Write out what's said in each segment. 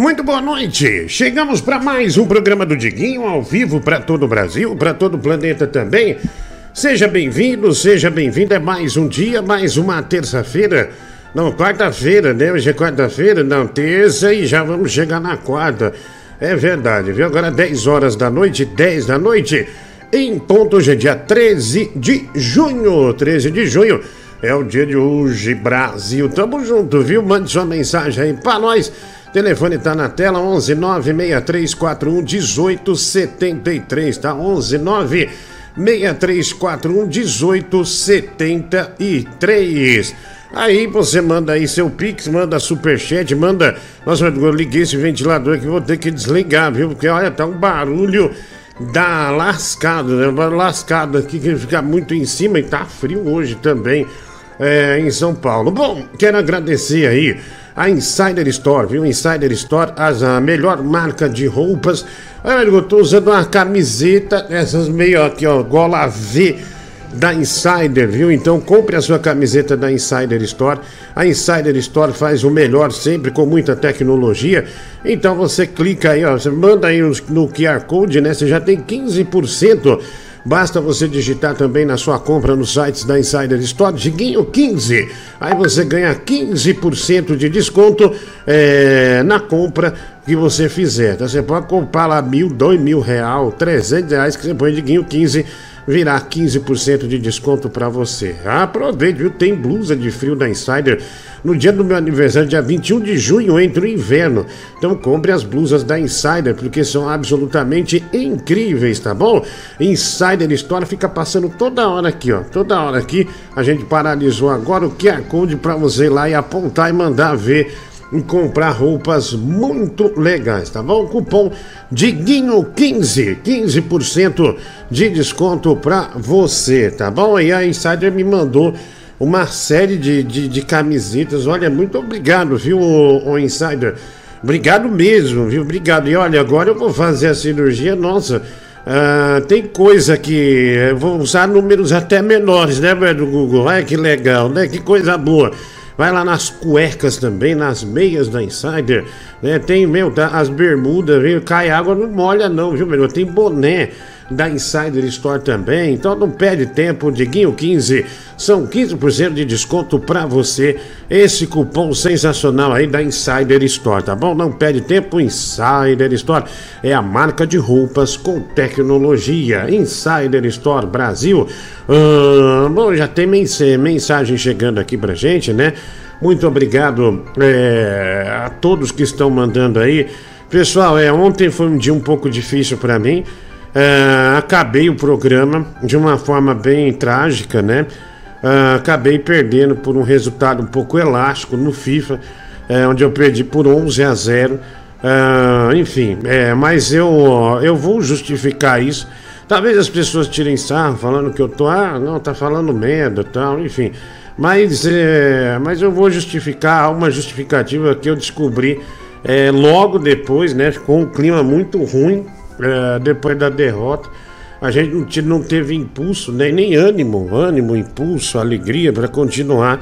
Muito boa noite. Chegamos para mais um programa do Diguinho ao vivo para todo o Brasil, para todo o planeta também. Seja bem-vindo, seja bem-vinda. É mais um dia, mais uma terça-feira. Não, quarta-feira, né? Hoje é quarta-feira, não, terça e já vamos chegar na quarta. É verdade, viu? Agora 10 horas da noite, 10 da noite, em ponto hoje é dia 13 de junho. 13 de junho é o dia de hoje, Brasil. Tamo junto, viu? Mande sua mensagem aí pra nós. Telefone tá na tela, 11 96341 1873, tá? 11 96341 1873. Aí você manda aí seu Pix, manda superchat, manda. Nossa, eu liguei esse ventilador aqui, vou ter que desligar, viu? Porque olha, tá um barulho da lascado, né? Lascado aqui que fica muito em cima e tá frio hoje também é, em São Paulo. Bom, quero agradecer aí a Insider Store, viu? Insider Store, a melhor marca de roupas. Olha, eu tô usando uma camiseta, essas meio aqui, ó, gola V da Insider, viu? Então compre a sua camiseta da Insider Store. A Insider Store faz o melhor sempre com muita tecnologia. Então você clica aí, ó, você manda aí no, no QR Code, né? Você já tem 15% Basta você digitar também na sua compra nos sites da Insider Store, Diguinho 15. Aí você ganha 15% de desconto é, na compra que você fizer. Então você pode comprar lá mil, dois mil real, trezentos reais que você põe Diguinho 15 virar 15% de desconto para você. Aproveite, viu? Tem blusa de frio da Insider. No dia do meu aniversário, dia 21 de junho, entra o inverno. Então compre as blusas da Insider, porque são absolutamente incríveis, tá bom? Insider Store fica passando toda hora aqui, ó. Toda hora aqui. A gente paralisou agora o QR Code para você ir lá e apontar e mandar ver e comprar roupas muito legais, tá bom? Cupom Diguinho15, 15% de desconto pra você, tá bom? E a Insider me mandou uma série de, de, de camisetas. Olha, muito obrigado, viu, o, o Insider? Obrigado mesmo, viu? Obrigado. E olha, agora eu vou fazer a cirurgia, nossa. Uh, tem coisa que eu vou usar números até menores, né, velho, Google? Ai, que legal, né? Que coisa boa. Vai lá nas cuecas também, nas meias da Insider, né? Tem, meu, tá, as bermudas, viu? Cai água, não molha não, viu, meu? Tem boné da Insider Store também. Então não perde tempo, Diguinho 15. São 15% de desconto para você. Esse cupom sensacional aí da Insider Store, tá bom? Não perde tempo, Insider Store é a marca de roupas com tecnologia. Insider Store Brasil. Ah, bom, já tem mensagem chegando aqui pra gente, né? Muito obrigado é, a todos que estão mandando aí. Pessoal, é, ontem foi um dia um pouco difícil para mim. Uh, acabei o programa de uma forma bem trágica, né? Uh, acabei perdendo por um resultado um pouco elástico no FIFA, uh, onde eu perdi por 11 a 0. enfim, mas eu, eu vou justificar isso. Talvez as pessoas tirem sarro falando que eu tô, ah, não, tá falando merda tal, enfim. Mas, é, mas eu vou justificar uma justificativa que eu descobri é, logo depois, né? Com um clima muito ruim é, depois da derrota, a gente não, teve impulso, nem, nem ânimo, ânimo, impulso, alegria para continuar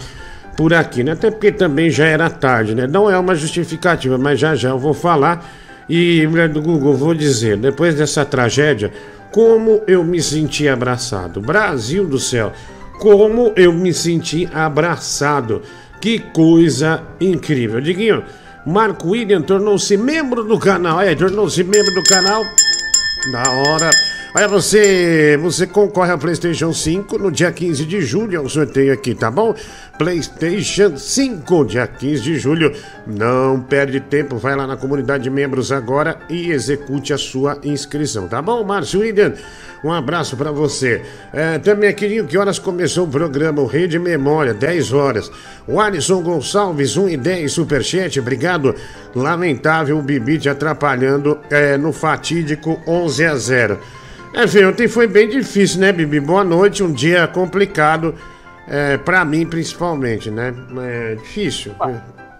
por aqui, né? Até porque também já era tarde, né? Não é uma justificativa, mas já já eu vou falar. E, mulher do Google, vou dizer, depois dessa tragédia, como eu me senti abraçado. Brasil do céu, como eu me senti abraçado. Que coisa incrível. Diguinho, Marco William tornou-se membro do canal. É, tornou-se membro do canal. Da hora. Olha, você, você concorre ao PlayStation 5 no dia 15 de julho, é um sorteio aqui, tá bom? PlayStation 5, dia 15 de julho. Não perde tempo, vai lá na comunidade de membros agora e execute a sua inscrição, tá bom, Márcio William? Um abraço para você. É, também, querido, que horas começou o programa? O Rei de Memória, 10 horas. O Alisson Gonçalves, 1 e 10, superchat, obrigado. Lamentável o Bibi te atrapalhando é, no fatídico 11 a 0. Enfim, ontem foi bem difícil, né, Bibi? Boa noite, um dia complicado. É, pra mim, principalmente, né? É difícil.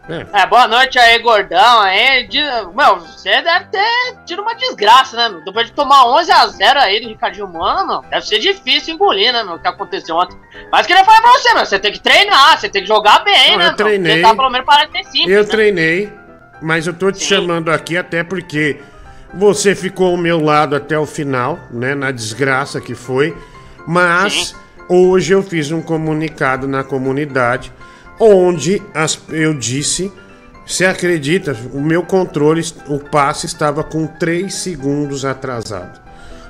É. é. boa noite aí, gordão. Aí, de, meu, você deve ter tido uma desgraça, né? Meu? Depois de tomar 11 a 0 aí do Ricardinho Mano, deve ser difícil engolir, né, meu? O que aconteceu ontem. Mas queria falar pra você, meu. Você tem que treinar, você tem que jogar bem, Não, né? Eu treinei. Tentar pelo menos parar de ter simples, Eu né? treinei. mas eu tô te Sim. chamando aqui até porque você ficou ao meu lado até o final, né? Na desgraça que foi. Mas Sim. Hoje eu fiz um comunicado na comunidade onde as, eu disse. Você acredita? O meu controle, o passe estava com 3 segundos atrasado.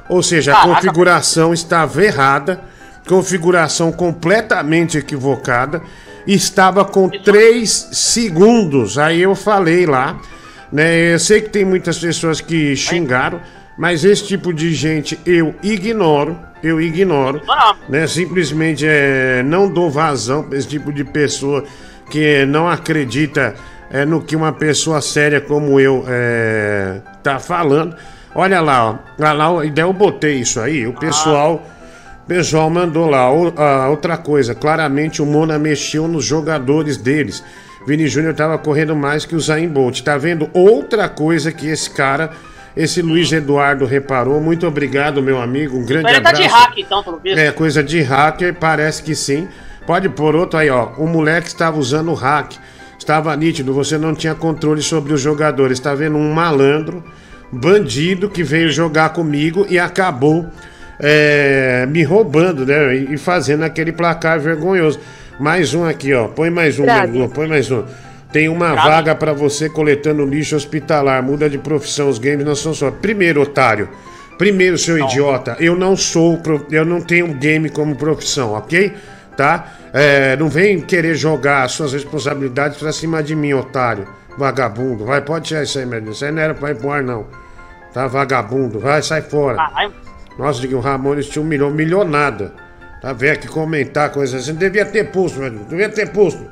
Ou seja, a configuração estava errada, configuração completamente equivocada, estava com 3 segundos. Aí eu falei lá né? Eu sei que tem muitas pessoas que xingaram, mas esse tipo de gente eu ignoro, eu ignoro, né? Simplesmente é, não dou vazão para esse tipo de pessoa que não acredita é, no que uma pessoa séria como eu é, tá falando. Olha lá, ó, lá, lá, daí eu botei isso aí, o pessoal, o pessoal mandou lá outra coisa. Claramente o Mona mexeu nos jogadores deles. Vini Júnior estava correndo mais que o Zayn Bolt. Tá vendo outra coisa que esse cara, esse Luiz Eduardo reparou. Muito obrigado, meu amigo. Um grande Ele abraço. Tá de hack, então, pelo visto. É, coisa de hacker, parece que sim. Pode pôr outro aí, ó. O moleque estava usando o hack. Estava nítido, você não tinha controle sobre os jogadores. Está vendo um malandro, bandido que veio jogar comigo e acabou é, me roubando, né? E fazendo aquele placar vergonhoso. Mais um aqui, ó. Põe mais um, Lula, põe mais um. Tem uma Grave. vaga para você coletando lixo hospitalar. Muda de profissão, os games não são só. Primeiro, otário. Primeiro, seu não. idiota, eu não sou, eu não tenho game como profissão, ok? Tá? É, não vem querer jogar as suas responsabilidades pra cima de mim, otário. Vagabundo. Vai, pode tirar isso aí, meu Isso aí não era pra ir pro ar, não. Tá, vagabundo. Vai, sai fora. Nossa, o Ramones tinha um milhão, milionada. Tá vendo aqui comentar coisas assim. Devia ter posto, velho. Devia ter posto.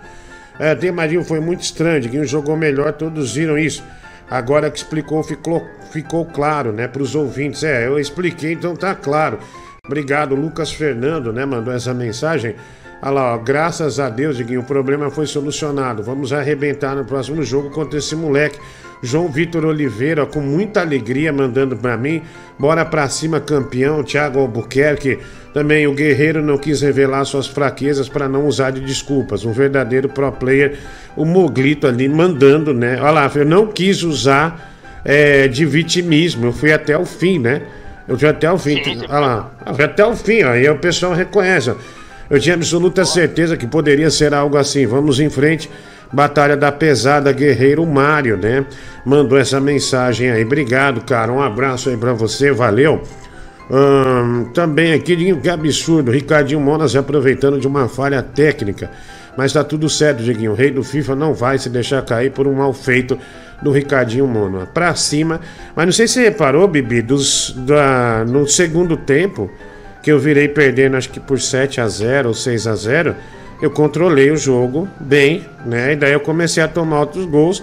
É, tem Marinho foi muito estranho. Diguinho jogou melhor, todos viram isso. Agora que explicou, ficou, ficou claro, né, para os ouvintes. É, eu expliquei, então tá claro. Obrigado, Lucas Fernando, né, mandou essa mensagem. Olha lá, ó, graças a Deus, Diguinho, o problema foi solucionado. Vamos arrebentar no próximo jogo contra esse moleque. João Vitor Oliveira, com muita alegria, mandando para mim. Bora pra cima, campeão. Thiago Albuquerque. Também o Guerreiro não quis revelar suas fraquezas para não usar de desculpas. Um verdadeiro pro player. O Moglito ali mandando, né? Olha lá, eu não quis usar é, de vitimismo. Eu fui até o fim, né? Eu fui até o fim. Olha lá, eu fui até o fim. Aí o pessoal reconhece. Eu tinha absoluta certeza que poderia ser algo assim. Vamos em frente. Batalha da Pesada Guerreiro Mário, né? Mandou essa mensagem aí. Obrigado, cara. Um abraço aí pra você, valeu. Hum, também aqui, que absurdo. Ricardinho Monas aproveitando de uma falha técnica. Mas tá tudo certo, Diguinho. O rei do FIFA não vai se deixar cair por um mal feito do Ricardinho Mono. Pra cima. Mas não sei se você reparou, Bibi, dos, da, no segundo tempo, que eu virei perdendo acho que por 7 a 0 ou 6 a 0 eu controlei o jogo bem, né? E daí eu comecei a tomar outros gols,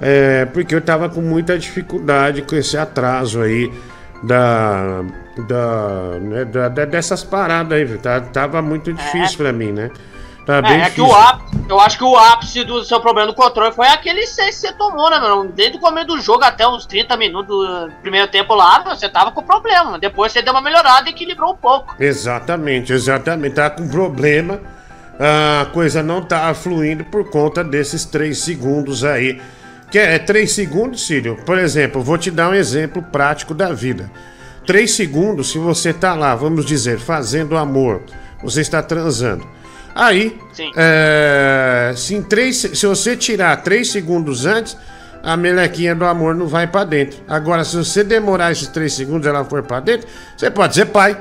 é, porque eu tava com muita dificuldade com esse atraso aí da. da, né, da dessas paradas aí, tá, tava muito difícil é. para mim, né? Tá é, é que o ápice, eu acho que o ápice do seu problema do controle foi aquele 6 que você tomou, né, mano? Desde o começo do jogo até uns 30 minutos do primeiro tempo lá, você tava com problema. Depois você deu uma melhorada e equilibrou um pouco. Exatamente, exatamente. Tava com problema a coisa não tá fluindo por conta desses três segundos aí. Que é, três segundos, Círio? Por exemplo, vou te dar um exemplo prático da vida. Três segundos, se você tá lá, vamos dizer, fazendo amor, você está transando. Aí, é, se, três, se você tirar três segundos antes, a melequinha do amor não vai para dentro. Agora, se você demorar esses três segundos ela for para dentro, você pode ser pai.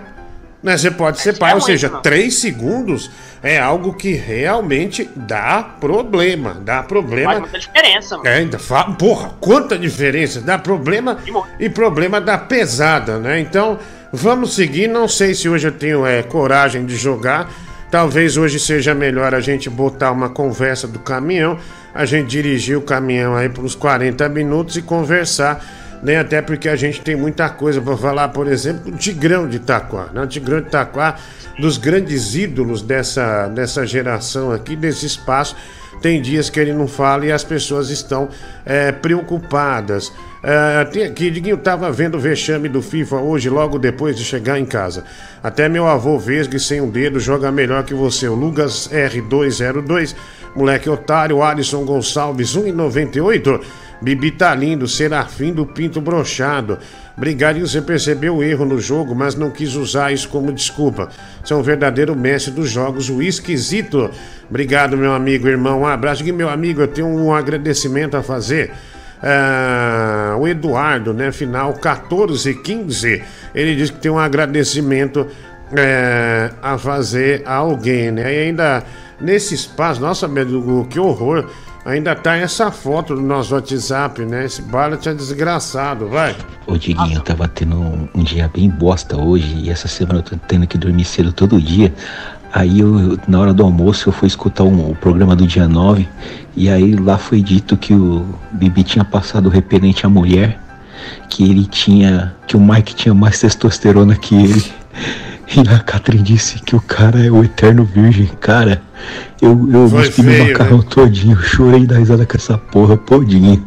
Né? Você pode ser pai, ou seja, três segundos é algo que realmente dá problema. Dá problema. Faz muita diferença, mano. É, ainda fa... Porra, quanta diferença. Dá problema e problema dá pesada, né? Então, vamos seguir. Não sei se hoje eu tenho é, coragem de jogar. Talvez hoje seja melhor a gente botar uma conversa do caminhão, a gente dirigir o caminhão aí por uns 40 minutos e conversar né? Até porque a gente tem muita coisa para falar, por exemplo, do Tigrão de Itaquá, né? O Tigrão de Itaquá, dos grandes ídolos dessa, dessa geração aqui, desse espaço. Tem dias que ele não fala e as pessoas estão é, preocupadas. É, tem aqui, Diguinho estava vendo o vexame do FIFA hoje, logo depois de chegar em casa. Até meu avô Vesgue sem um dedo joga melhor que você. O Lucas R202, moleque otário, Alisson Gonçalves 1,98. Bibi tá lindo, Serafim do Pinto Brochado. Obrigado, você percebeu o erro no jogo, mas não quis usar isso como desculpa. Você é um verdadeiro mestre dos jogos, o esquisito. Obrigado, meu amigo, irmão. Um abraço. Meu amigo, eu tenho um agradecimento a fazer. Ah, o Eduardo, né? Final 14 e 15. Ele disse que tem um agradecimento é, a fazer a alguém, né? E ainda nesse espaço, nossa, meu, que horror. Ainda tá essa foto do nosso WhatsApp, né? Esse bala é desgraçado, vai. Ô, Diguinho, eu tava tendo um, um, dia bem bosta hoje e essa semana eu tô tendo que dormir cedo todo dia. Aí eu, na hora do almoço, eu fui escutar um, o programa do dia 9 e aí lá foi dito que o Bibi tinha passado repelente à mulher, que ele tinha. que o Mike tinha mais testosterona que ele. E a Catherine disse que o cara é o eterno virgem. Cara, eu, eu cuspi meu macarrão né? todinho. Chorei da risada com essa porra, podinho.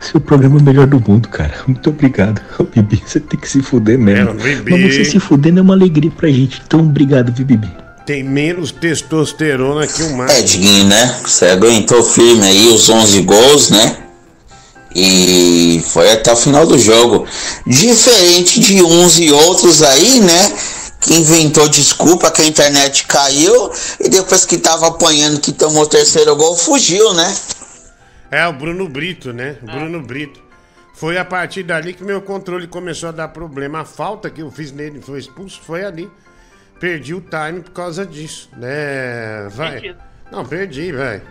Seu programa é o melhor do mundo, cara. Muito obrigado. Ô, Bibi, você tem que se fuder mesmo. É, Mas você se fudendo é uma alegria pra gente. Então, obrigado, Bibi? Tem menos testosterona que o Marcos. É, Diguinho, né? Você aguentou firme aí os 11 gols, né? E foi até o final do jogo. Diferente de uns e outros aí, né? Que inventou desculpa que a internet caiu e depois que tava apanhando que tomou o terceiro gol, fugiu, né? É, o Bruno Brito, né? É. Bruno Brito. Foi a partir dali que meu controle começou a dar problema. A falta que eu fiz nele foi expulso, foi ali. Perdi o time por causa disso, né? Vai. Não, perdi, vai.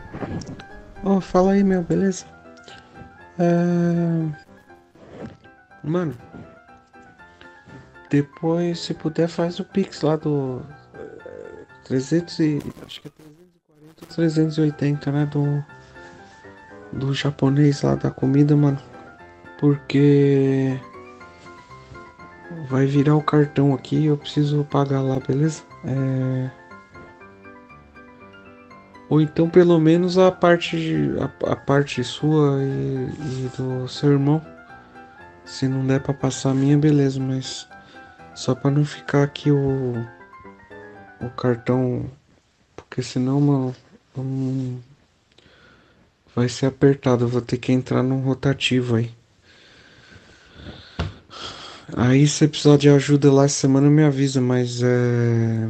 Ô, oh, fala aí, meu, beleza? É... Mano, depois, se puder, faz o Pix lá do 300 e. Acho que é 340 ou 380, né? Do. Do japonês lá da comida, mano. Porque. Vai virar o cartão aqui eu preciso pagar lá, beleza? É. Ou então pelo menos a parte, a, a parte sua e, e, do seu irmão. Se não der pra passar a minha, beleza, mas só para não ficar aqui o, o cartão, porque senão, mano, um, vai ser apertado. Eu vou ter que entrar num rotativo aí. Aí se precisar de ajuda lá essa semana me avisa, mas é.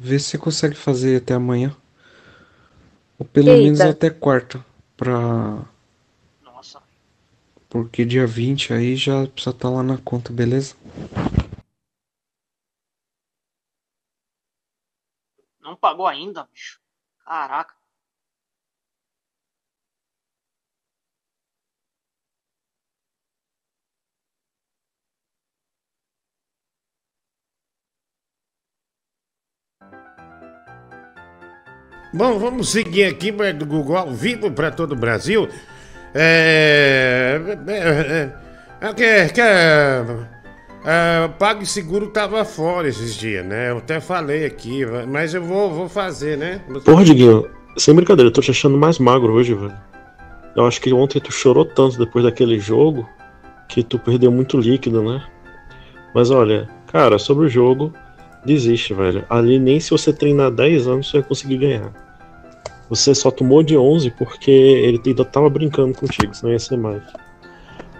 Vê se você consegue fazer até amanhã. Ou pelo Eita. menos até quarta. Pra. Nossa. Porque dia 20 aí já precisa estar tá lá na conta, beleza? Não pagou ainda, bicho. Caraca. Bom, vamos seguir aqui do Google ao vivo para todo o Brasil. É. É. é, é, é é, PagSeguro tava fora esses dias, né? Eu até falei aqui, mas eu vou, vou fazer, né? Porra, Diguinho, sem brincadeira, eu tô te achando mais magro hoje, velho. Eu acho que ontem tu chorou tanto depois daquele jogo que tu perdeu muito líquido, né? Mas olha, cara, sobre o jogo, desiste, velho. Ali nem se você treinar 10 anos você vai conseguir ganhar. Você só tomou de 11 porque ele ainda tava brincando contigo, senão ia ser mais.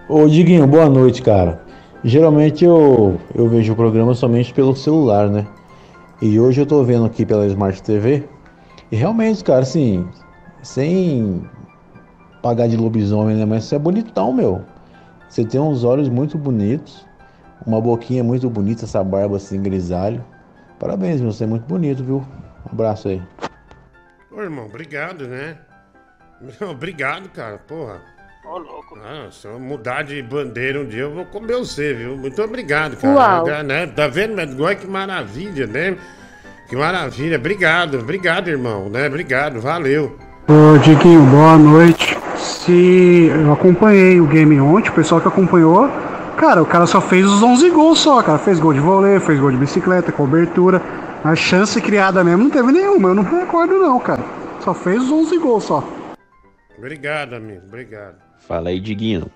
Ô, Diguinho, boa noite, cara. Geralmente eu, eu vejo o programa somente pelo celular, né? E hoje eu tô vendo aqui pela Smart TV. E realmente, cara, assim, sem pagar de lobisomem, né? Mas você é bonitão, meu. Você tem uns olhos muito bonitos, uma boquinha muito bonita, essa barba assim, grisalho. Parabéns, meu, você é muito bonito, viu? Um abraço aí. Ô, irmão, obrigado, né? Obrigado, cara, porra. Ô, oh, louco. Ah, se eu mudar de bandeira um dia, eu vou comer você, viu? Muito obrigado, cara. Uau. Tá, né? tá vendo, Olha que maravilha, né? Que maravilha. Obrigado, obrigado, irmão, né? Obrigado, valeu. Ô, Diguinho, boa noite. Se eu acompanhei o game ontem, o pessoal que acompanhou, cara, o cara só fez os 11 gols só, cara. Fez gol de vôlei, fez gol de bicicleta, cobertura. A chance criada mesmo não teve nenhuma, eu não recordo não, cara. Só fez os 11 gols só. Obrigado, amigo, obrigado. Fala aí, Diguinho.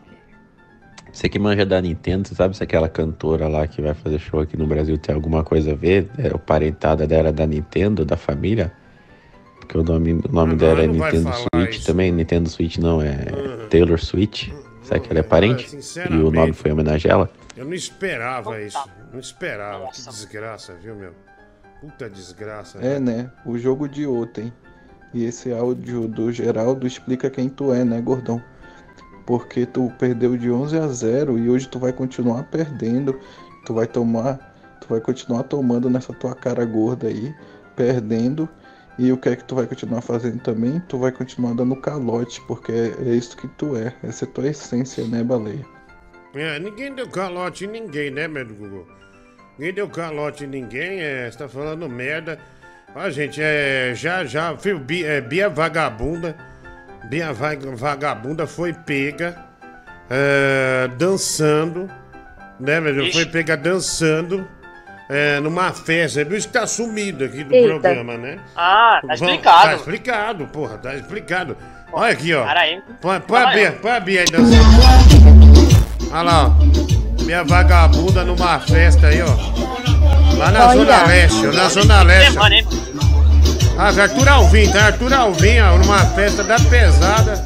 Você que manja da Nintendo, você sabe se aquela cantora lá que vai fazer show aqui no Brasil tem alguma coisa a ver? É, o parentada dela é da Nintendo, da família? que o nome, o nome Ah, dela é Nintendo Switch isso. também. Nintendo Switch não, é Uhum. Taylor Switch. Será que ela é parente? E o nome foi em homenagem a ela? Eu não esperava isso. Não esperava. Que desgraça, viu, meu? Puta desgraça. É, né? O jogo de ontem. E esse áudio do Geraldo explica quem tu é, né, gordão? Porque tu perdeu de 11 a 0 e hoje tu vai continuar perdendo. Tu vai tomar, tu vai continuar tomando nessa tua cara gorda aí, perdendo. E o que é que tu vai continuar fazendo também? Tu vai continuar dando calote, porque é, isso que tu é. Essa é tua essência, né, baleia? É, ninguém deu calote em ninguém, né, meu Google? Ninguém deu calote em ninguém, é, você tá falando merda. Ó, gente, é, já, já, viu, Bia, é, Bia Vagabunda, Bia Va- Vagabunda foi pega, é, dançando, né, meu? Ixi. Foi pega dançando, é, numa festa, por isso que tá sumido aqui do Eita. programa, né? Ah, tá Vamos- explicado. Tá explicado, porra, tá explicado. Olha aqui, ó. Põe, põe a. Bia, põe a Bia aí dançando. Olha lá, ó. Minha vagabunda numa festa aí, ó. Lá na Olha. Zona Leste, ó, na Zona Leste. ó. Ah, Arthur Alvim, tá? Arthur Alvim, ó, numa festa da pesada.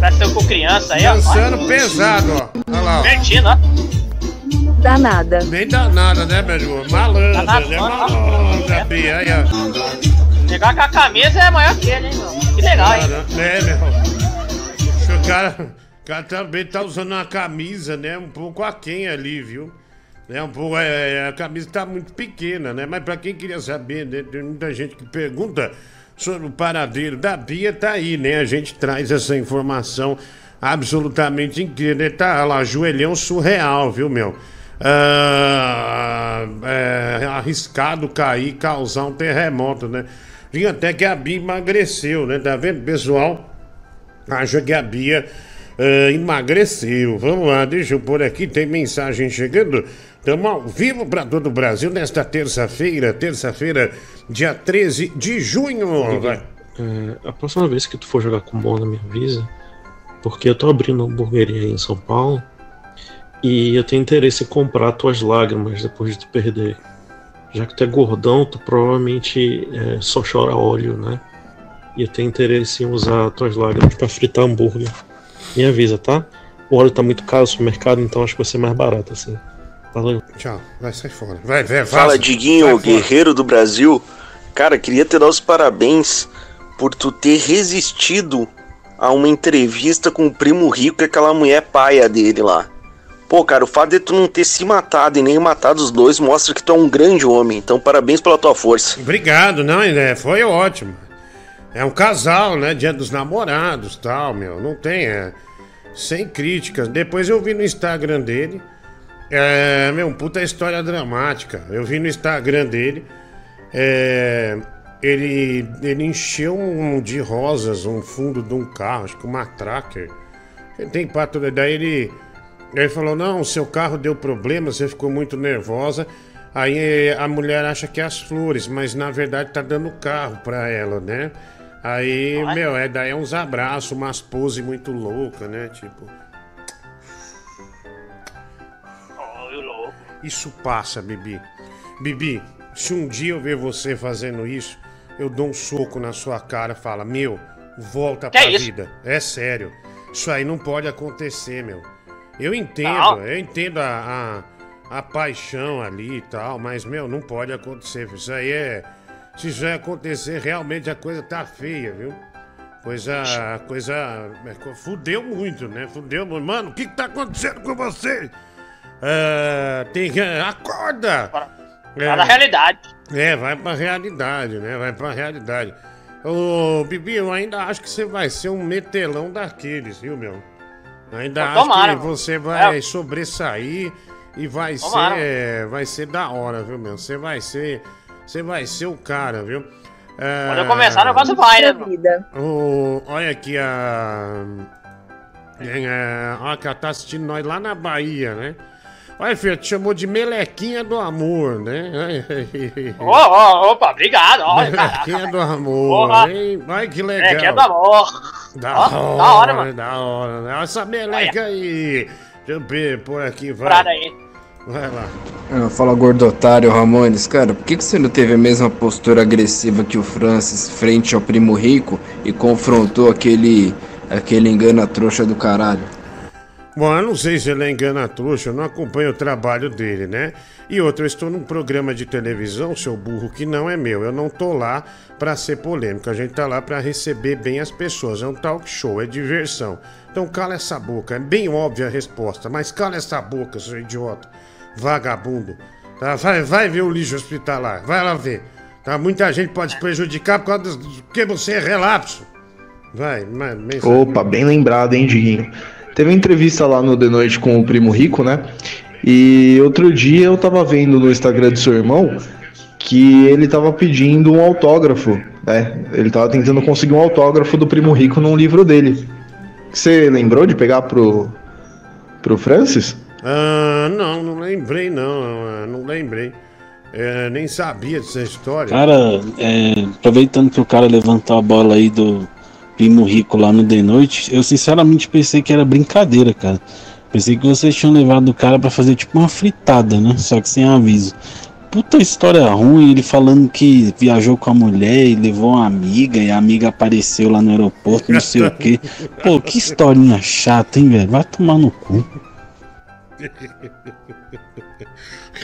Festa com criança aí, ó. Dançando pesado, ó. Olha lá, ó. Divertindo, ó. Danada. Bem danada, né, meu irmão? Malandra, Danada, né? Malandra, Bia, aí, ó. Chegar com a camisa é maior que ele, hein, meu? Que legal, hein? É, meu. O cara, o cara também tá usando uma camisa, né? Um pouco aquém ali, viu? Né, um pouco, é, a camisa tá muito pequena, né? Mas pra quem queria saber, né? Tem muita gente que pergunta sobre o paradeiro da Bia, tá aí, né? A gente traz essa informação absolutamente incrível. né? Tá lá, joelhão surreal, viu, meu? Ah, é, arriscado cair, causar um terremoto, né? Diga até que a Bia emagreceu, né? Tá vendo, pessoal? Acha que a Bia eh, emagreceu. Vamos lá, deixa eu pôr aqui, tem mensagem chegando. Estamos ao vivo para todo o Brasil nesta terça-feira, terça-feira, dia 13 de junho. É, a próxima vez que tu for jogar com bola, me avisa. Porque eu tô abrindo uma hamburgueria aí em São Paulo. E eu tenho interesse em comprar tuas lágrimas depois de tu perder. Já que tu é gordão, tu provavelmente é, só chora óleo, né? E eu tenho interesse em usar tuas lágrimas pra fritar hambúrguer. Me avisa, tá? O óleo tá muito caro no supermercado, então acho que vai ser mais barato assim. Valeu. Tchau, vai sair fora. Vai, vai, Fala. Diguinho, guerreiro do Brasil. Cara, queria te dar os parabéns por tu ter resistido a uma entrevista com o primo rico e aquela mulher paia dele lá. Pô, cara, o fato de tu não ter se matado e nem matado os dois mostra que tu é um grande homem. Então, parabéns pela tua força. Obrigado, não, é, foi ótimo. É um casal, né? Dia dos namorados tal, meu. Não tem, é. Sem críticas. Depois eu vi no Instagram dele. É, meu, puta história dramática. Eu vi no Instagram dele. É, ele, ele encheu um de rosas um fundo de um carro, acho que uma tracker. Ele tem pato, daí ele, ele falou: Não, seu carro deu problema, você ficou muito nervosa. Aí eh, a mulher acha que é as flores, mas na verdade tá dando carro pra ela, né? Aí, meu, é daí é uns abraços, umas poses muito loucas, né? Tipo. Isso passa, Bibi. Bibi, se um dia eu ver você fazendo isso, eu dou um soco na sua cara e falo, meu, volta Que pra isso? vida. É sério. Isso aí não pode acontecer, meu. Eu entendo, Não. eu entendo a, a, a paixão ali e tal, mas, meu, não pode acontecer. Isso aí é. Se isso aí acontecer, realmente a coisa tá feia, viu? Coisa. Coisa. é, Fudeu muito, né? Fudeu muito. Mano, o que, que tá acontecendo com você? É, tem que. Acorda! Tá na realidade. É, vai pra realidade, né? Vai pra realidade. Ô, Bibi, eu ainda acho que você vai ser um metelão daqueles, viu, meu? Ainda Pô, acho tomara, que mano. você vai É. sobressair e vai Tomara, ser. Vai ser da hora, viu, meu? Você vai ser. Você vai ser o cara, viu? É, Quando eu começar, o negócio vai, né? mano? o- olha aqui a. É, olha que ela tá assistindo nós lá na Bahia, né? Olha, filho, te chamou de melequinha do amor, né? Ô, ô, opa, obrigado. Olha, caraca. Melequinha do amor, Porra. hein? Olha que legal. É do amor. Da Ó, hora, da hora, mano. Da hora, né? Olha essa meleca aí. Deixa eu ver, por aqui, vai. Prada aí. Vai lá. Ah, Fala gordotário Ramones, cara, por que, que você não teve a mesma postura agressiva que o Francis frente ao primo rico e confrontou aquele aquele engana trouxa do caralho? Bom, eu não sei se ele é engana trouxa, eu não acompanho o trabalho dele, né? E outra, eu estou num programa de televisão, seu burro, que não é meu. Eu não tô lá pra ser polêmico, a gente tá lá pra receber bem as pessoas. É um talk show, é diversão. Então cala essa boca, é bem óbvia a resposta, mas cala essa boca, seu idiota, vagabundo. Tá? Vai, vai ver o lixo hospitalar, vai lá ver. Tá? Muita gente pode se prejudicar por causa do que você é relapso. Vai, mas... Opa, bem lembrado, hein, Diguinho? Teve uma entrevista lá no The Noite com o Primo Rico, né? E outro dia eu tava vendo no Instagram do seu irmão que ele tava pedindo um autógrafo, né? Ele tava tentando conseguir um autógrafo do Primo Rico num livro dele. Você lembrou de pegar pro, pro Francis? Ah, não, não lembrei não, ah, não lembrei. É, nem sabia dessa história. Cara, é, aproveitando que o cara levantou a bola aí do Primo Rico lá no The Noite, eu sinceramente pensei que era brincadeira, cara. Pensei que vocês tinham levado o cara pra fazer tipo uma fritada, né? Só que sem aviso. Puta história ruim, ele falando que viajou com a mulher e levou uma amiga e a amiga apareceu lá no aeroporto, não sei o quê. Pô, que historinha chata, hein, velho? Vai tomar no cu.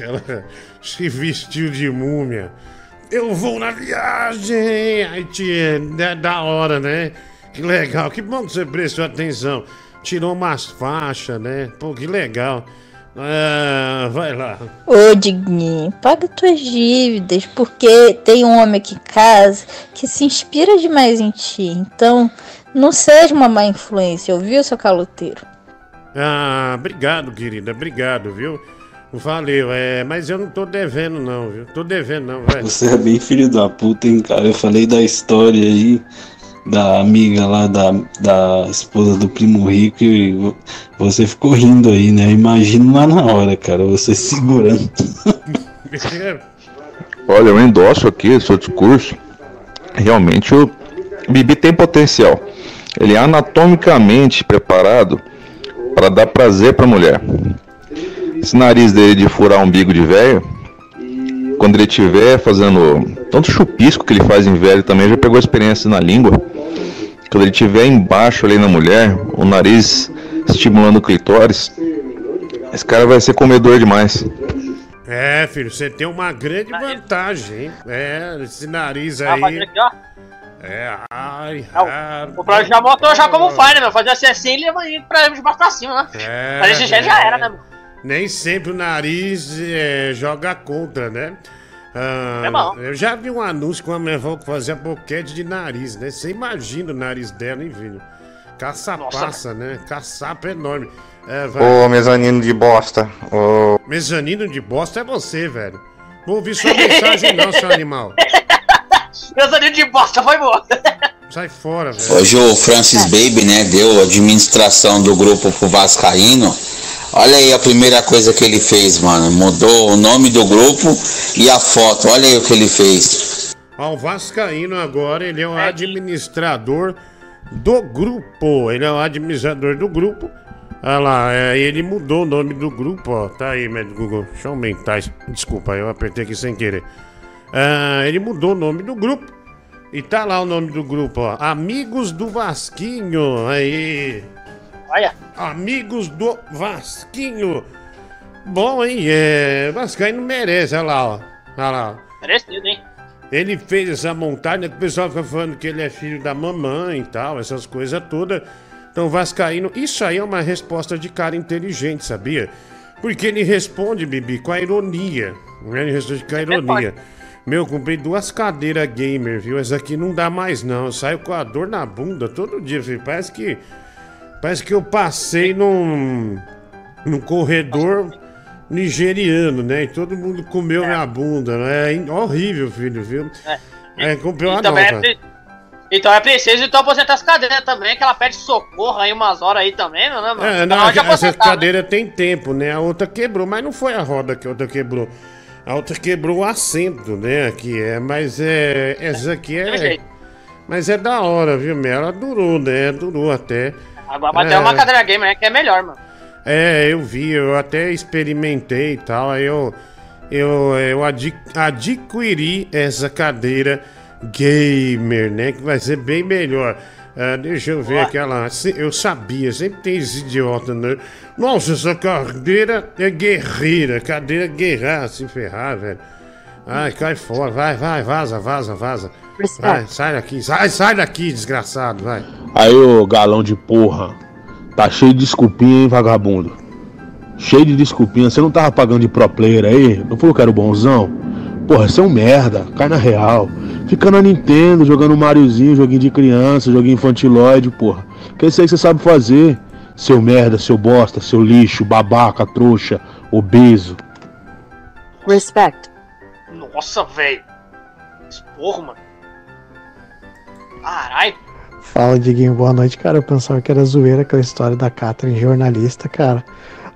Ela se vestiu de múmia. Eu vou na viagem! Aí tia, da, da hora, né? Que legal, que bom que você prestou atenção. Tirou umas faixas, né? Pô, que legal. Ah, vai lá. Ô, Digninho, paga tuas dívidas, porque tem um homem aqui em casa que se inspira demais em ti. Então, não seja uma má influência, ouviu, seu caloteiro? Ah, obrigado, querida, obrigado, viu? Valeu, é, mas eu não tô devendo, não, viu? Tô devendo, não, velho. Você é bem filho da puta, hein, cara? Eu falei da história aí da amiga lá da, da esposa do primo rico e vo- você ficou rindo aí, né? Eu Imagino lá na hora, cara, você segurando. Olha, eu endosso aqui o seu discurso. Realmente o Bibi tem potencial. Ele é anatomicamente preparado para dar prazer para a mulher. Esse nariz dele de furar umbigo de velho, quando ele estiver fazendo tanto chupisco que ele faz em velho também, já pegou experiência na língua. Quando ele estiver embaixo ali na mulher, o nariz estimulando o clitóris, esse cara vai ser comedor demais. É, filho, você tem uma grande vantagem, hein? É, esse nariz aí. aqui, ó. É, ai, O Flávio já botou já como faz, né, meu? Fazer assim assim e leva ele pra de baixo pra cima, né? É, Mas esse já, já era, né, meu? Nem sempre o nariz é, joga contra, né? Ah, É bom. Eu já vi um anúncio com a minha avó que fazia boquete de nariz, né? Você imagina o nariz dela, hein, filho? Caçapaça, né? Caçapa enorme. É, vai. Ô, mezanino de bosta. Ô. Mezanino de bosta é você, velho. Vou ouvir sua mensagem não, seu animal. Meus aninhos de bosta foi boa. Sai fora, velho. Hoje o Francis Baby, né, deu a administração do grupo pro Vascaíno. Olha aí a primeira coisa que ele fez, mano. Mudou o nome do grupo e a foto. Olha aí o que ele fez. Ó, o Vascaíno agora, ele é o administrador do grupo. Ele é o administrador do grupo. Olha lá, é, ele mudou o nome do grupo, ó. Tá aí, médico Google. Deixa eu aumentar. Desculpa, eu apertei aqui sem querer. Ah, ele mudou o nome do grupo. E tá lá o nome do grupo, ó. Amigos do Vasquinho. Aí. Olha. Amigos do Vasquinho. Bom, hein? É. Vascaíno merece, olha lá, ó. Olha lá, ó. Merecido, hein? Ele fez essa montagem, que o pessoal fica falando que ele é filho da mamãe e tal, essas coisas todas. Então, Vascaíno, isso aí é uma resposta de cara inteligente, sabia? Porque ele responde, Bibi, com a ironia. né? Ele responde com a ironia. Meu, comprei duas cadeiras gamer, viu? Essa aqui não dá mais, não. Eu saio com a dor na bunda todo dia, filho. Parece que. Parece que eu passei num. num corredor nigeriano, né? E todo mundo comeu minha bunda, né? É horrível, filho, viu? É, comprei uma também é Então é preciso então aposentar as cadeiras também, que ela pede socorro aí umas horas aí também, né, mano? É, não, essa né? cadeira tem tempo, né? A outra quebrou, mas não foi a roda que a outra quebrou. A outra quebrou o assento, né? Aqui é, mas é. Essa aqui é. Mas é da hora, viu, meu? Ela durou, né? Durou até. Agora vai É. ter uma cadeira gamer né, que é melhor, mano. É, eu vi, eu até experimentei e tal, aí eu. eu, eu adquiri essa cadeira gamer, né? Que vai ser bem melhor. Ah, deixa eu ver aquela. Eu sabia, sempre tem esse idiota, né? Nossa, essa cadeira é guerreira. Cadeira guerreira, se ferrar, velho. Ai, cai fora. Vai, vai, vaza, vaza, vaza. Vai, sai daqui, sai, sai daqui, desgraçado, vai. Aí, ô galão de porra. Tá cheio de desculpinha, hein, vagabundo? Cheio de desculpinha. Você não tava pagando de pro player aí? Não falou que era o bonzão? Porra, você é um merda. Cai na real. Fica na Nintendo, jogando Mariozinho, joguinho de criança, joguinho infantilóide, porra. Que é isso aí que você sabe fazer. Seu merda, seu bosta, seu lixo, babaca, trouxa, obeso. Respect. Nossa, velho. Esporro, mano. Caralho. Fala, Diguinho, boa noite, cara. Eu pensava que era zoeira aquela história da Catherine jornalista, cara.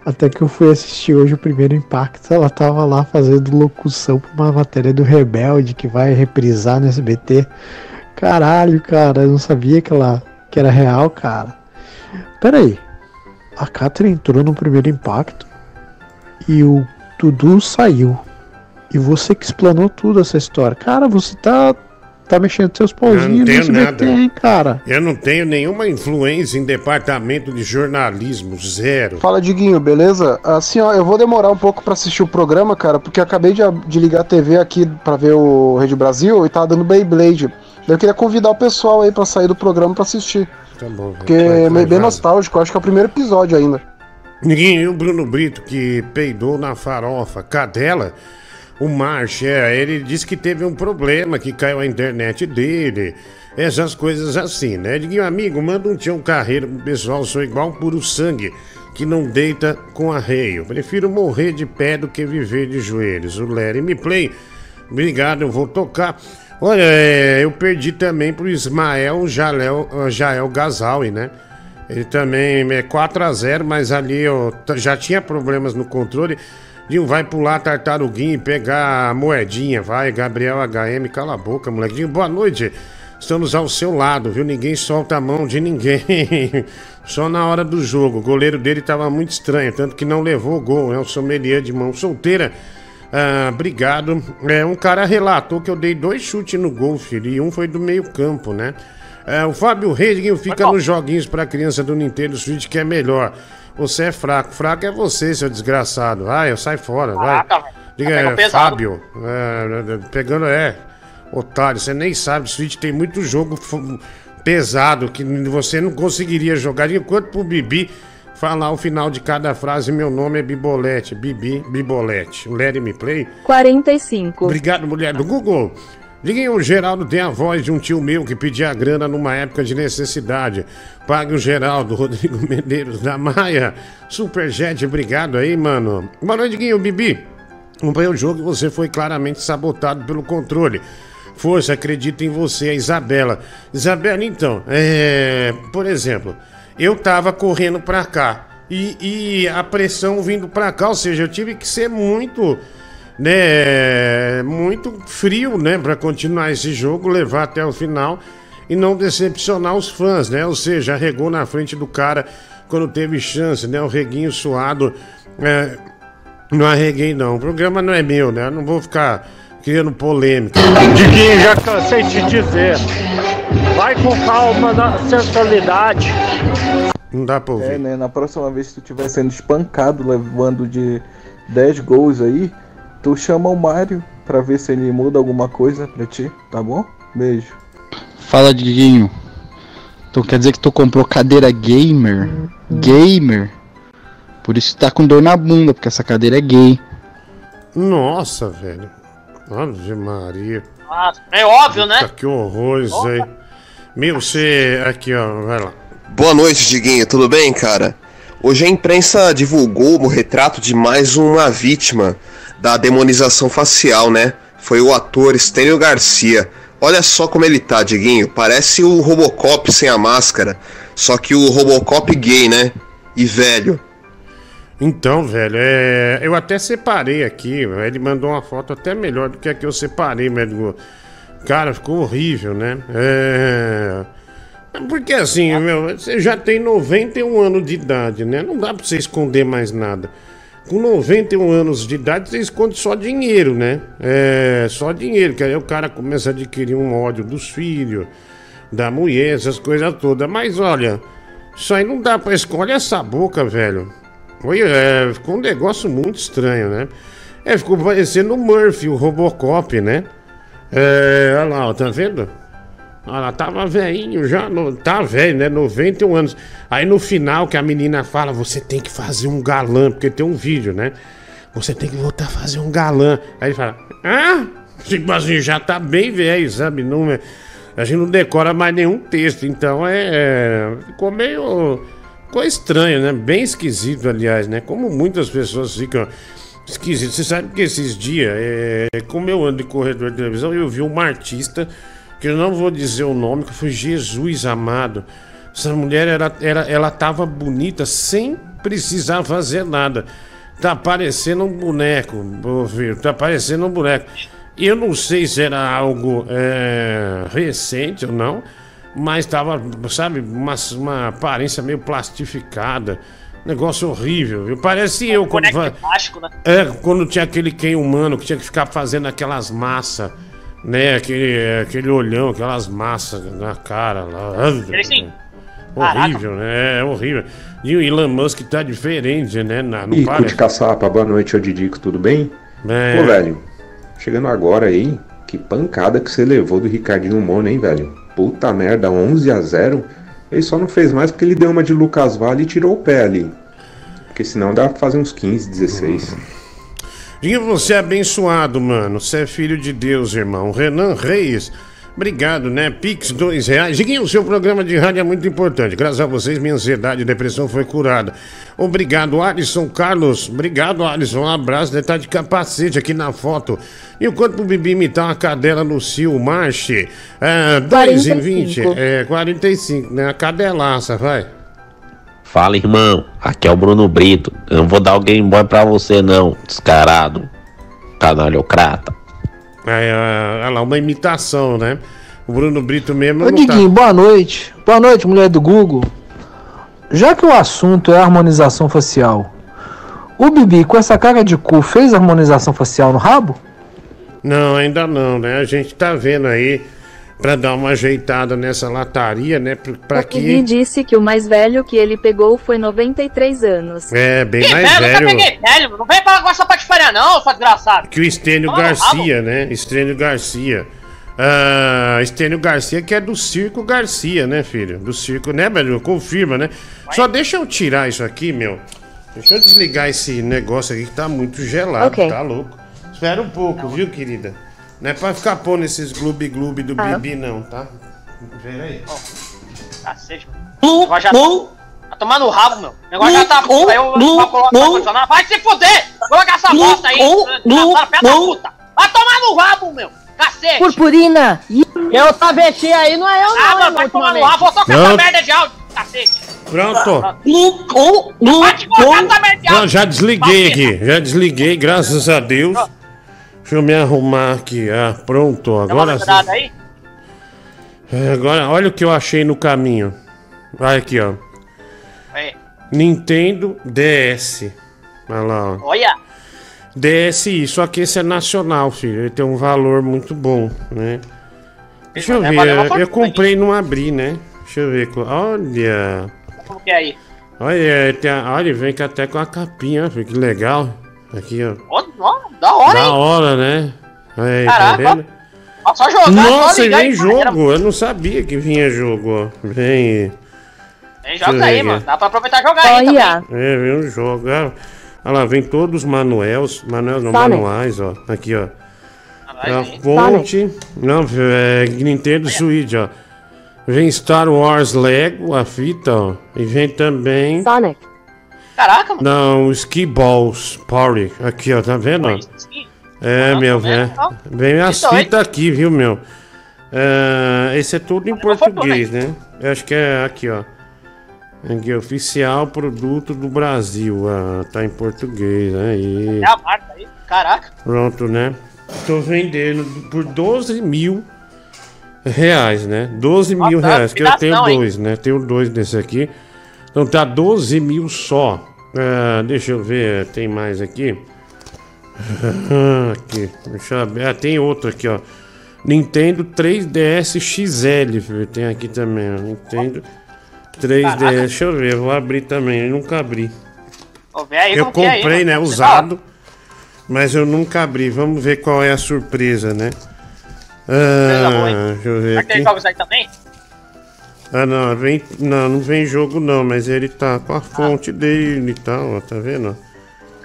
Até que eu fui assistir hoje o primeiro impacto, ela tava lá fazendo locução pra uma matéria do Rebelde que vai reprisar no SBT. Caralho, cara, eu não sabia que ela que era real, cara. Pera aí. A Catherine entrou no primeiro impacto e o Dudu saiu. E você que explanou tudo essa história. Cara, você tá tá mexendo seus Eu pauzinhos não no tenho SBT, nada. hein, cara. Eu não tenho nenhuma influência em departamento de jornalismo, zero. Fala, Diguinho, beleza? Assim, ó, eu vou demorar um pouco pra assistir o programa, cara, porque eu acabei de, de ligar a TV aqui pra ver o Rede Brasil e tava dando Beyblade. Daí Eu queria convidar o pessoal aí pra sair do programa pra assistir. Tá bom. Porque é bem nostálgico, eu acho que é o primeiro episódio ainda. Ninguém, e o Bruno Brito que peidou na farofa. Cadela, o March, é, ele disse que teve um problema, que caiu a internet dele. Essas coisas assim, né? Diguinho, amigo, manda um tchão carreiro pro pessoal, sou igual puro sangue, que não deita com arreio. Prefiro morrer de pé do que viver de joelhos. O Larry me play. Obrigado, eu vou tocar. Olha, é, eu perdi também pro Ismael Jael, Jael Gazawi, né? Ele também é 4x0, mas ali eu já tinha problemas no controle. Dinho, vai pular tartaruguinha e pegar a moedinha. Vai, Gabriel HM, cala a boca, molequinho. Boa noite. Estamos ao seu lado, viu? Ninguém solta a mão de ninguém. Só na hora do jogo. O goleiro dele tava muito estranho, tanto que não levou o gol. É o sommelier de mão solteira. Ah, obrigado. É, um cara relatou que eu dei dois chutes no gol, filho, e um foi do meio campo, né? É, o Fábio Reis fica nos joguinhos pra criança do Nintendo Switch que é melhor. Você é fraco. Fraco é você, seu desgraçado. Vai, eu sai fora, vai. Caraca, velho. Diga, Tá é. Fábio. é, pegando, é. Otário, você nem sabe. Switch tem muito jogo pesado que você não conseguiria jogar. Enquanto pro Bibi falar o final de cada frase, meu nome é Bibolete. Bibi, Bibolete. Let me play. 45. Obrigado, mulher do Google. Liguem, o Geraldo tem a voz de um tio meu que pedia grana numa época de necessidade. Pague o Geraldo, Rodrigo Medeiros da Maia. Superjet, obrigado aí, mano. Boa noite, Guinho, Bibi. Acompanhei o jogo e você foi claramente sabotado pelo controle. Força, acredito em você, a Isabela. Isabela, então, é, por exemplo, eu tava correndo pra cá e, e a pressão vindo pra cá, ou seja, eu tive que ser muito, né, muito frio, né, pra continuar esse jogo, levar até o final e não decepcionar os fãs, né? Ou seja, arregou na frente do cara quando teve chance, né? O reguinho suado. é, não arreguei, não. O programa não é meu, né? Eu não vou ficar criando polêmica. Diguinho, já cansei de dizer. Vai com calma na sensualidade. Não dá pra ouvir. É, né? Na próxima vez que tu estiver sendo espancado, levando de 10 gols aí, tu chama o Mário pra ver se ele muda alguma coisa pra ti, tá bom? Beijo. Fala, Diguinho. Então quer dizer que tu comprou cadeira gamer? Gamer? Por isso tá com dor na bunda, porque essa cadeira é gay. Nossa, velho. Ave Maria. Nossa, é óbvio, né? Que horror isso aí. Meu, você. Aqui, ó, vai lá. Boa noite, Diguinho, tudo bem, cara? Hoje a imprensa divulgou o retrato de mais uma vítima da demonização facial, né? Foi o ator Stênio Garcia. Olha só como ele tá, Diguinho. Parece o Robocop sem a máscara. Só que o Robocop gay, né? E velho. Então, velho, é... eu até separei aqui. Ele mandou uma foto até melhor do que a que eu separei, médico. Cara, ficou horrível, né? É. Porque assim, meu, você já tem 91 anos de idade, né? Não dá pra você esconder mais nada. Com 91 anos de idade, você esconde só dinheiro, né? É, só dinheiro, que aí o cara começa a adquirir um ódio dos filhos, da mulher, essas coisas todas. Mas olha, isso aí não dá pra escolher essa boca, velho. Foi, é, ficou um negócio muito estranho, né? É, ficou parecendo o Murphy, o Robocop, né? É, olha lá, ó, tá vendo? Olha lá, tava velhinho já, no, tá velho, né? 91 anos. Aí no final que a menina fala, você tem que fazer um galã, porque tem um vídeo, né? Você tem que voltar a fazer um galã. Aí ele fala, ah? Tipo assim, já tá bem velho, sabe? Não, é- a gente não decora mais nenhum texto, então é. é ficou meio. Ficou estranho, né? Bem esquisito, aliás, né? Como muitas pessoas ficam esquisitas. Você sabe que esses dias, é, como eu ando de corredor de televisão, eu vi uma artista, que eu não vou dizer o nome, que foi Jesus amado. Essa mulher, era, era, ela tava bonita sem precisar fazer nada. Tá parecendo um boneco, ô filho, tá parecendo um boneco. Eu não sei se era algo é, recente ou não, mas tava, sabe, uma, uma aparência meio plastificada. Negócio horrível, viu? Parece eu quando, plástico, né? é, quando tinha aquele quem humano que tinha que ficar fazendo aquelas massas, né? Aquele, aquele olhão, aquelas massas na cara lá. Ele sim. Horrível, né? É horrível. E o Elon Musk tá diferente, né? Na, não Ico de parece. caçapa, boa noite, ô Didico, tudo bem? É. Pô, velho, chegando agora aí, que pancada que você levou do Ricardinho Mono, hein, velho? Puta merda, 11 a 0 Ele só não fez mais porque ele deu uma de Lucas Vale e tirou o pé ali. Porque senão dá pra fazer uns 15, 16. Diga você é abençoado, mano. Você é filho de Deus, irmão. Renan Reis. Obrigado, né? Pix, dois reais. Diguinho, o seu programa de rádio é muito importante. Graças a vocês, minha ansiedade e depressão foi curada. Obrigado, Alisson Carlos. Obrigado, Alisson. Um abraço. Ele tá de capacete aqui na foto. E o quanto pro Bibi imitar uma cadela no Cio Marche? É, 2 em 20. 45. É, 45, né? A cadelaça, vai. Fala, irmão. Aqui é o Bruno Brito. Eu não vou dar o Game Boy pra você, não, descarado. Canalhocrata. É, é, olha lá, uma imitação, né? O Bruno Brito mesmo Ô tá- Diguinho, boa noite. Boa noite, mulher do Google. Já que o assunto é harmonização facial, o Bibi com essa cara de cu fez harmonização facial no rabo? Não, ainda não, né? A gente tá vendo aí pra dar uma ajeitada nessa lataria, né? Bibi que. disse que o mais velho que ele pegou foi 93 anos. É, bem Que mais velho, eu peguei velho, não vem falar com essa patifaria não, sua desgraçado. que o Estênio no Garcia, né? Estênio Garcia. Ah, Estênio Garcia, que é do Circo Garcia, né, filho? Do Circo, né, velho? Confirma, né? Só deixa eu tirar isso aqui, meu. Deixa eu desligar esse negócio aqui que tá muito gelado, Ok. tá louco? Espera um pouco, viu, querida? Não é pra ficar pondo esses gloob-gloob do Ah. Bibi, não, tá? Pera aí. Cacete. O negócio já tá tomando o rabo, meu. O negócio já tá. Aí eu vou colocar o. Vai se fuder! Coloca essa bosta aí, desgraçado, pé da puta! Vai tomar no rabo, meu! Cacete! Purpurina! Eu travesti aí, não é eu Ah, não, mano, hein, vai tomar no rabo, vou tocar essa merda de áudio, cacete! Pronto. Vai te colocar essa merda de Não, áudio! já desliguei aqui. Já desliguei, graças a Deus. Deixa eu me arrumar aqui. Ah, pronto. Agora sim. aí? É, Agora, olha o que eu achei no caminho. Vai aqui, ó. Aí. Nintendo DS. Olha lá, ó. Olha! DSi, só que esse é nacional, filho. Ele tem um valor muito bom, né? Deixa eu Vai ver. Eu comprei e não abri, né? Deixa eu ver. Olha. Como que é aí? Olha, tem a- olha, vem até com a capinha, ó, que legal. Aqui, ó. Ó, da hora, Da hein? hora, né? Tá Caraca, vendo? Ó, só jogar, Nossa, só e vem já era. jogo. Eu não sabia que vinha jogo, ó. Vem. Jogos ver aí, aqui. mano. Dá pra aproveitar e jogar aí também. É, vem um jogo. Ah, Olha lá, vem todos os manuels. Manuels não, Sonic. manuais, ó. Aqui, ó. vai A fonte. Não, é Nintendo Switch, ó. Vem Star Wars Lego, a fita, ó. E vem também. Sonic. Caraca, mano. Não, Ski Balls Party. Aqui, ó, tá vendo? ó? É, meu, é. Vem as fitas aqui, viu, meu? É, esse é tudo em português, né? Eu acho que é aqui, ó. Aqui, oficial produto do Brasil. Ah, tá em português, aí. É a marca aí. Caraca. Pronto, né? Tô vendendo por 12 mil reais, né? 12 mil Nossa, reais, que eu tenho liquidação, hein? dois, né? Tenho dois desse aqui. Então tá 12 mil só. Ah, deixa eu ver, tem mais aqui. aqui, deixa eu ver. Ah, tem outro aqui, ó. Nintendo 3DS XL, filho. Tem aqui também, ó. Nintendo 3DS. Deixa eu ver, vou abrir também. Eu nunca abri. Ô, vê aí Eu é aí, comprei, né? mano. Usado. Mas eu nunca abri. Vamos ver qual é a surpresa, né? Ah, deixa eu ver Será que tem jogos aí também? Ah, não, vem, não, não vem jogo não, mas ele tá com a fonte dele e tal, ó, tá vendo?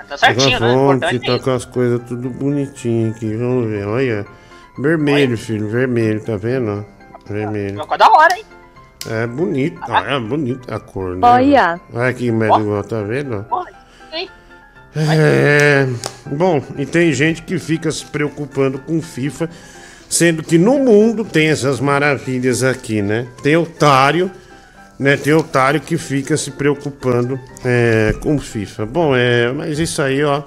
Tá certinho, tá né? com a O fonte, importante é tá com as coisas tudo bonitinho aqui, vamos ver, olha. Vermelho, filho, vermelho, tá vendo? Vermelho. Ficou da hora, hein? É bonito, ó, é bonita a cor, né? Olha. Olha aqui, médico, tá vendo? É. Bom, e tem gente que fica se preocupando com FIFA, sendo que no mundo tem essas maravilhas aqui, né? Tem otário, né? Tem otário que fica se preocupando é, com FIFA. Bom, é. Mas isso aí, ó.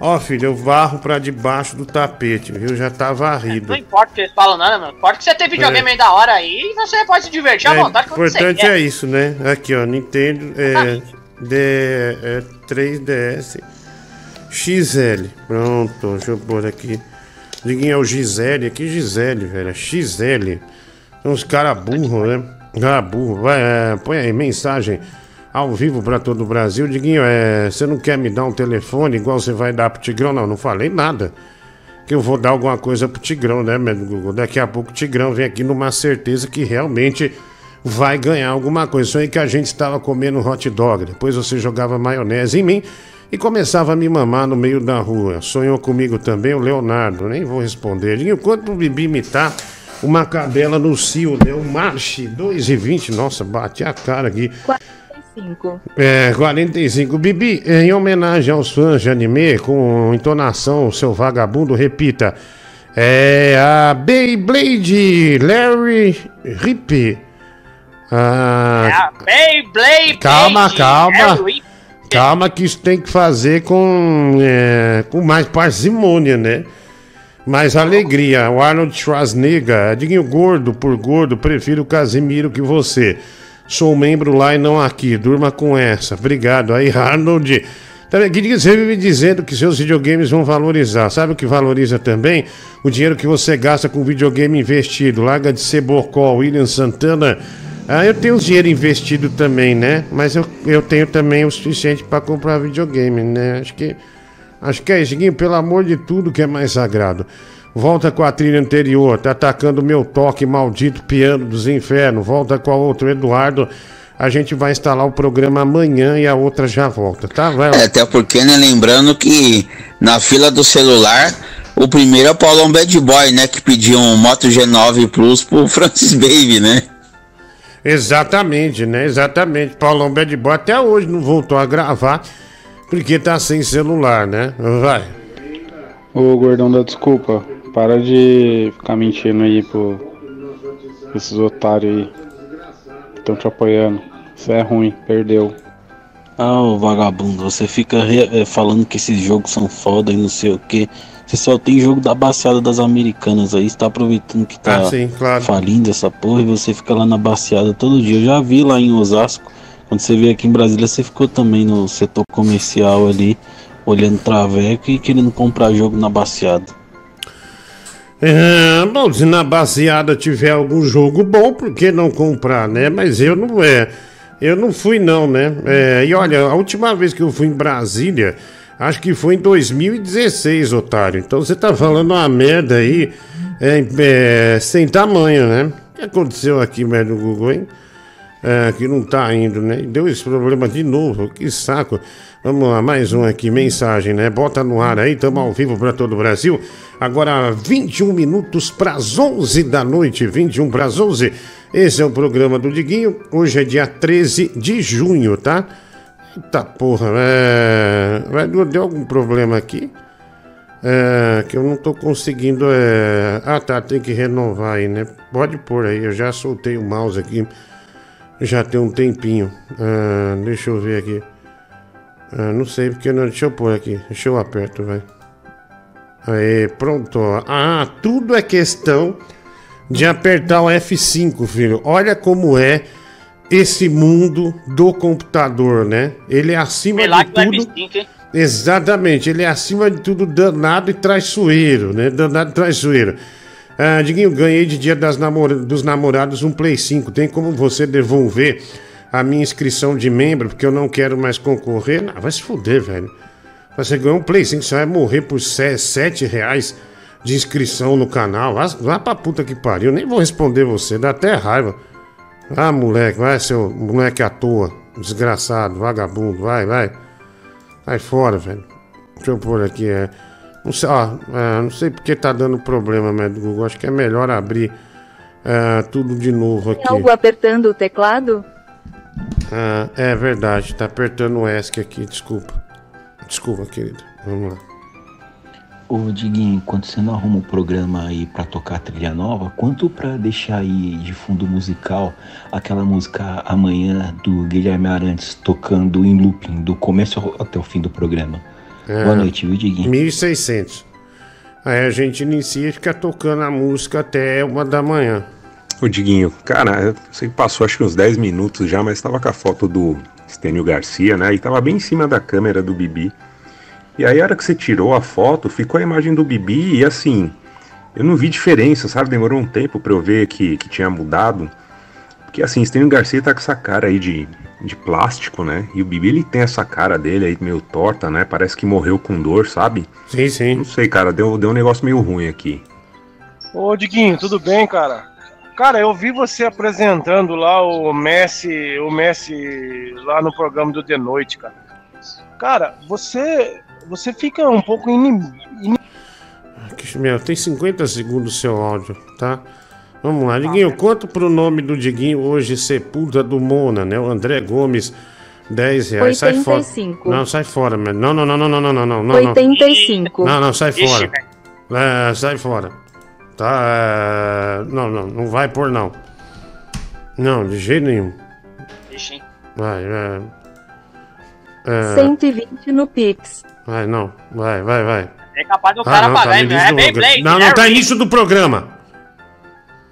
Ó, filho, eu varro pra debaixo do tapete, viu? Já tá varrido. Não importa o que eles falam, nada, mano. Importa que você tem videogame É. aí da hora aí e você pode se divertir à É, vontade quando você importante quer. é isso, né? Aqui, ó, Nintendo é, D, é 3DS XL. Pronto, deixa eu pôr aqui. Diguinho o Gisele, aqui Gisele, velho, é XL. São uns caras burros, né? Ah, burro. Vai, é, põe aí mensagem ao vivo pra todo o Brasil. Diguinho, é, você não quer me dar um telefone igual você vai dar pro Tigrão? Não, não falei nada que eu vou dar alguma coisa pro Tigrão, né, meu Google? Daqui a pouco o Tigrão vem aqui numa certeza que realmente vai ganhar alguma coisa. Isso aí que a gente estava comendo hot dog. Depois você jogava maionese em mim e começava a me mamar no meio da rua. Sonhou comigo também o Leonardo, nem vou responder. E enquanto o Bibi imitar uma cadela no cio, né? Um marche 2,20. Nossa, bati a cara aqui. 45. É, 45. Bibi, em homenagem aos fãs de anime, com entonação, seu vagabundo, repita. É a Beyblade Larry Rip. Ah, Beyblade! calma, calma. Harry. Calma que isso tem que fazer com, é, com mais parcimônia, né? Mais alegria. O Arnold Schwarzenegger, Diguinho gordo por gordo, prefiro o Casimiro que você. Sou membro lá e não aqui. Durma com essa. Obrigado. Aí, Arnold. Também, que você vive dizendo que seus videogames vão valorizar. Sabe o que valoriza também? O dinheiro que você gasta com videogame investido. Larga de ser bocó, William Santana. Ah, eu tenho dinheiro investido também, né? Mas eu, eu tenho também o suficiente para comprar videogame, né? Acho que. Acho que é isso, Guinho, pelo amor de tudo que é mais sagrado. Volta com a trilha anterior, tá atacando o meu toque maldito piano dos infernos. Volta com a outra, Eduardo. A gente vai instalar o programa amanhã e a outra já volta, tá? Vai lá. É, até porque, né, lembrando que na fila do celular, o primeiro é o Paulão Bad Boy, né, que pediu um Moto G9 Plus pro Francis Baby, né? Exatamente, né? Exatamente. Paulão Bad Boy até hoje não voltou a gravar porque tá sem celular, né? Vai. Ô gordão da desculpa, para de ficar mentindo aí pro esses otários aí estão te apoiando. Isso é ruim, perdeu. Ah, ô vagabundo, você fica re- eh, falando que esses jogos são foda e não sei o que. Você só tem jogo da baseada das americanas aí, você tá aproveitando que tá Ah, sim, claro. falindo essa porra e você fica lá na baseada todo dia. Eu já vi lá em Osasco, quando você veio aqui em Brasília, você ficou também no setor comercial ali, olhando traveco e querendo comprar jogo na baseada. É, bom, se na baseada tiver algum jogo bom, por que não comprar, né? Mas eu não é. Eu não fui, não, né? É, e olha, a última vez que eu fui em Brasília, acho que foi em 2016, otário. Então você tá falando uma merda aí é, é, sem tamanho, né? O que aconteceu aqui, merda, no Google, hein? É, que não tá indo, né? Deu esse problema de novo, que saco. Vamos lá, mais um aqui, mensagem, né? Bota no ar aí, estamos ao vivo para todo o Brasil. Agora, 21 minutos para as 11 da noite, 21 para as 11. Esse é o programa do Diguinho. Hoje é dia 13 de junho, tá? Eita porra, é... vai- Deu algum problema aqui? É, que eu não tô conseguindo. É... Ah, tá, tem que renovar aí, né? Pode pôr aí, eu já soltei o mouse aqui. Já tem um tempinho. Ah, deixa eu ver aqui. Ah, não sei porque não. Deixa eu pôr aqui. Deixa eu aperto, vai. Aí, pronto. Ah, tudo é questão de apertar o F5, filho. Olha como é esse mundo do computador, né? Ele é acima lá de tudo. M5, hein? Exatamente, ele é acima de tudo danado e traiçoeiro, né? Danado e traiçoeiro. Ah, Diguinho, ganhei de dia das namora- dos namorados um Play 5. Tem como você devolver a minha inscrição de membro, porque eu não quero mais concorrer? Não, vai se fuder, velho. Você ganhou um Play 5, você vai morrer por 7 reais de inscrição no canal. Vá, vá pra puta que pariu. Nem vou responder você, dá até raiva. Ah, moleque, vai, seu moleque à toa. Desgraçado, vagabundo, vai, vai. Sai fora, velho. Deixa eu pôr aqui, é. Não sei, ó, é, não sei porque tá dando problema, né, do Google. Acho que é melhor abrir é, tudo de novo Tem aqui. algo apertando o teclado? Ah, é verdade, tá apertando o ESC aqui, desculpa. Desculpa, querido. Vamos lá. Ô Diguinho, quando você não arruma um programa aí pra tocar trilha nova, quanto pra deixar aí de fundo musical aquela música Amanhã do Guilherme Arantes tocando em looping do começo até o fim do programa? É, Boa noite, viu, Diguinho? 1600. Aí a gente inicia e fica tocando a música até uma da manhã. Ô Diguinho, cara, eu sei que passou acho que uns 10 minutos já, mas tava com a foto do Estênio Garcia, né? E tava bem em cima da câmera do Bibi. E aí a hora que você tirou a foto, ficou a imagem do Bibi e assim, eu não vi diferença, sabe? Demorou um tempo pra eu ver que, que tinha mudado. Porque assim, Estênio Garcia tá com essa cara aí de, de plástico, né? E o Bibi ele tem essa cara dele aí meio torta, né? Parece que morreu com dor, sabe? Sim, sim. Não sei, cara, deu, deu um negócio meio ruim aqui. Ô, Diguinho, tudo bem, cara? Cara, eu vi você apresentando lá o Messi, o Messi lá no programa do The Noite, cara. Cara, você você fica um pouco inimigo. inib... Meu, tem 50 segundos seu áudio, tá? Vamos lá, Diguinho, quanto pro nome do Diguinho hoje, Sepulta do Mona, né? O André Gomes, 10 reais. 85. Sai fora. Não, sai fora, meu. Não, não, não, não, não, não, não, não. 85. Não, não, sai fora. É, sai fora. Tá. É... Não, não, não vai por não. Não, de jeito nenhum. Ixi. Vai, é... É... 120 no Pix vai, não. Vai, vai, vai. É capaz do Ah, cara não, pagar, tá É do bem programa. Blade, Não, né? não, tá início do programa.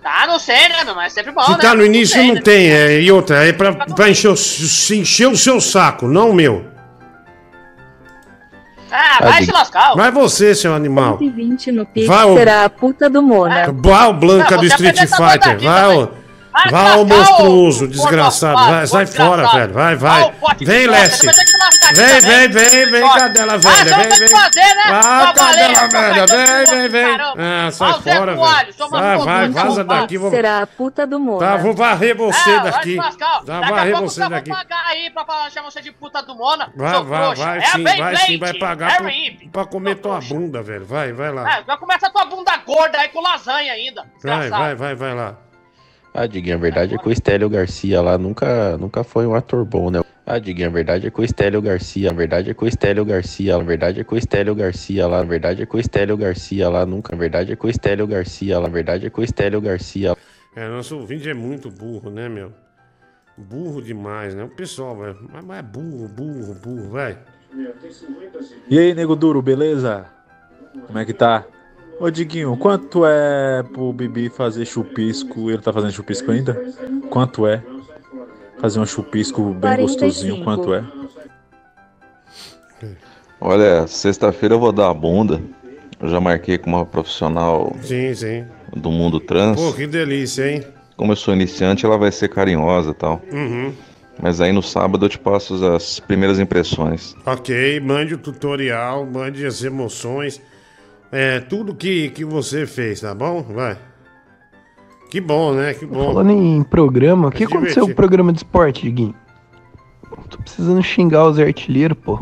Tá, não sei, né, meu? Mas é sempre bom, Se né? tá no início, sei, não né? tem. É, e outra, é pra, pra encher, o, encher o seu saco, não o meu. Ah, vai se lascar. ó. Vai você, seu animal. 120 no Pix Vai, será a puta do Mona. O Blanca Não, do Street Fighter. Vai, ô. Vai, o ô monstruoso, desgraçado. Vai, sai fora, velho. Vai, vai. Vem, Leste. Vem, vem, vem, vem, cadela velha. Vem, vem. Ah, cadela velha. Vem, vem, vem. Ah, sai fora, velho. Vai, vai, vaza daqui. Vou... Será a puta do mundo. Tá, vou né? varrer você daqui. Vai, tá, varrer você daqui. Vai pagar aí pra chamar você de puta do Mona. Vai, vai, vai sim, vai sim. Vai pagar pra comer tua bunda, velho. Vai, vai lá. Vai começar tua bunda gorda aí com lasanha ainda. Vai, vai, vai, vai lá. Ah, Diguinho, a verdade é que o Estélio Garcia lá nunca, nunca foi um ator bom, né? Ah, Diguinho, a verdade é que o Estélio Garcia, a verdade é que o Estélio Garcia, a verdade é que o Estélio Garcia lá, a verdade é que o Estélio Garcia lá nunca, a verdade é que o Estélio Garcia lá, a verdade é que o Estélio Garcia É, nosso ouvinte é muito burro, né, meu? Burro demais, né? O pessoal, vai. Mas mas é burro, burro, burro, vai. E aí, nego duro, beleza? Como é que tá? Ô Diguinho, quanto é pro Bibi fazer chupisco? Ele tá fazendo chupisco ainda? Quanto é? Fazer um chupisco bem 45. gostosinho, quanto é? Olha, sexta-feira eu vou dar a bunda. Eu já marquei com uma profissional Sim, sim. do mundo trans. Pô, que delícia, hein? Como eu sou iniciante, ela vai ser carinhosa e tal. Uhum. Mas aí no sábado eu te passo as primeiras impressões. Ok, mande o tutorial, mande as emoções. É, tudo que, que você fez, tá bom? Vai. Que bom, né? Que bom. Falando em programa, o que É aconteceu com o programa de esporte, Diguinho? Tô precisando xingar os artilheiros, pô.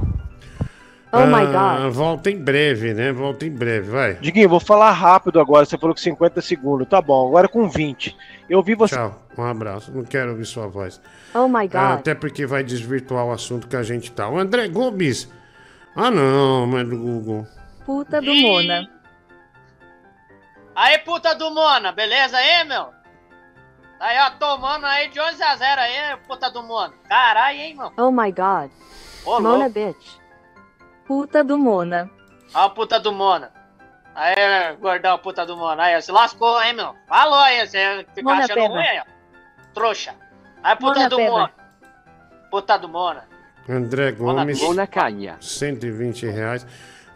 Oh my Ah, volta em breve, né? Volta em breve, vai. Diguinho, vou falar rápido agora. Você falou que 50 segundos. Tá bom, agora com 20. Eu vi você. Tchau, um abraço. Não quero ouvir sua voz. Oh my Ah, god. até porque vai desvirtuar o assunto que a gente tá. O André Gomes. Ah, não, mas do Google. Puta do Mona. Aí, puta do Mona, beleza aí, meu? Aí, ó, tomando aí de 11 a 0 aí, puta do Mona. Caralho, hein, mano? Oh my god. Ô, Mona louco. bitch. Puta do Mona. Ó, a puta do Mona. Aí, gordão, puta do Mona. Aí, ó, se lascou, hein, meu? Falou aí, você fica Mona achando pena. ruim aí, ó. Trouxa. Aí, puta Mona do Peba. Mona. Puta do Mona. André Gomes. Mona Canha. 120 reais.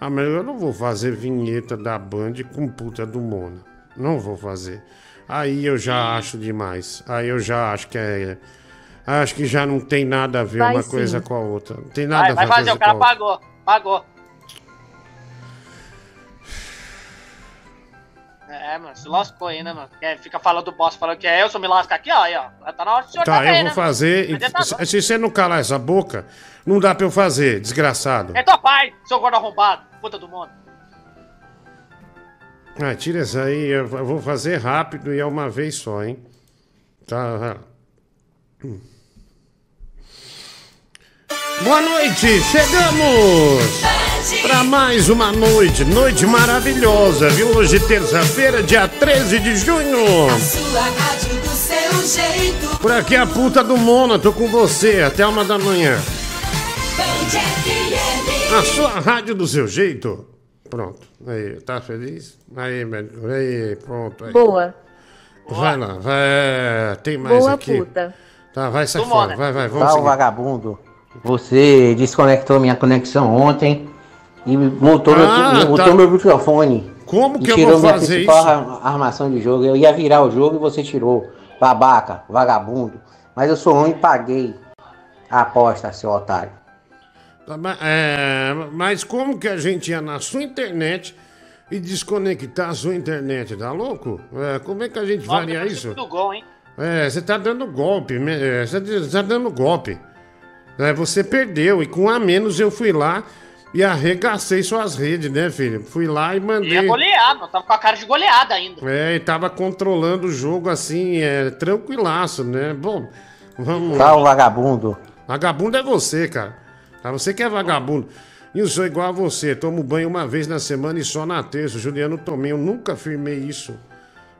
Ah, mas eu não vou fazer vinheta da Band com puta do Mona. Não vou fazer. Aí eu já acho demais. Aí eu já acho que é. Acho que já não tem nada a ver Vai uma sim. coisa com a outra. Não tem nada Vai, a ver vai fazer, coisa o cara pagou. Pagou. É, mano, se lascou aí, né, mano? É, fica falando do boss, falando que é eu, se eu me lascar aqui, ó, aí, ó. Tá na hora do senhor Tá, eu vou né? fazer. É tá Se, se você não calar essa boca, não dá pra eu fazer, desgraçado. É teu pai, seu gordo arrombado, puta do mundo. Ah, tira essa aí, eu vou fazer rápido e é uma vez só, hein? Tá. Hum. Boa noite, chegamos para mais uma noite, noite maravilhosa, viu? Hoje terça-feira, dia 13 de junho. Sua rádio do seu jeito. Por aqui a puta do Mona, tô com você até uma da manhã. A sua rádio do seu jeito. Pronto. Aí, tá feliz? Aí, médico. Aí, pronto. Aí. Boa. Vai lá, vai. Tem mais Boa aqui. puta. Tá, vai, sai fora. Vai, vai, vamos vagabundo. Você desconectou minha conexão ontem e mutou, Ah, meu, tá. meu microfone. Como que eu vou minha fazer principal isso? ar- armação de jogo. Eu ia virar o jogo e você tirou. Babaca, vagabundo. Mas eu sou ruim e paguei a aposta, seu otário. Tá, mas, é, mas como que a gente ia na sua internet e desconectar a sua internet? Tá louco? É, como é que a gente faria isso? Do gol, hein? É, você tá dando golpe, é, você tá dando golpe. É, você perdeu, e com a menos eu fui lá e arregacei suas redes, né, filho? Fui lá e Ia mandei. golear, mano. Tava com a cara de goleada ainda. É, e tava controlando o jogo assim, é, tranquilaço, né? Bom, vamos. Tal vagabundo. Vagabundo é você, cara. Tá, você que é vagabundo. E eu sou igual a você, tomo banho uma vez na semana e só na terça. Juliano tomei, eu nunca firmei isso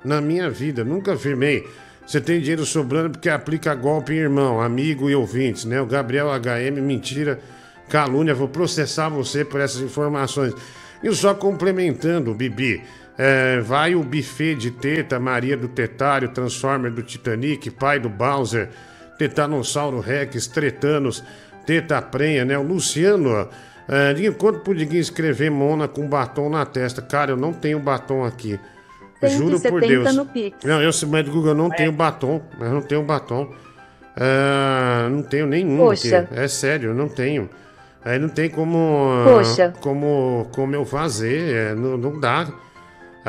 na minha vida, nunca firmei. Você tem dinheiro sobrando porque aplica golpe em irmão, amigo e ouvintes, né? O Gabriel HM, mentira, calúnia, vou processar você por essas informações. E só complementando, Bibi, é, vai o buffet de teta, Maria do Tetário, Transformer do Titanic, pai do Bowser, Tetanossauro Rex, Tretanos, Teta Prenha, né? O Luciano, é, diga quanto Diguinho escrever Mona com batom na testa. Cara, eu não tenho batom aqui. Juro por 170 Deus. no Pix. Não, eu, mas Google, eu não tenho batom. Eu não tenho batom. Ah, não tenho nenhum Poxa. aqui. É sério, eu não tenho. Aí não tem como. Poxa. Como, como eu fazer. é, não, não dá.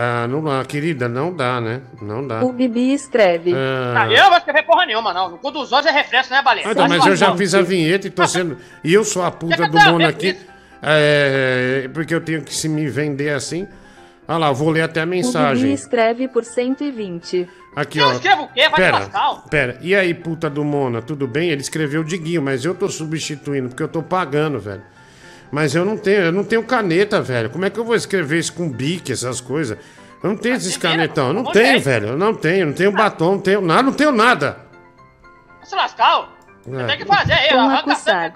Ah, não dá, querida, não dá, né? Não dá. O Bibi escreve. Ah, Ah, eu não vou escrever porra nenhuma, não. No cu dos outros é refresco, né, Baleia? Ah, então, mas eu já fiz a vinheta e tô sendo. E eu sou a puta do mundo aqui. É, porque eu tenho que se me vender assim. Olha lá, eu vou ler até a O Bibi mensagem. escreve por 120. Aqui, Eu ó. escrevo o quê? Vai Pera, pera. E aí, puta do Mona, tudo bem? Ele escreveu Diguinho, mas eu tô substituindo, porque eu tô pagando, velho. Mas eu não tenho, eu não tenho caneta, velho. Como é que eu vou escrever isso com bique, essas coisas? Eu não tenho esses canetão. Eu não tenho, velho. Eu não tenho, não tenho batom, não tenho nada, não tenho nada. Se lascar. É. Tem que fazer aí, arranca sangue,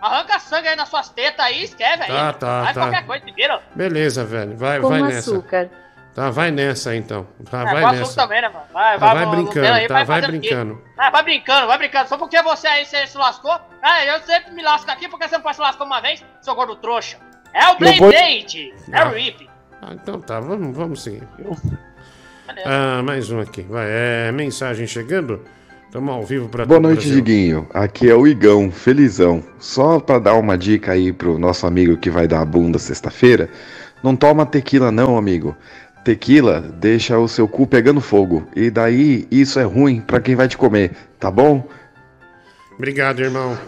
arranca sangue aí nas suas tetas aí e escreve aí. Tá, tá, Faz tá. qualquer coisa, primeiro. Beleza, velho. Vai, Com vai nessa. açúcar. Tá, vai nessa então. Tá, É, vai nessa. também, né, mano? Vai, Tá, vai, vai brincando, aí, tá, vai fazendo brincando. Ah, vai brincando, vai brincando. Só porque você aí você se lascou. Ah, eu sempre me lasco aqui porque você não pode se lascar uma vez, seu gordo trouxa. É o Blade Blade! É Ah. o Rip. Ah, então tá, vamos, vamos seguir. Ah, mais um aqui. Vai, é mensagem chegando. Estamos ao vivo para Boa noite, Diguinho. Aqui é o Igão, felizão. Só pra dar uma dica aí pro nosso amigo que vai dar a bunda sexta-feira, não toma tequila não, amigo. Tequila deixa o seu cu pegando fogo. E daí isso é ruim pra quem vai te comer, tá bom? Obrigado, irmão.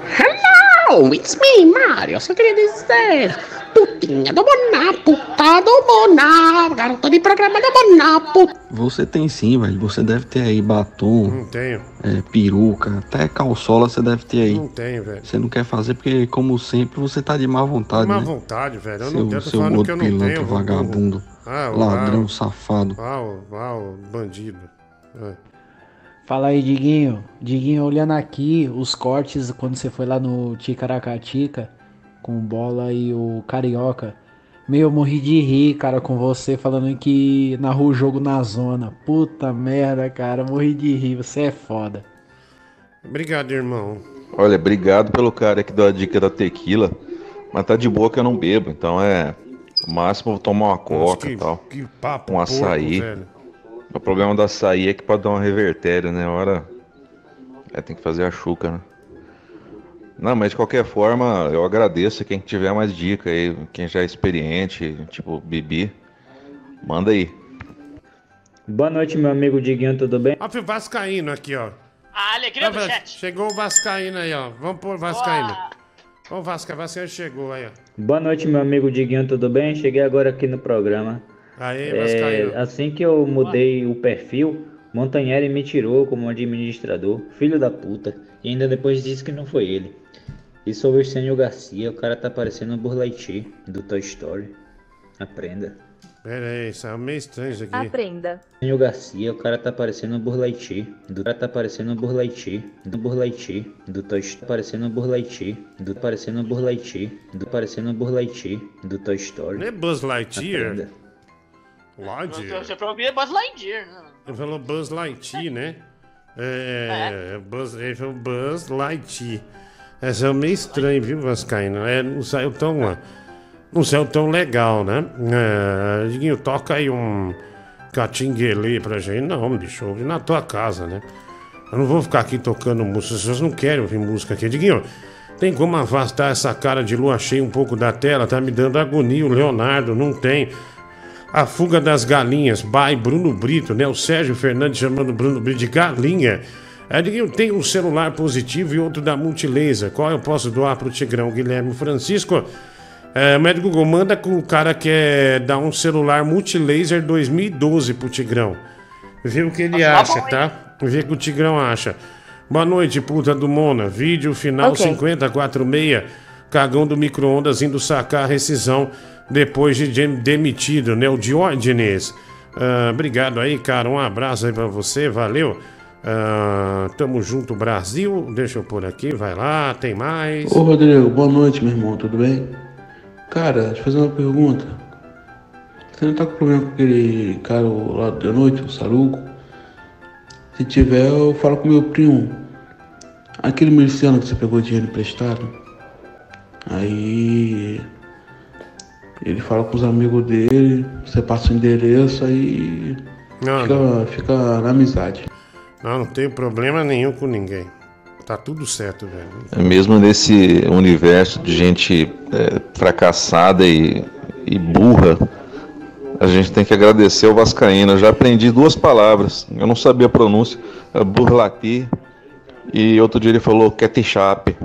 Hello, it's me, Mario. Eu só queria dizer, putinha do Boná, puta do Boná, garota de programa do Boná, puta. Você tem sim, velho. Você deve ter aí batom, Não tenho. é, peruca, até calçola você deve ter aí. Não tenho, velho. Você não quer fazer porque, como sempre, você tá de má vontade, Má né? vontade, velho. Eu seu não tenho, seu falando que eu não pilantra, tenho. vou- vagabundo, Ah, ladrão, uau. safado. Uau, uau, bandido. É. Fala aí, Diguinho. Diguinho, olhando aqui os cortes quando você foi lá no Ticaracatica com o bola e o Carioca. Meu, eu morri de rir, cara, com você falando que narrou o jogo na zona. Puta merda, cara, morri de rir. Você é foda. Obrigado, irmão. Olha, obrigado pelo cara que deu a dica da tequila, mas tá de boa que eu não bebo, então é. O máximo eu vou tomar uma coca que- e tal. que papo um porco, açaí. velho. o problema do açaí é que pode dar um revertério, né? Hora. É, tem que fazer a chuca, né? Não, mas de qualquer forma, eu agradeço quem tiver mais dica aí, quem já é experiente, tipo Bibi. Manda aí. Boa noite, meu amigo Diguinho, tudo bem? Ó, o Vascaíno aqui, ó. A alegria Ah, do chat. Chegou o Vascaíno aí, ó. Vamos pôr o Vascaíno. Ó, o Vasca, Vascaíno chegou aí, ó. Boa noite, meu amigo Diguinho, tudo bem? Cheguei agora aqui no programa. Aê, É, assim que eu mudei o perfil, Montanheri me tirou como administrador, filho da puta, e ainda depois disse que não foi ele. E sobre o Estênio Garcia, o cara tá parecendo o Burlaiti do Toy Story. Aprenda. Pera aí, isso é meio estranho isso aqui. Aprenda. Estênio Garcia, o cara tá parecendo o Burlaiti. Do cara tá parecendo o Burlaiti. Do Burlaiti. Do Toy Story. Parecendo o Burlaiti. Do parecendo o Burlaiti. Do parecendo o Burlaiti. Do Toy Story. Não é Buzz Lightyear? Aprenda. Lightyear. Você pra ouvir é Buzz Lightyear, né? Ele falou Buzz Lightyear, né? É, Buzz, ele falou Buzz Lightyear. Essa é meio estranho, viu, Vascaíno? É, não saiu tão, não saiu tão legal, né? É, Diguinho, toca aí um catinguele pra gente. Não, bicho, ouve na tua casa, né? Eu não vou ficar aqui tocando música, pessoas não querem ouvir música aqui. Diguinho, tem como afastar essa cara de lua cheia um pouco da tela? Tá me dando agonia, o Leonardo, não tem. A Fuga das Galinhas, by Bruno Brito, né? O Sérgio Fernandes chamando Bruno Brito de galinha. É, Diguinho, tem um celular positivo e outro da Multilaser. Qual eu posso doar pro Tigrão Guilherme Francisco? É, o médico Google manda com o cara que quer dar um celular Multilaser 2012 pro Tigrão. Vê o que ele acha, tá? Vê o que o Tigrão acha. Boa noite, puta do Mona. Vídeo final Ok. 5046. Cagão do micro-ondas indo sacar a rescisão depois de dem- demitido, né? O Diógenes. Ah, obrigado aí, cara. Um abraço aí pra você. Valeu. Ah, tamo junto, Brasil. Deixa eu pôr aqui. Vai lá, tem mais. Ô Rodrigo, boa noite, meu irmão, tudo bem? Cara, deixa eu fazer uma pergunta. Você não tá com problema com aquele cara lá da noite, o Saruco? Se tiver, eu falo com meu primo. Aquele miliciano que você pegou dinheiro emprestado. Aí. Ele fala com os amigos dele, você passa o endereço aí. Não, fica, fica na amizade. Não, não tenho problema nenhum com ninguém. Tá tudo certo, velho. Mesmo nesse universo de gente é, fracassada e, e burra, a gente tem que agradecer o Vascaíno. Eu já aprendi duas palavras, eu não sabia a pronúncia, é burlati, e outro dia ele falou ketchup.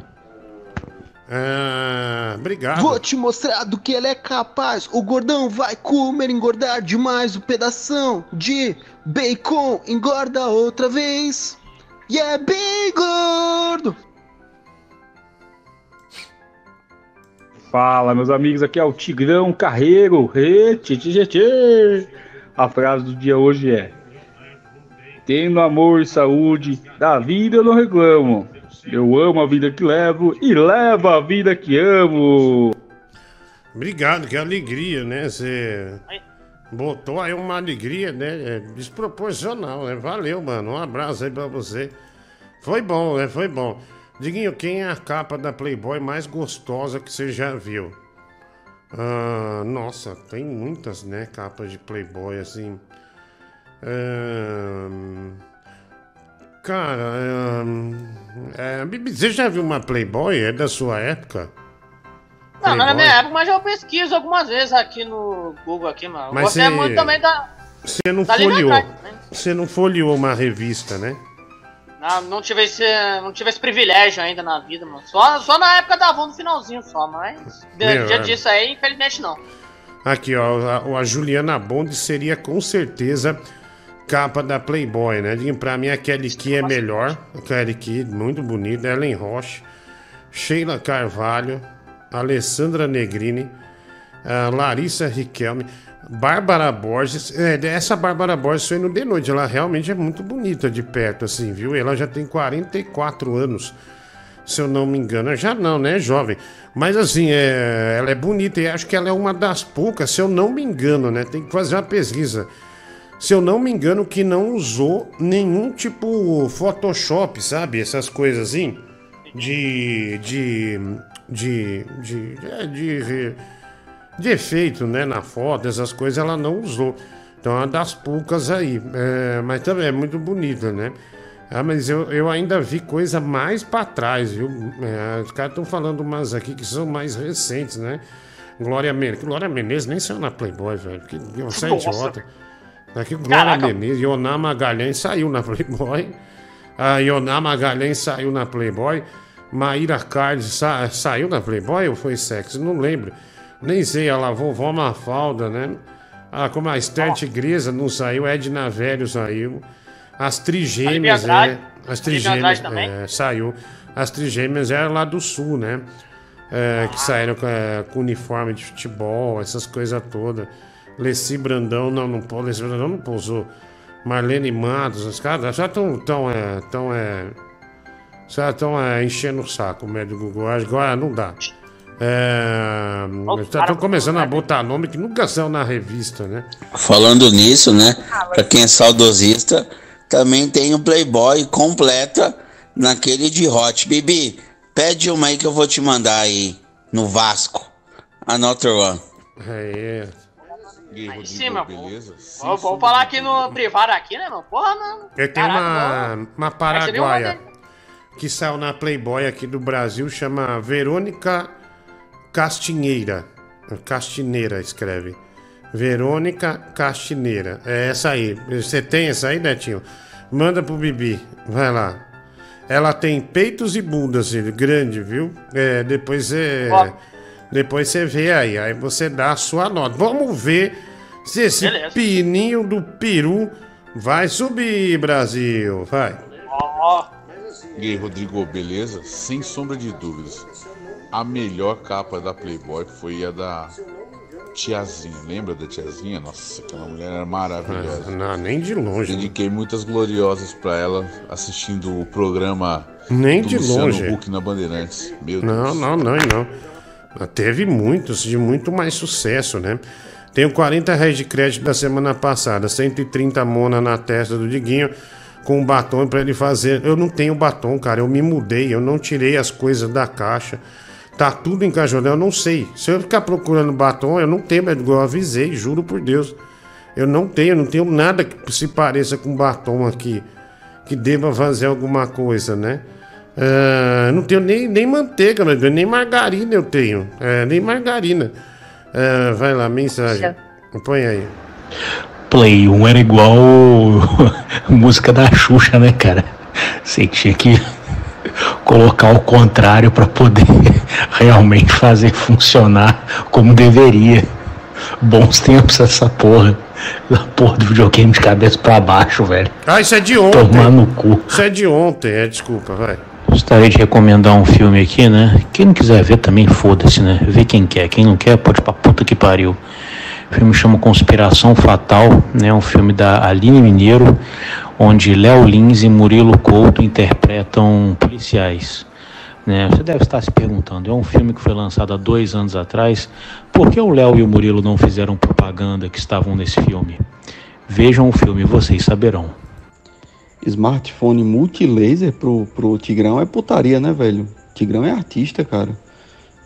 Ah, obrigado. Vou te mostrar do que ele é capaz. O gordão vai comer, engordar demais. O pedação de bacon engorda outra vez. E é bem gordo. Fala, meus amigos, aqui é o Tigrão Carreiro. Tchê, tchê, tchê. A frase do dia hoje é: Tendo amor e saúde, da vida eu não reclamo. Eu amo a vida que levo e levo a vida que amo. Obrigado, que alegria, né? Você botou aí uma alegria, né? É desproporcional, né? Valeu, mano. Um abraço aí pra você. Foi bom, né? Foi bom. Diguinho, quem é a capa da Playboy mais gostosa que você já viu? Ah, nossa, tem muitas, né? Capas de Playboy, assim. Ahn, Cara, ahn, é, você já viu uma Playboy? É da sua época? Não, não é na minha época, mas eu pesquiso algumas vezes aqui no Google aqui, mano. Mas você- muito também da. Você não Da folheou. liberdade, né? Você não folheou uma revista, né? Não, não tive esse, não tive esse privilégio ainda na vida, mano. Só, só na época da Avon no finalzinho só, mas. Meu, dia é. disso aí, infelizmente não. Aqui, ó, a, a Juliana Bond seria com certeza capa da Playboy, né? Pra mim a Kelly Key é melhor. A Kelly Key, muito bonita. Ellen Roche, Sheila Carvalho, Alessandra Negrini, Larissa Riquelme, Bárbara Borges. É, essa Bárbara Borges foi no de noite. Ela realmente é muito bonita de perto, assim, viu? Ela já tem 44 anos se eu não me engano. Já não, né, jovem? Mas assim, é, ela é bonita e acho que ela é uma das poucas, se eu não me engano, né? Tem que fazer uma pesquisa. se eu não me engano, que não usou nenhum tipo Photoshop, sabe? Essas coisas assim. De. de. De. de. é, de, de efeito, né? Na foto, essas coisas ela não usou. Então é uma das poucas aí. É, mas também é muito bonita, né? Ah, mas eu, eu ainda vi coisa mais pra trás, viu? É, os caras estão falando umas aqui que são mais recentes, né? Glória Menezes. Glória Menezes nem saiu na Playboy, velho. Que, você é idiota. Aqui, Glória Caraca. Menezes, Ioná Magalhães saiu na Playboy. A Ioná Magalhães saiu na Playboy. Maíra Cardes sa- saiu na Playboy ou foi sexo? Não lembro. Nem sei, a vovó Mafalda, né? Ah, como a Esther Tigresa não saiu, Edna Velho saiu. As trigêmeas, é. As trigêmeas, é, saiu. As trigêmeas eram lá do sul, né? É, que saíram com, é, com uniforme de futebol, essas coisas todas. Leci Brandão, não, não Leci Brandão não pousou. Marlene Matos, os caras já estão tão, é, tão, é, já estão é, enchendo o saco, o médico Google. Agora não dá. É, Estão começando a botar nome que nunca saiu na revista, né? Falando nisso, né? Pra quem é saudosista, também tem o Playboy completa naquele de Hot. Bibi, pede uma aí que eu vou te mandar aí no Vasco. Another one. É. Aí em cima, pô. Vamos, vamos falar aqui no privado aqui, né, meu? Porra, não. Eu tenho Caraca, uma, uma Aí paraguaia uma que saiu na Playboy aqui do Brasil, chama Verônica Castinheira. Castineira escreve. Verônica Castineira. É essa aí. Você tem essa aí, Netinho? Manda pro Bibi. Vai lá. Ela tem peitos e bundas, assim, grande, viu? É, depois você. Ó. Depois você vê aí. Aí você dá a sua nota. Vamos ver se esse Beleza. pininho do peru vai subir, Brasil. Vai. Ó, E aí, Rodrigo, beleza? Sem sombra de dúvidas. A melhor capa da Playboy foi a da Tiazinha. Lembra da Tiazinha? Nossa, aquela mulher era maravilhosa. Não, nem de longe. Dediquei muitas gloriosas pra ela assistindo o programa Nem do de Luciano longe. Huck na Bandeirantes. Meu Deus. Não, não, não, não. Teve muitos, de muito mais sucesso, né? Tenho 40 reais de crédito da semana passada, 130 mona na testa do Diguinho, com batom pra ele fazer. Eu não tenho batom, cara, eu me mudei, eu não tirei as coisas da caixa. Tá tudo encaixotado, eu não sei. Se eu ficar procurando batom, eu não tenho, mas eu avisei, juro por Deus. Eu não tenho, não tenho nada que se pareça com batom aqui, que deva fazer alguma coisa, né? Ah, não tenho nem, nem manteiga, meu Deus, nem margarina eu tenho. É, nem margarina. Ah, vai lá, mensagem. Põe aí. Play 1 era igual música da Xuxa, né, cara? Você tinha que colocar o contrário pra poder realmente fazer funcionar como deveria. Bons tempos essa porra. A porra do videogame de cabeça pra baixo, velho. Ah, isso é de ontem. Tomar no cu. Isso é de ontem, é, desculpa, vai. Gostaria de recomendar um filme aqui, né? Quem não quiser ver também, foda-se, né? Vê quem quer. Quem não quer, pode ir pra puta que pariu. O filme chama Conspiração Fatal, né? Um filme da Aline Mineiro, onde Léo Lins e Murilo Couto interpretam policiais. Né? Você deve estar se perguntando, é um filme que foi lançado há dois anos atrás, por que o Léo e o Murilo não fizeram propaganda que estavam nesse filme? Vejam o filme, vocês saberão. Smartphone multilaser pro, pro Tigrão é putaria, né, velho? Tigrão é artista, cara.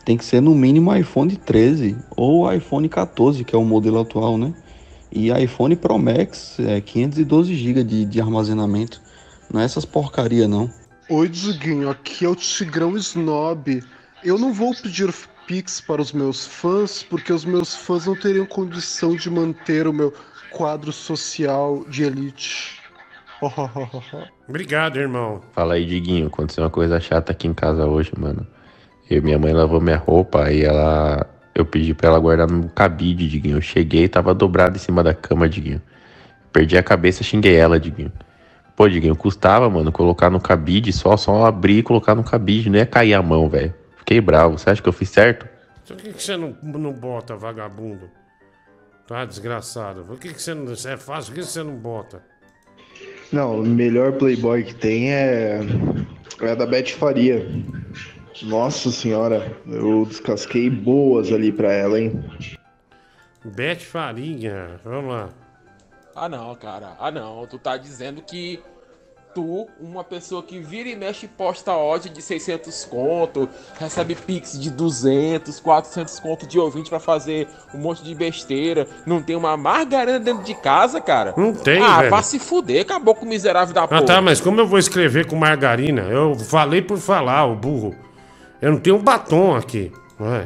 Tem que ser no mínimo iPhone 13 ou iPhone 14, que é o modelo atual, né? E iPhone Pro Max é 512 GB de, de armazenamento. Não é essas porcaria, não. Oi, Diguinho, aqui é o Tigrão Snob. Eu não vou pedir Pix para os meus fãs, porque os meus fãs não teriam condição de manter o meu quadro social de elite. Obrigado, irmão. Fala aí, Diguinho. Aconteceu uma coisa chata aqui em casa hoje, mano. Eu e minha mãe lavou minha roupa e ela. Eu pedi pra ela guardar no cabide, Diguinho. Eu cheguei tava dobrado em cima da cama, Diguinho. Perdi a cabeça, xinguei ela, Diguinho. Pô, Diguinho, custava, mano, colocar no cabide, só, só abrir e colocar no cabide. Não ia cair a mão, velho. Fiquei bravo. Você acha que eu fiz certo? Então por que, que você não, não bota, vagabundo? Tá desgraçado. Por que, que você não. É fácil, por que você não bota? Não, o melhor Playboy que tem é, é a da Beth Faria. Nossa senhora, eu descasquei boas ali pra ela, hein? Bete Farinha, vamos lá. Ah não, cara. Ah não. Tu tá dizendo que tu, uma pessoa que vira e mexe e posta ódio de 600 conto, recebe pix de 200, 400 conto de ouvinte pra fazer um monte de besteira, não tem uma margarina dentro de casa, cara? Não tem, Ah, velho. vá se fuder, acabou com o miserável da porra. Ah, tá, mas como eu vou escrever com margarina? Eu falei por falar, o burro. Eu não tenho um batom aqui. Ué.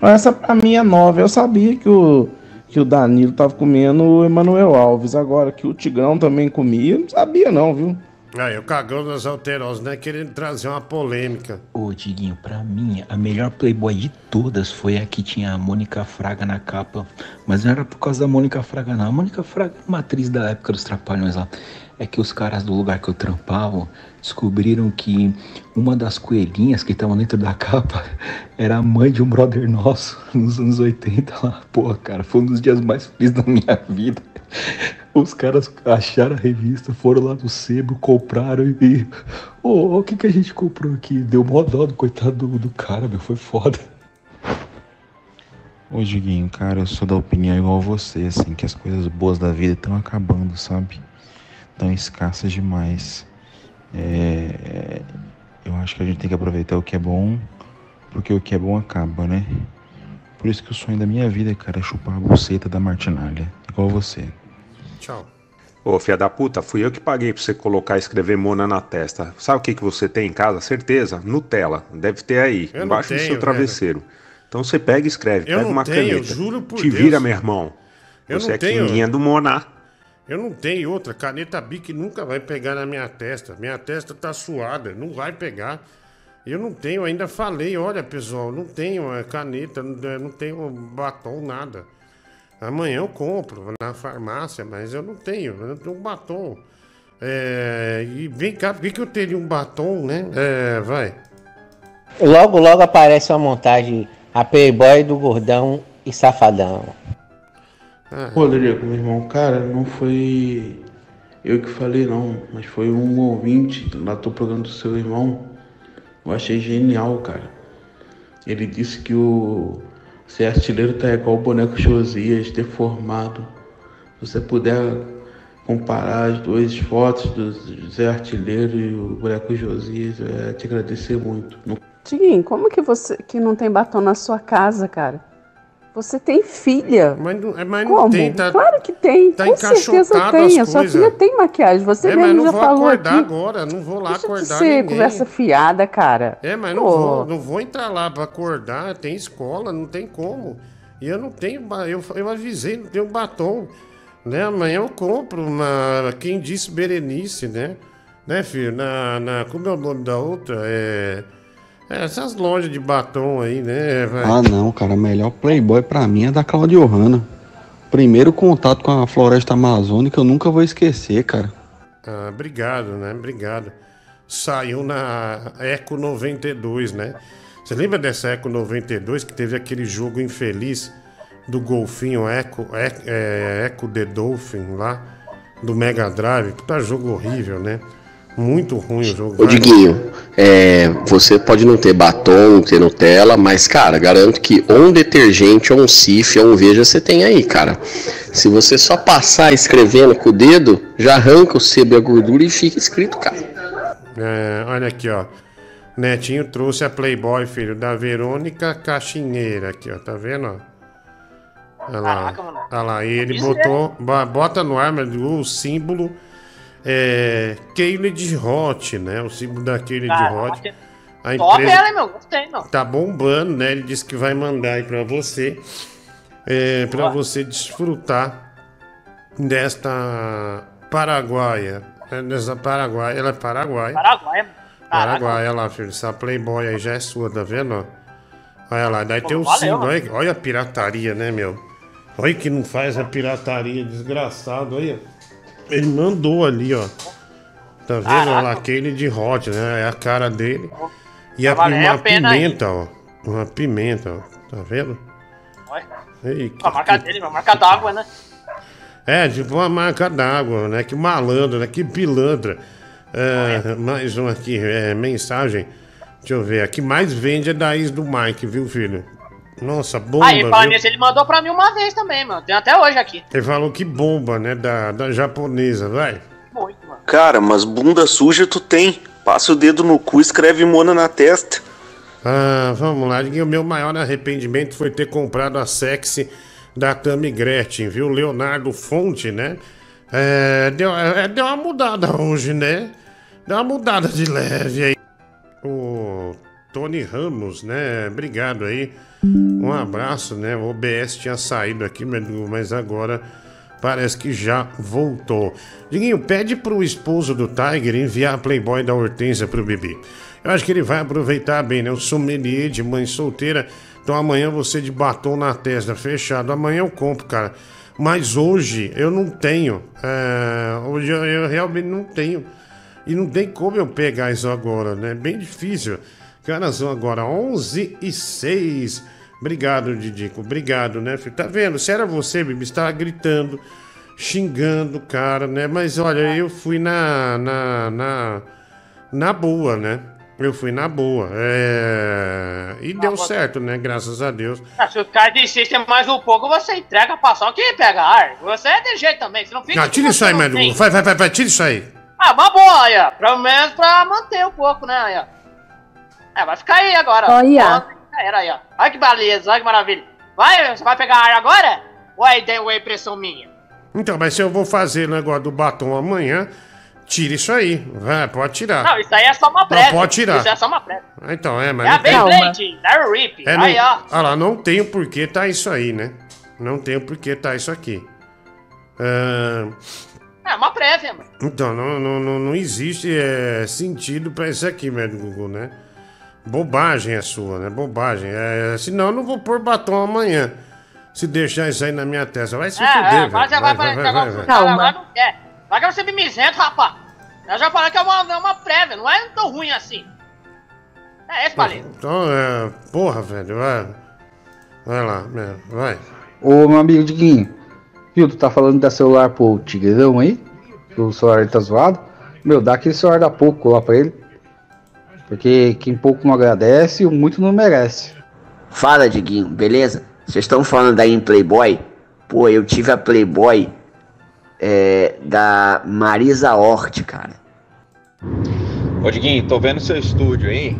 Essa pra mim é nova. Eu sabia que o, que o Danilo tava comendo o Emanuel Alves. Agora que o Tigrão também comia, não sabia não, viu? Aí, o cagão das alterosas, né? Querendo trazer uma polêmica. Ô, Diguinho, pra mim, a melhor Playboy de todas foi a que tinha a Mônica Fraga na capa. Mas não era por causa da Mônica Fraga, não. A Mônica Fraga é uma atriz da época dos Trapalhões lá. É que os caras do lugar que eu trampava descobriram que uma das coelhinhas que estavam dentro da capa era a mãe de um brother nosso nos anos 80 lá. Pô, cara, foi um dos dias mais felizes da minha vida. Os caras acharam a revista, foram lá no sebo, compraram e. Ô, o que, que a gente comprou aqui? Deu mó dó do coitado do, do cara, meu, foi foda. Ô Diguinho, cara, eu sou da opinião igual você, assim, que as coisas boas da vida estão acabando, sabe? Estão escassas demais. É, Eu acho que a gente tem que aproveitar o que é bom, porque o que é bom acaba, né? Por isso que o sonho da minha vida, cara, é chupar a buceta da martinalha, igual você. Tchau. Ô, filha da puta, fui eu que paguei pra você colocar e escrever Mona na testa. Sabe o que, que você tem em casa? Certeza? Nutella. Deve ter aí, Eu embaixo do tenho, seu travesseiro. Então você pega e escreve, Eu pega não uma tenho, caneta. juro por Te Deus. vira, meu irmão. Eu você não é tenho. quinguinha do Moná. Eu não tenho outra. Caneta Bic nunca vai pegar na minha testa. Minha testa tá suada, não vai pegar. Eu não tenho, ainda falei, olha pessoal, não tenho é, caneta, não, é, não tenho batom, nada. Amanhã eu compro na farmácia, mas eu não tenho, eu não tenho um batom. É, e vem cá, por que eu teria um batom, né? É, vai. Logo, logo aparece uma montagem a Playboy do Gordão e Safadão. Rodrigo, meu irmão, cara, não foi eu que falei não, mas foi um ouvinte lá do programa do seu irmão. Eu achei genial, cara. Ele disse que o ser artilheiro tá igual o boneco Josias, deformado. Se você puder comparar as duas fotos do Zé Artilheiro e o boneco Josias, eu ia te agradecer muito. Tiguinho, como que você que não tem batom na sua casa, cara? Você tem filha. Mas não, é, mas não Como? tem, tá- claro que tem. tá com certeza tem. A sua filha tem maquiagem. Você é, mas mesmo não já vou falou acordar aqui. agora, não vou lá Deixa de acordar ser ninguém. conversa fiada, cara. É, mas não vou, não vou entrar lá pra acordar, tem escola, não tem como. E eu não tenho, eu, eu avisei, não tenho batom. Né? Amanhã eu compro uma, quem disse Berenice, né? Né, filho? Na, na, como é o nome da outra? É, é essas lojas de batom aí, né? vai. Ah, não, cara. Melhor Playboy pra mim é da Claudio Hanna. Primeiro contato com a floresta amazônica eu nunca vou esquecer, cara. Ah, obrigado, né? Obrigado. Saiu na Eco 92, né? Você lembra dessa Eco 92 que teve aquele jogo infeliz do golfinho Eco, Eco, é, Eco The Dolphin lá, do Mega Drive? Puta jogo horrível, né? Muito ruim o jogo. Ô Diguinho, é, você pode não ter batom, não ter Nutella, mas, cara, garanto que ou um detergente, ou um cif, ou um veja você tem aí, cara. Se você só passar escrevendo com o dedo, já arranca o sebo e a gordura e fica escrito, cara. É, olha aqui, ó. Netinho trouxe a Playboy, filho, da Verônica Caixinheira aqui, ó. Tá vendo, ó? Olha lá. Caraca, mano. Olha lá, e ele botou, bo- bota no ar, mas o símbolo é Keylet Hot, né? O símbolo da Caraca, Hot. A Top empresa ela, meu? Gostei, meu. tá bombando, né? Ele disse que vai mandar aí pra você, é, para você desfrutar desta paraguaia. É, Dessa paraguaia, ela é paraguaia. Paraguai, mano. Paraguai, olha lá, filho. Essa Playboy aí já é sua, tá vendo? Olha lá, daí tem o valeu, símbolo. Olha, olha a pirataria, né, meu? Olha que não faz a pirataria, desgraçado. Olha. Ele mandou ali, ó. Tá vendo? Olha lá, aquele de hot, né? É a cara dele. E a, Tá uma pimenta, ó. Uma pimenta, ó. Tá vendo? Olha. Ei, que- A marca dele, a marca d'água, né? é, tipo uma marca d'água, né? Que malandro, né? Que pilantra. É, mais um aqui, é, mensagem. Deixa eu ver. A que mais vende é da ex do Mike, viu, filho? Nossa, bomba, Aí, falando nisso, ele mandou pra mim uma vez também, mano. Tem até hoje aqui. Ele falou que bomba, né? Da, da japonesa, vai. Muito, mano. Cara, mas bunda suja tu tem. Passa o dedo no cu e escreve Mona na testa. Ah, vamos lá. O meu maior arrependimento foi ter comprado a sexy da Tami Gretchen, viu? Leonardo Fonte, né? É, deu, é, deu uma mudada hoje, né? Deu uma mudada de leve aí. O Tony Ramos, né? Obrigado aí. Um abraço, né? O OBS tinha saído aqui, mas agora parece que já voltou. Diguinho, pede pro esposo do Tiger enviar a Playboy da Hortência pro bebê. Eu acho que ele vai aproveitar bem, né? O sommelier de mãe solteira. Então amanhã você de batom na testa, fechado. Amanhã eu compro, cara. Mas hoje eu não tenho. É, hoje eu, eu realmente não tenho. E não tem como eu pegar isso agora, né? Bem difícil. Horas são agora? 11 e 6. Obrigado, Didico. Obrigado, né, filho? Tá vendo? Se era você, Bibi, estava gritando, xingando o cara, né? Mas olha, eu fui na. na. na, na boa, né? Eu fui na boa. É... E deu certo, né? Graças a Deus. Ah, Se o cara insiste mais um pouco, você entrega a paçoca e pega ar. Você é de jeito também, você não fica. Não, tira isso aí, Médico. tem. Vai, vai, vai, vai, tira isso aí. Ah, uma boa aí, ó. Pelo menos pra manter um pouco, né? Aí, ó. É, vai ficar aí agora. ó. Olha. Já Era aí, ó. Olha que beleza, olha que maravilha. Vai, você vai pegar ar agora? Ou é ideia ou é impressão minha? Então, mas se eu vou fazer o negócio do batom amanhã, tira isso aí. Vai, pode tirar. Não, isso aí é só uma prévia. pode tirar. Isso é só uma prévia. Então, é, mas É a não. Beyblade, da Rip. É, não... Aí, ó. Ah lá, não tem o porquê tá isso aí, né? Não tem o porquê tá isso aqui. Ah, É uma prévia, mano. então, não, não, não, não existe é, sentido pra isso aqui, médico Gugu, né? Bobagem é sua, né? Bobagem. É, senão eu não vou pôr batom amanhã. Se deixar isso aí na minha testa. Vai se é, fuder, é, velho. agora você vai parecer agora que o cara agora não quer. Vai que você mimizento, rapaz. Eu já falei que é uma, é uma prévia, não é tão ruim assim. É esse, Palito. Então, é... Porra, velho, vai. Vai lá, né? vai. Ô, meu amigo Diguinho, viu, tu tá falando da celular pro Tigrão aí? Que o celular tá zoado? Meu, dá aquele celular da pouco lá pra ele. Porque quem pouco não agradece, o muito não merece. Fala, Diguinho, beleza? Vocês estão falando aí em Playboy? Pô, eu tive a Playboy é, da Marisa Hort, cara. Ô Diguinho, tô vendo seu estúdio aí.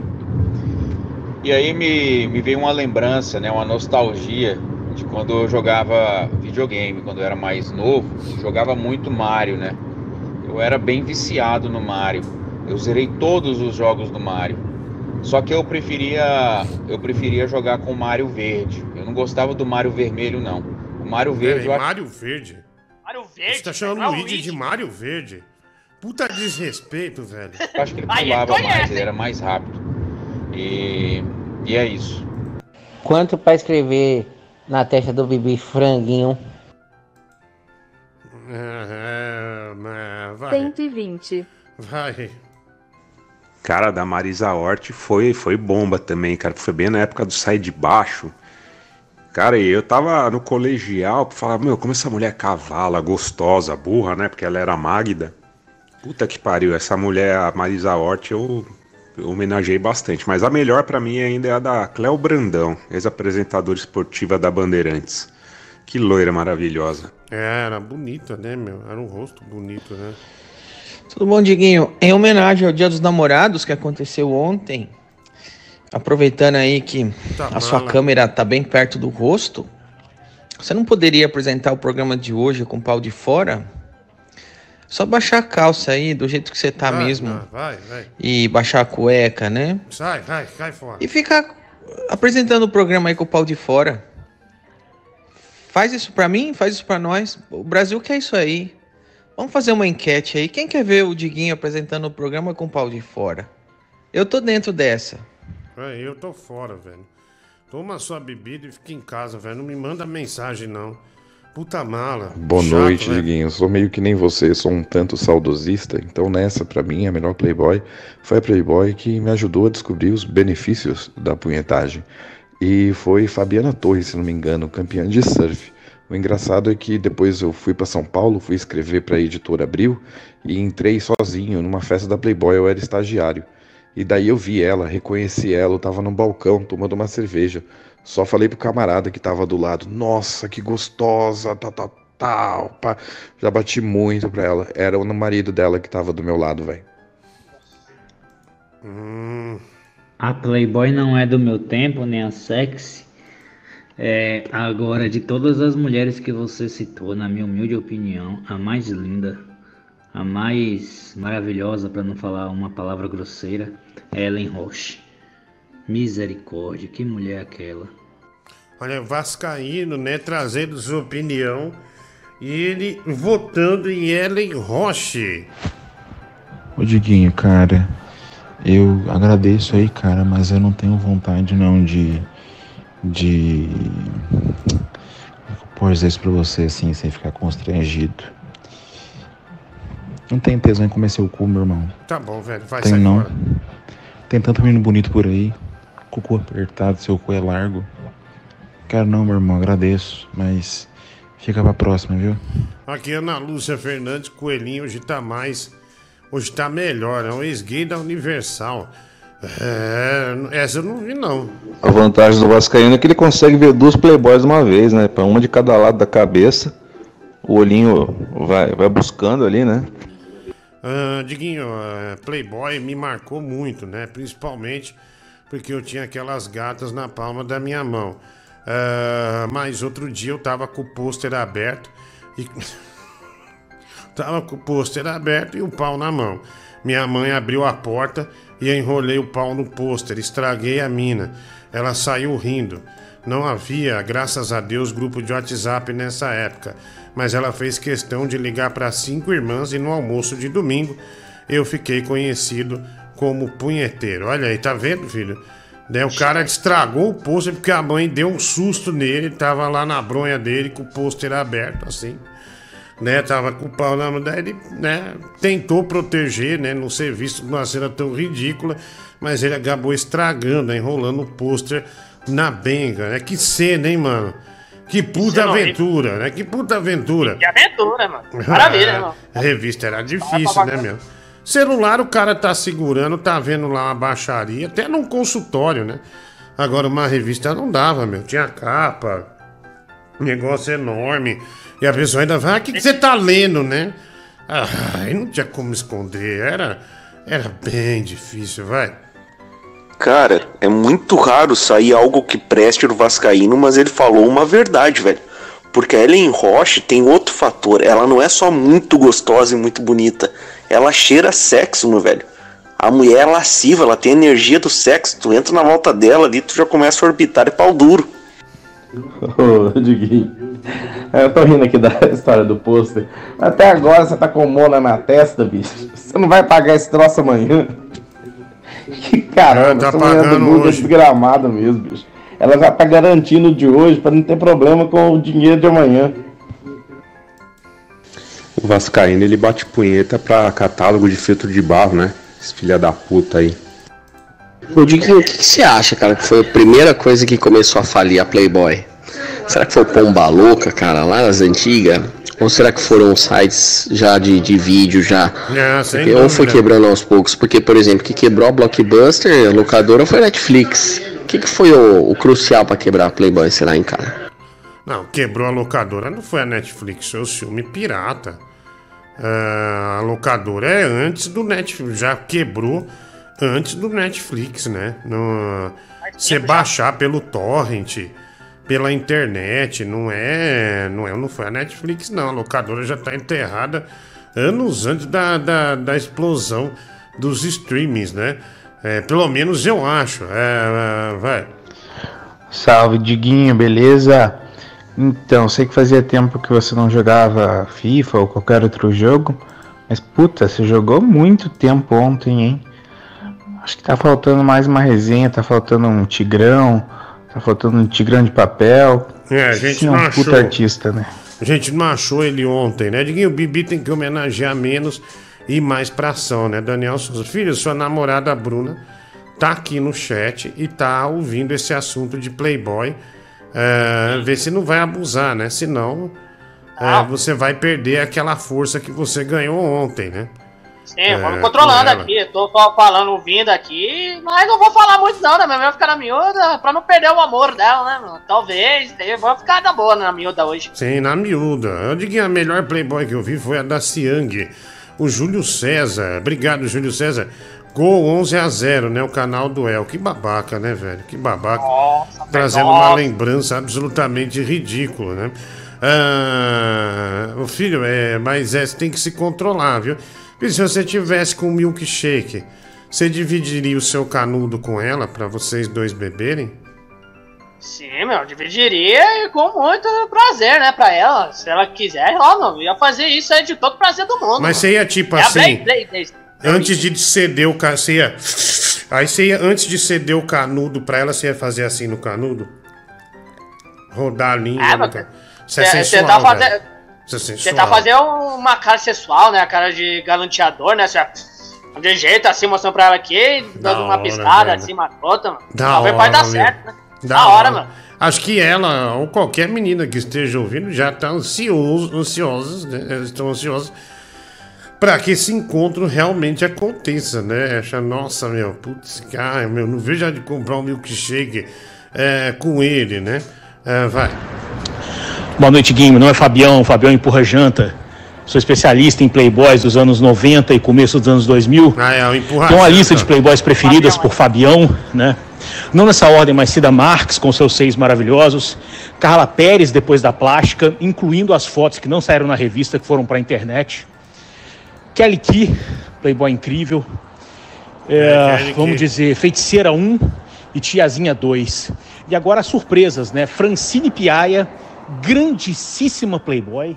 E aí me, me veio uma lembrança, né? Uma nostalgia de quando eu jogava videogame, quando eu era mais novo. Jogava muito Mario, né? Eu era bem viciado no Mario. Eu zerei todos os jogos do Mario. Só que eu preferia eu preferia jogar com o Mario Verde. Eu não gostava do Mario Vermelho, não. O Mario Verde Peraí, eu acho... Mario Verde? Mario Verde? Você tá chamando não é o Luigi de Mario Verde? Puta desrespeito, velho. Eu acho que ele Aí, pulava conhece, mais, ele era mais rápido. E, e é isso. Quanto pra escrever na testa do bebê franguinho? É, é, vai. 120. Vai. Cara, da Marisa Hort foi, foi bomba também, cara. Foi bem na época do Sai de Baixo. Cara, e eu tava no colegial, falava, meu, como essa mulher é cavala, gostosa, burra, né? Porque ela era Magda. Puta que pariu, essa mulher, a Marisa Hort, eu, eu homenageei bastante. Mas a melhor pra mim ainda é a da Cléo Brandão, ex-apresentadora esportiva da Bandeirantes. Que loira maravilhosa. É, era bonita, né, meu? Era um rosto bonito, né? Tudo bom, Diguinho? Em homenagem ao Dia dos Namorados que aconteceu ontem, aproveitando aí que Tá a sua mala. câmera tá bem perto do rosto, você não poderia apresentar o programa de hoje com o pau de fora? Só baixar a calça aí, do jeito que você tá Vai, mesmo. Vai, vai. E baixar a cueca, né? Sai, vai, cai fora. E ficar apresentando o programa aí com o pau de fora. Faz isso pra mim, faz isso pra nós. O Brasil quer isso aí. Vamos fazer uma enquete aí. Quem quer ver o Diguinho apresentando o programa com o pau de fora? Eu tô dentro dessa. É, eu tô fora, velho. Toma sua bebida e fica em casa, velho. Não me manda mensagem, não. Puta mala. Boa Chato, noite, velho. Diguinho. Eu sou meio que nem você, sou um tanto saudosista. Então, nessa, pra mim, a melhor Playboy foi a Playboy que me ajudou a descobrir os benefícios da punhetagem. E foi Fabiana Torres, se não me engano, campeã de surf. O engraçado é que depois eu fui para São Paulo, fui escrever para a editora Abril e entrei sozinho numa festa da Playboy, eu era estagiário. E daí eu vi ela, reconheci ela, eu tava no balcão tomando uma cerveja. Só falei pro camarada que tava do lado, nossa, que gostosa, tal, tal, tal. pá. Já bati muito pra ela. Era o marido dela que tava do meu lado, velho. A Playboy não é do meu tempo, nem a sexy. É, agora, de todas as mulheres que você citou, na minha humilde opinião, a mais linda, a mais maravilhosa, para não falar uma palavra grosseira, é Ellen Roche. Misericórdia, que mulher é aquela. Olha, Vascaíno, né, trazendo sua opinião. E ele votando em Ellen Roche. Ô Diguinho, cara, eu agradeço aí, cara, mas eu não tenho vontade não de. De. Pôr isso pra você assim, sem ficar constrangido. Não tem tesão em comer seu cu, meu irmão. Tá bom, velho, vai Tem sair não. fora. Tem tanto menino bonito por aí. Com o cu apertado, seu cu é largo. Quero não, meu irmão, agradeço, mas fica pra próxima, viu? Aqui Ana Lúcia Fernandes, Coelhinho, hoje tá mais. Hoje tá melhor, é um ex-gay da Universal. É, essa eu não vi não. A vantagem do Vascaíno é que ele consegue ver duas Playboys de uma vez, né? Pra uma de cada lado da cabeça. O olhinho vai, vai buscando ali, né? Ah, Diguinho, ah, Playboy me marcou muito, né? Principalmente porque eu tinha aquelas gatas na palma da minha mão. Ah, mas outro dia eu tava com o pôster aberto e. tava com o pôster aberto e o pau na mão. Minha mãe abriu a porta e enrolei o pau no pôster, estraguei a mina. Ela saiu rindo. Não havia, graças a Deus, grupo de WhatsApp nessa época, mas ela fez questão de ligar para cinco irmãs e no almoço de domingo eu fiquei conhecido como punheteiro. Olha aí, tá vendo, filho? Daí o cara estragou o pôster porque a mãe deu um susto nele, tava lá na bronha dele com o pôster aberto, assim. Né, tava com o pau na mão, daí ele, né, tentou proteger, né, não ser visto numa cena tão ridícula, mas ele acabou estragando, né, enrolando o pôster na benga, né? Que cena, hein, mano? Que puta horrível. aventura, né? Que puta aventura. Que aventura, mano. Maravilha, né, mano? A revista era difícil, né, meu? Celular o cara tá segurando, tá vendo lá uma baixaria, até num consultório, né? Agora uma revista não dava, meu. Tinha capa, negócio enorme. E a pessoa ainda fala, ah, o que, que você tá lendo, né? Ah, aí não tinha como esconder. Era, era bem difícil, vai. Cara, é muito raro sair algo que preste no Vascaíno, mas ele falou uma verdade, velho. Porque a Ellen Roche tem outro fator. Ela não é só muito gostosa e muito bonita. Ela cheira sexo, meu velho. A mulher é lasciva, ela tem energia do sexo. Tu entra na volta dela ali, tu já começa a orbitar e pau duro. Ô, Diguinho. Eu tô rindo aqui da história do pôster. Até agora você tá com mona na testa, bicho. Você não vai pagar esse troço amanhã. Que caramba, Tá mulher do pagando é hoje. desgramada mesmo, bicho. Ela já tá garantindo o de hoje pra não ter problema com o dinheiro de amanhã. O Vascaíno ele bate punheta pra catálogo de filtro de barro, né? Esse filha da puta aí. Ô Diguinho, o que, que você acha, cara, que foi a primeira coisa que começou a falir a Playboy? Será que foi o Pomba Louca, cara, lá nas antigas? Ou será que foram sites já de, de vídeo já? Sem Porque- ou foi quebrando aos poucos? Porque, por exemplo, que quebrou a Blockbuster, a locadora foi a Netflix. O que, que foi o, o crucial pra quebrar a Playboy, será, hein, cara? Não, quebrou a locadora não foi a Netflix, foi o filme pirata. Ah, a locadora é antes do Netflix, já quebrou antes do Netflix, né? No, você baixar pelo torrent, pela internet, não é, não é, não foi a Netflix não, a locadora já tá enterrada anos antes da, da, da explosão dos streamings, né? É, pelo menos eu acho. É, é, vai. Salve, Diguinho, beleza? Então, sei que fazia tempo que você não jogava FIFA ou qualquer outro jogo, mas puta, você jogou muito tempo ontem, hein? Acho que tá faltando mais uma resenha, tá faltando um Tigrão, tá faltando um Tigrão de papel. É, a gente Sim, é não um achou. puta artista, né? A gente não achou ele ontem, né? Diguinho, o Bibi tem que homenagear menos e mais pra ação, né? Daniel Souza. Filho, sua namorada Bruna tá aqui no chat e tá ouvindo esse assunto de Playboy. É, vê se não vai abusar, né? Senão é, você vai perder aquela força que você ganhou ontem, né? Sim, vou me controlando aqui, tô só falando, ouvindo aqui, mas não vou falar muito não, né? Minha vai ficar na miúda pra não perder o amor dela, né, mano? Talvez, eu vou ficar na boa na miúda hoje. Sim, na miúda. Eu digo que a melhor Playboy que eu vi foi a da Siang. O Júlio César. Obrigado, Júlio César. Gol 11 a 0, né? O canal do El. Que babaca, né, velho? Que babaca. Nossa, Trazendo nossa. uma lembrança absolutamente ridícula, né? Ah, o filho, é, mas é, tem que se controlar, viu? Porque se você tivesse com um milkshake, você dividiria o seu canudo com ela pra vocês dois beberem? Sim, meu, dividiria e com muito prazer, né, pra ela. Se ela quiser, ó, meu, ia fazer isso aí de todo prazer do mundo. Mas você ia tipo É assim. Antes de ceder o canudo, você ia. Aí você ia, antes de ceder o canudo pra ela, você ia fazer assim no canudo? Rodar a língua. É, no Isso é Cê- cê sensual, tá fazendo- Você tá fazendo uma cara sensual, né? A cara de galanteador, né? De jeito assim, mostrando pra ela aqui, dando uma hora, piscada velho. assim, marota, mano. Da Talvez hora, pode dar certo, né? Da, Da hora, mano. Acho que ela, ou qualquer menina que esteja ouvindo, já tá ansioso, ansiosos, né? Estão ansiosos para que esse encontro realmente aconteça, né? Acha, nossa, meu, putz, cara, meu, não vejo de comprar um milkshake é, com ele, né? É, vai. Boa noite, Guinho. Meu nome é Fabião, Fabião Empurra Janta. Sou especialista em playboys dos anos 90 e começo dos anos 2000. Ah, é, Empurra Tem uma lista de playboys preferidas por Fabião, né? Não nessa ordem, mas Cida Marques, com seus seios maravilhosos. Carla Pérez, depois da plástica, incluindo as fotos que não saíram na revista, que foram para a internet. Kelly Key, playboy incrível. É, Kelly vamos dizer, Feiticeira 1 e Tiazinha 2. E agora as surpresas, né? Francine Piaia, grandíssima playboy.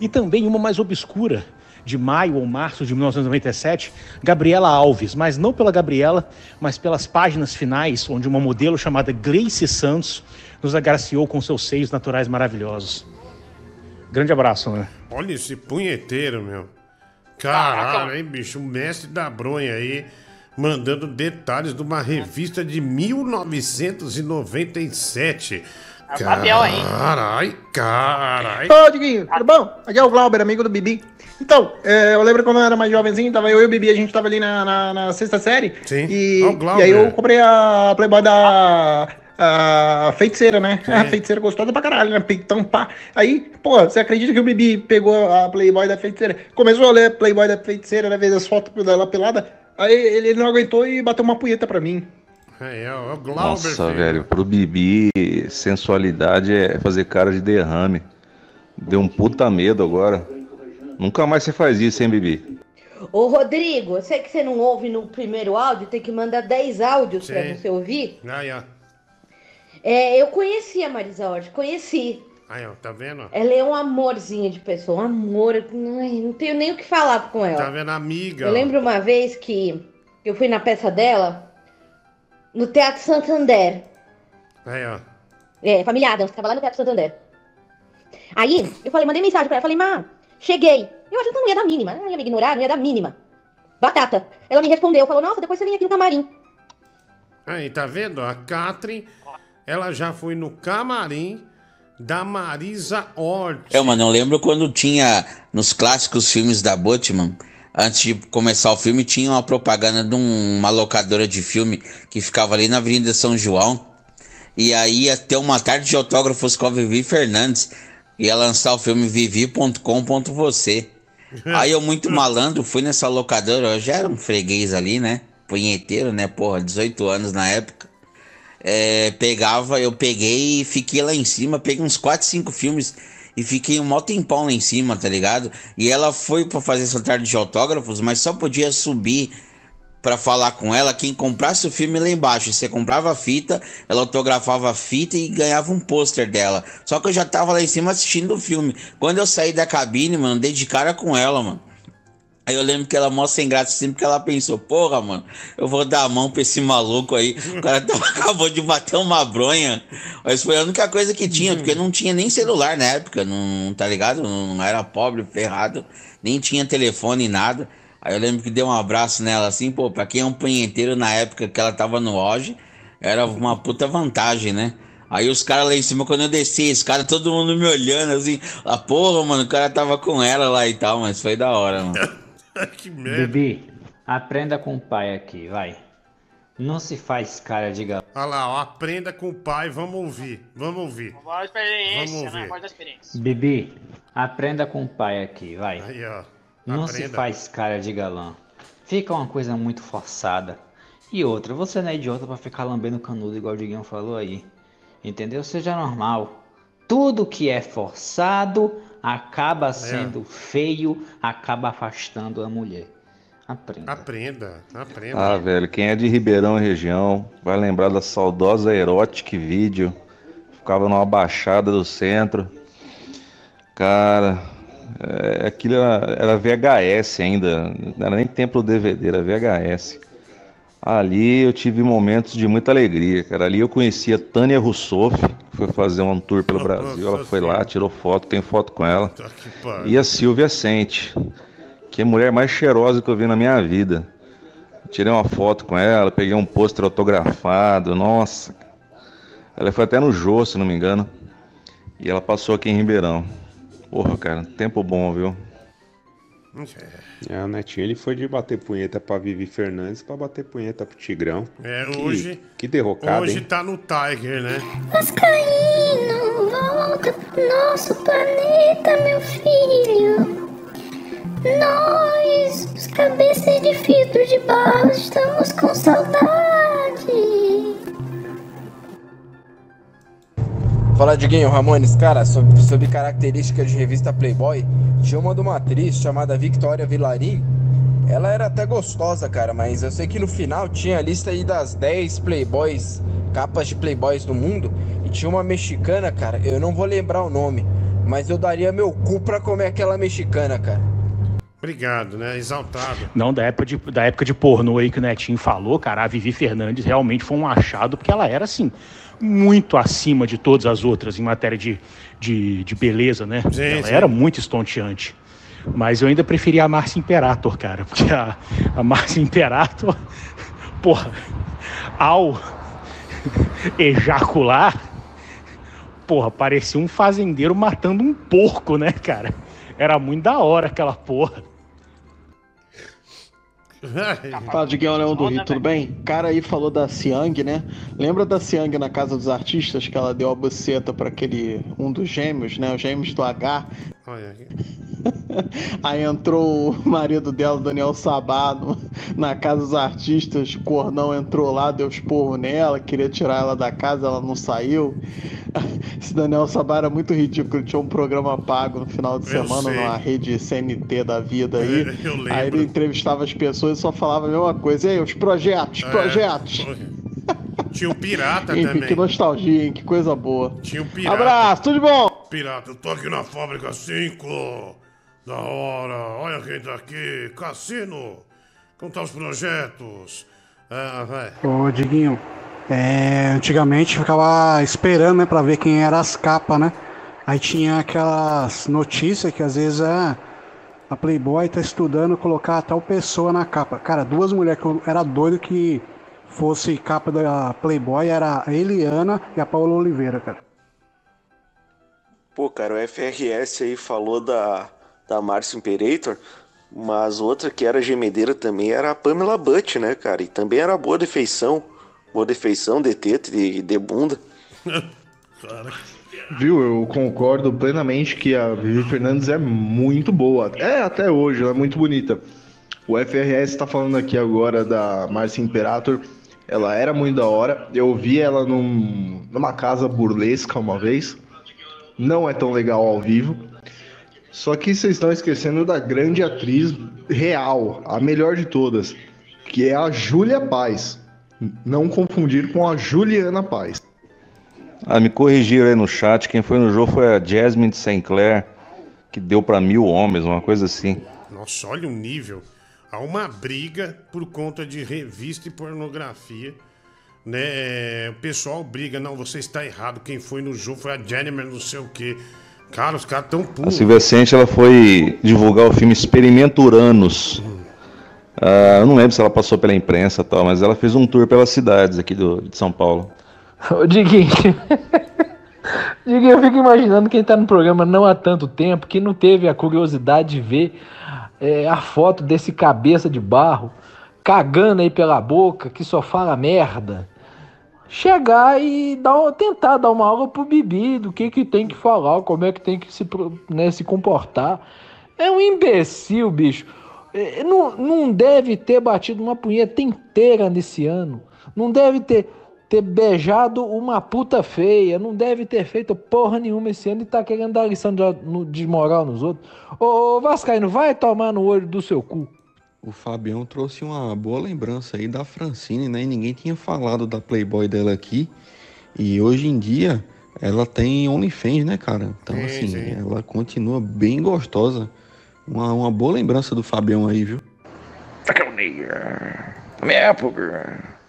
E também uma mais obscura, de maio ou março de 1997, Gabriela Alves. Mas não pela Gabriela, mas pelas páginas finais, onde uma modelo chamada Gleice Santos nos agraciou com seus seios naturais maravilhosos. Grande abraço, né? Olha esse punheteiro, meu. Caralho, hein, bicho? O mestre da bronha aí, mandando detalhes de uma revista de 1997. É o Fabião aí. Carai, carai. Ô, Diguinho, tudo bom? Aqui é o Glauber, amigo do Bibi. Então, é, eu lembro quando eu era mais jovenzinho, tava eu e o Bibi, a gente tava ali na, na, na sexta série. Sim. E, Ó, o Glauber. e aí eu comprei a Playboy da a feiticeira, né? A feiticeira gostosa pra caralho, né? Peitão, pá. Aí, pô, você acredita que o Bibi pegou a Playboy da feiticeira? Começou a ler Playboy da feiticeira, né? Vez as fotos dela pelada. Aí ele não aguentou e bateu uma punheta pra mim. É, é o Glauber. Nossa, filho. velho, pro Bibi, sensualidade é fazer cara de derrame. Deu um puta medo agora. Nunca mais você faz isso, hein, Bibi? Ô Rodrigo, eu sei que você não ouve no primeiro áudio, tem que mandar 10 áudios pra Sim. você ouvir. Aí, ó. É, eu conheci a Marisa Hort, conheci. Aí, ó, tá vendo? Ela é um amorzinho de pessoa, um amor. Ai, não tenho nem o que falar com ela. Tá vendo, amiga? Eu ó. lembro uma vez que eu fui na peça dela no Teatro Santander. Aí, ó. É, Família Adams, tava lá no Teatro Santander. Aí, eu falei, mandei mensagem pra ela, falei, Má, cheguei. Eu achei que não ia dar mínima, não ia me ignorar, não ia dar mínima. Batata. Ela me respondeu, falou, nossa, depois você vem aqui no camarim. Aí, tá vendo? A Catherine, ela já foi no camarim da Marisa Hort. É, mano, eu lembro quando tinha nos clássicos filmes da Butman, antes de começar o filme, tinha uma propaganda de um- uma locadora de filme que ficava ali na Avenida São João. E aí ia ter uma tarde de autógrafos com a Vivi Fernandes. Ia lançar o filme vivi.com.você. Aí eu, muito malandro, fui nessa locadora. Eu já era um freguês ali, né? Punheteiro, né? Porra, 18 anos na época. É, pegava, eu peguei e fiquei lá em cima, peguei uns 4, 5 filmes e fiquei um mó tempão lá em cima, tá ligado? E ela foi pra fazer essa tarde de autógrafos, mas só podia subir pra falar com ela quem comprasse o filme lá embaixo. Você comprava a fita, ela autografava a fita e ganhava um pôster dela. Só que eu já tava lá em cima assistindo o filme. Quando eu saí da cabine, mano, dei de cara com ela, mano. Aí eu lembro que ela mó sem graça assim, porque ela pensou, porra, mano, eu vou dar a mão pra esse maluco aí. O cara tava- acabou de bater uma bronha. Mas foi a única coisa que tinha, porque não tinha nem celular na época, não, tá ligado? Não, não era pobre, ferrado, nem tinha telefone, nada. Aí eu lembro que dei um abraço nela assim, pô, pra quem é um punheteiro na época que ela tava no auge, era uma puta vantagem, né? Aí os caras lá em cima, quando eu desci, os caras, todo mundo me olhando assim, a porra, mano, o cara tava com ela lá e tal, mas foi da hora, mano. que merda. Bebê, aprenda com o pai aqui, vai. Não se faz cara de galã. Olha lá, ó, aprenda com o pai, vamos ouvir, vamos ouvir. Voz da experiência, Vamos né? Voz da experiência. Bebê, aprenda com o pai aqui, vai. Aí, ó. Não se aprenda. faz cara de galã. Fica uma coisa muito forçada. E outra, você não é idiota pra ficar lambendo canudo igual o Diguinho falou aí. Entendeu? Seja normal. Tudo que é forçado acaba sendo feio, acaba afastando a mulher. Aprenda. Aprenda, aprenda. Ah, velho, quem é de Ribeirão e região vai lembrar da saudosa Erotic Video. Ficava numa baixada do centro. Cara, é, aquilo era, era VHS ainda. Não era nem tempo do DVD, era VHS. Ali eu tive momentos de muita alegria, cara. Ali eu conheci a Tânia Russoff, que foi fazer um tour pelo Brasil. Ela foi lá, tirou foto, tem foto com ela. E a Silvia Sente, que é a mulher mais cheirosa que eu vi na minha vida. Tirei uma foto com ela, peguei um pôster autografado, nossa. Ela foi até no Jô, se não me engano. E ela passou aqui em Ribeirão. Porra, cara, tempo bom, viu? É, o Netinho ele foi de bater punheta pra Vivi Fernandes pra bater punheta pro Tigrão. É, Que- hoje. Que derrocada, Hoje hein? tá no Tiger, né? Vascaíno, volta pro nosso planeta, meu filho. Nós, os cabeças de filtro de barro, estamos com saudade. Fala Diguinho, Ramones, cara, sobre, sobre características de revista Playboy, tinha uma de uma atriz chamada Victoria Vilarim. Ela era até gostosa, cara, mas eu sei que no final tinha a lista aí das 10 Playboys, capas de Playboys do mundo, e tinha uma mexicana, cara, eu não vou lembrar o nome, mas eu daria meu cu pra comer aquela mexicana, cara. Obrigado, né? Exaltado. Não, da época, de, da época de pornô aí que o Netinho falou, cara, a Vivi Fernandes realmente foi um achado, porque ela era, assim, muito acima de todas as outras em matéria de, de, de beleza, né? Sim, ela sim. era muito estonteante. Mas eu ainda preferia a Márcia Imperator, cara, porque a, a Márcia Imperator, porra, ao ejacular, porra, parecia um fazendeiro matando um porco, né, cara? Era muito da hora aquela porra. Fala, Diguinho Leão do Rio, tudo bem? Cara aí falou da Siang, né? Lembra da Siang na Casa dos Artistas, que ela deu a buceta pra aquele, um dos gêmeos, né? Os gêmeos do H. Olha aqui. Aí entrou o marido dela, Daniel Sabá, no- na Casa dos Artistas. O Cornão entrou lá, deu esporro nela, queria tirar ela da casa, ela não saiu. Esse Daniel Sabá era muito ridículo, ele tinha um programa pago no final de Eu semana sei. numa rede CNT da vida aí. Eu lembro. Aí ele entrevistava as pessoas e só falava a mesma coisa. E aí, os projetos, É, projetos. Tinha o pirata Enfim, também. que nostalgia, hein? Que coisa boa. Tinha o pirata. Abraço, tudo de bom! Pirata, eu tô aqui na fábrica 5. Da hora. Olha quem tá aqui. Cassino. Como tá os projetos? Ah, vai. Ô, Diguinho, é, antigamente ficava esperando, né, pra ver quem era as capas, né? Aí tinha aquelas notícias que às vezes é, a Playboy tá estudando colocar tal pessoa na capa. Cara, duas mulheres que eu era doido que fosse capa da Playboy era a Eliana e a Paula Oliveira, cara. Pô, cara, o FRS aí falou da, da Márcia Imperator, mas outra que era gemedeira também era a Pamela Butt, né, cara? E também era boa de feição. Boa de feição, de teta, de, de bunda. Viu? Eu concordo plenamente que a Vivi Fernandes é muito boa. É, até hoje, ela é muito bonita. O FRS tá falando aqui agora da Márcia Imperator. Ela era muito da hora. Eu vi ela num- numa casa burlesca uma vez. Não é tão legal ao vivo. Só que vocês estão esquecendo da grande atriz real, a melhor de todas, que é a Júlia Paz. Não confundir com a Juliana Paz. Ah, me corrigiram aí no chat. Quem foi no jogo foi a Jasmine de St. Clair, que deu pra mil homens, uma coisa assim. Nossa, olha o nível. Há uma briga por conta de revista e pornografia. Né? O pessoal briga, não, você está errado. Quem foi no jogo foi a Jennifer, não sei o quê. Cara, os caras tão A puros. Silvia Sente, ela foi divulgar o filme Experimento Uranus. Ah, eu não lembro se ela passou pela imprensa e tal, mas ela fez um tour pelas cidades aqui do, de São Paulo. Ô, Diguinho. Diga, eu fico imaginando quem tá no programa não há tanto tempo, que não teve a curiosidade de ver é, a foto desse cabeça de barro cagando aí pela boca, que só fala merda. Chegar e dar, tentar dar uma aula pro Bibi do que, que tem que falar, como é que tem que se, né, se comportar. É um imbecil, bicho. É, Não, não deve ter batido uma punheta inteira nesse ano. Não deve ter, ter beijado uma puta feia. Não deve ter feito porra nenhuma esse ano e tá querendo dar lição de, de moral nos outros. Ô, Vascaíno, vai tomar no olho do seu cu. O Fabião trouxe uma boa lembrança aí da Francine, né? E ninguém tinha falado da Playboy dela aqui. E hoje em dia ela tem OnlyFans, né, cara? Então, Sim, assim, sim. ela continua bem gostosa. Uma, uma boa lembrança do Fabião aí, viu? Sacaneia. Na minha época,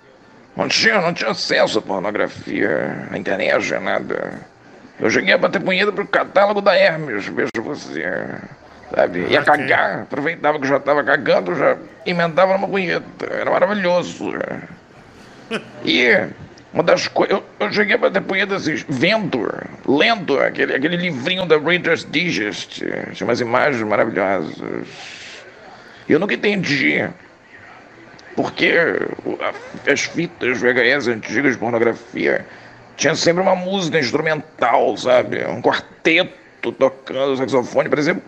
não tinha, não tinha acesso à pornografia, à internet, nada. Eu cheguei a bater punheta pro catálogo da Hermes, veja você. Sabe? Ia cagar, aproveitava que eu já tava cagando, já emendava numa punheta. Era maravilhoso. E uma das coisas. Eu, eu cheguei a bater punheta assim, vendo, lendo aquele, aquele livrinho da Reader's Digest. Tinha umas imagens maravilhosas. E eu nunca entendi porque as fitas VHS antigas de pornografia tinha sempre uma música instrumental, sabe? Um quarteto tocando saxofone, por exemplo,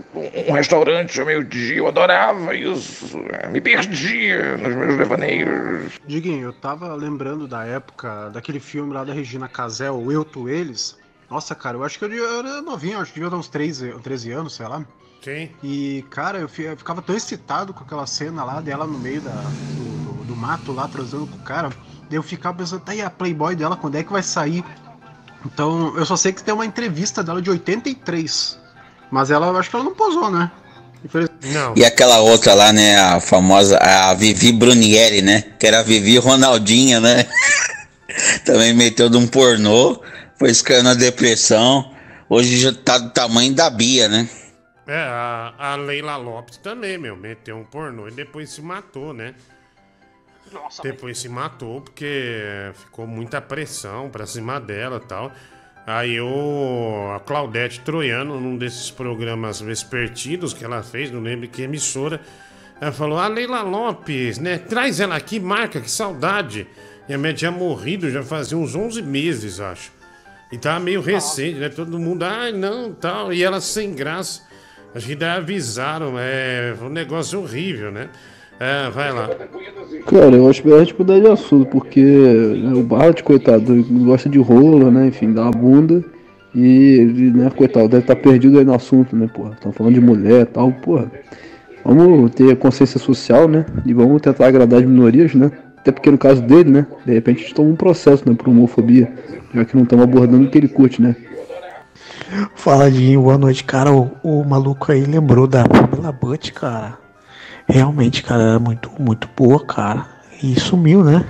um restaurante ao meio-dia. Eu adorava isso. Me perdia nos meus devaneios. Diguinho, eu tava lembrando da época daquele filme lá da Regina Casé, o Eu, Tu, Eles. Nossa, cara, eu acho que eu, eu era novinho, acho que devia ter uns 13, 13 anos, sei lá. Sim. E, cara, eu, fi- eu ficava tão excitado com aquela cena lá dela no meio da, do, do- do mato lá, transando com o cara. Daí eu ficava pensando, tá aí a Playboy dela, quando é que vai sair? Então, eu só sei que tem uma entrevista dela de 83. Mas ela, eu acho que ela não posou, né? Não. E aquela outra lá, né? A famosa, a Vivi Brunieri, né? Que era a Vivi Ronaldinha, né? Também meteu de um pornô, foi caiu na depressão. Hoje já tá do tamanho da Bia, né? É, a, a Leila Lopes também, meu, meteu um pornô e depois se matou, né? depois se matou porque ficou muita pressão pra cima dela e tal. Aí o, a Claudete Troiano, num desses programas vespertinos que ela fez, não lembro que emissora, ela falou: A Leila Lopes, né? Traz ela aqui, marca, que saudade. E a média tinha morrido já fazia uns 11 meses, acho. E tava meio recente, né? Todo mundo, ai não, tal. E ela sem graça. Acho que daí avisaram, é um negócio horrível, né? É, vai lá. Cara, eu acho melhor a gente mudar de assunto, porque né, o Bart, coitado, gosta de rola, né? Enfim, dá bunda. E ele, né, coitado, deve estar perdido aí no assunto, né, porra? Estão falando de mulher e tal, porra. Vamos ter consciência social, né? E vamos tentar agradar as minorias, né? Até porque no caso dele, né? De repente a gente toma um processo, né? Por homofobia. Já que não estamos abordando o que ele curte, né? Fala, Dinho, boa noite, cara. O, o maluco aí lembrou da Pamela Butt, cara. Realmente, cara, era muito, muito boa, cara. E sumiu, né?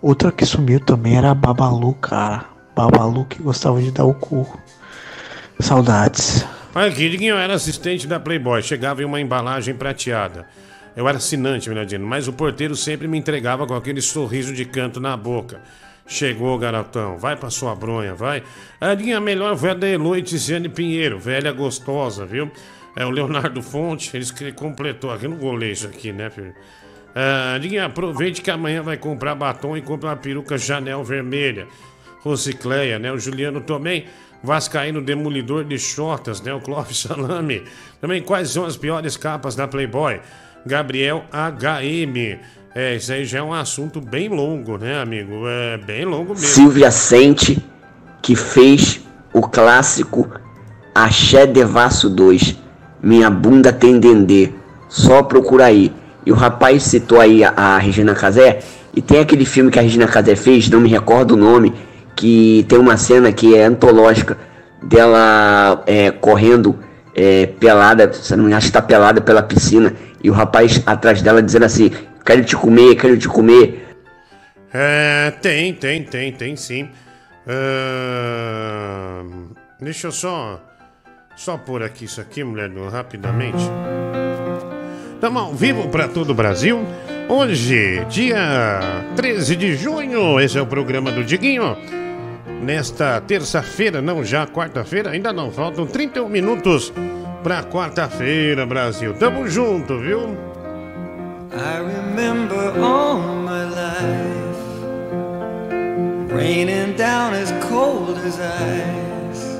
Outra que sumiu também era a Babalu, cara. Babalu que gostava de dar o cu. Saudades. Aqui, eu era assistente da Playboy, chegava em uma embalagem prateada. Eu era assinante, melhor dizendo, mas o porteiro sempre me entregava com aquele sorriso de canto na boca. Chegou, garotão, vai pra sua bronha, vai. A linha melhor foi a da Eloy Tiziane Pinheiro, velha gostosa, viu? É o Leonardo Fonte, ele escre- completou aqui, ler isso aqui, né, filho? Ah, Dinha, aproveite que amanhã vai comprar batom e compra uma peruca Chanel vermelha. Rosicleia, né? O Juliano também. Vascaíno Demolidor de Chotas, né? O Clóvis Salame. Também, quais são as piores capas da Playboy? Gabriel HM. É, isso aí já é um assunto bem longo, né, amigo? É bem longo mesmo. Silvia Sente, que fez o clássico Axé Devasso 2. Minha bunda tem dendê. Só procura aí. E o rapaz citou aí a, Regina Casé. E tem aquele filme que a Regina Casé fez, não me recordo o nome, que tem uma cena que é antológica dela é, correndo é, pelada, se não me engano, que tá pelada pela piscina. E o rapaz atrás dela dizendo assim: Quero te comer, quero te comer. É, tem, tem, tem, tem sim. Ah, deixa eu só. Só pôr aqui isso aqui, mulher, rapidamente. Estamos ao vivo para todo o Brasil. Hoje, dia 13 de junho, esse é o programa do Diguinho. nesta terça-feira, não já quarta-feira, ainda não, faltam 31 minutos pra quarta-feira, Brasil. Tamo junto, viu? I remember all my life raining down as cold as ice.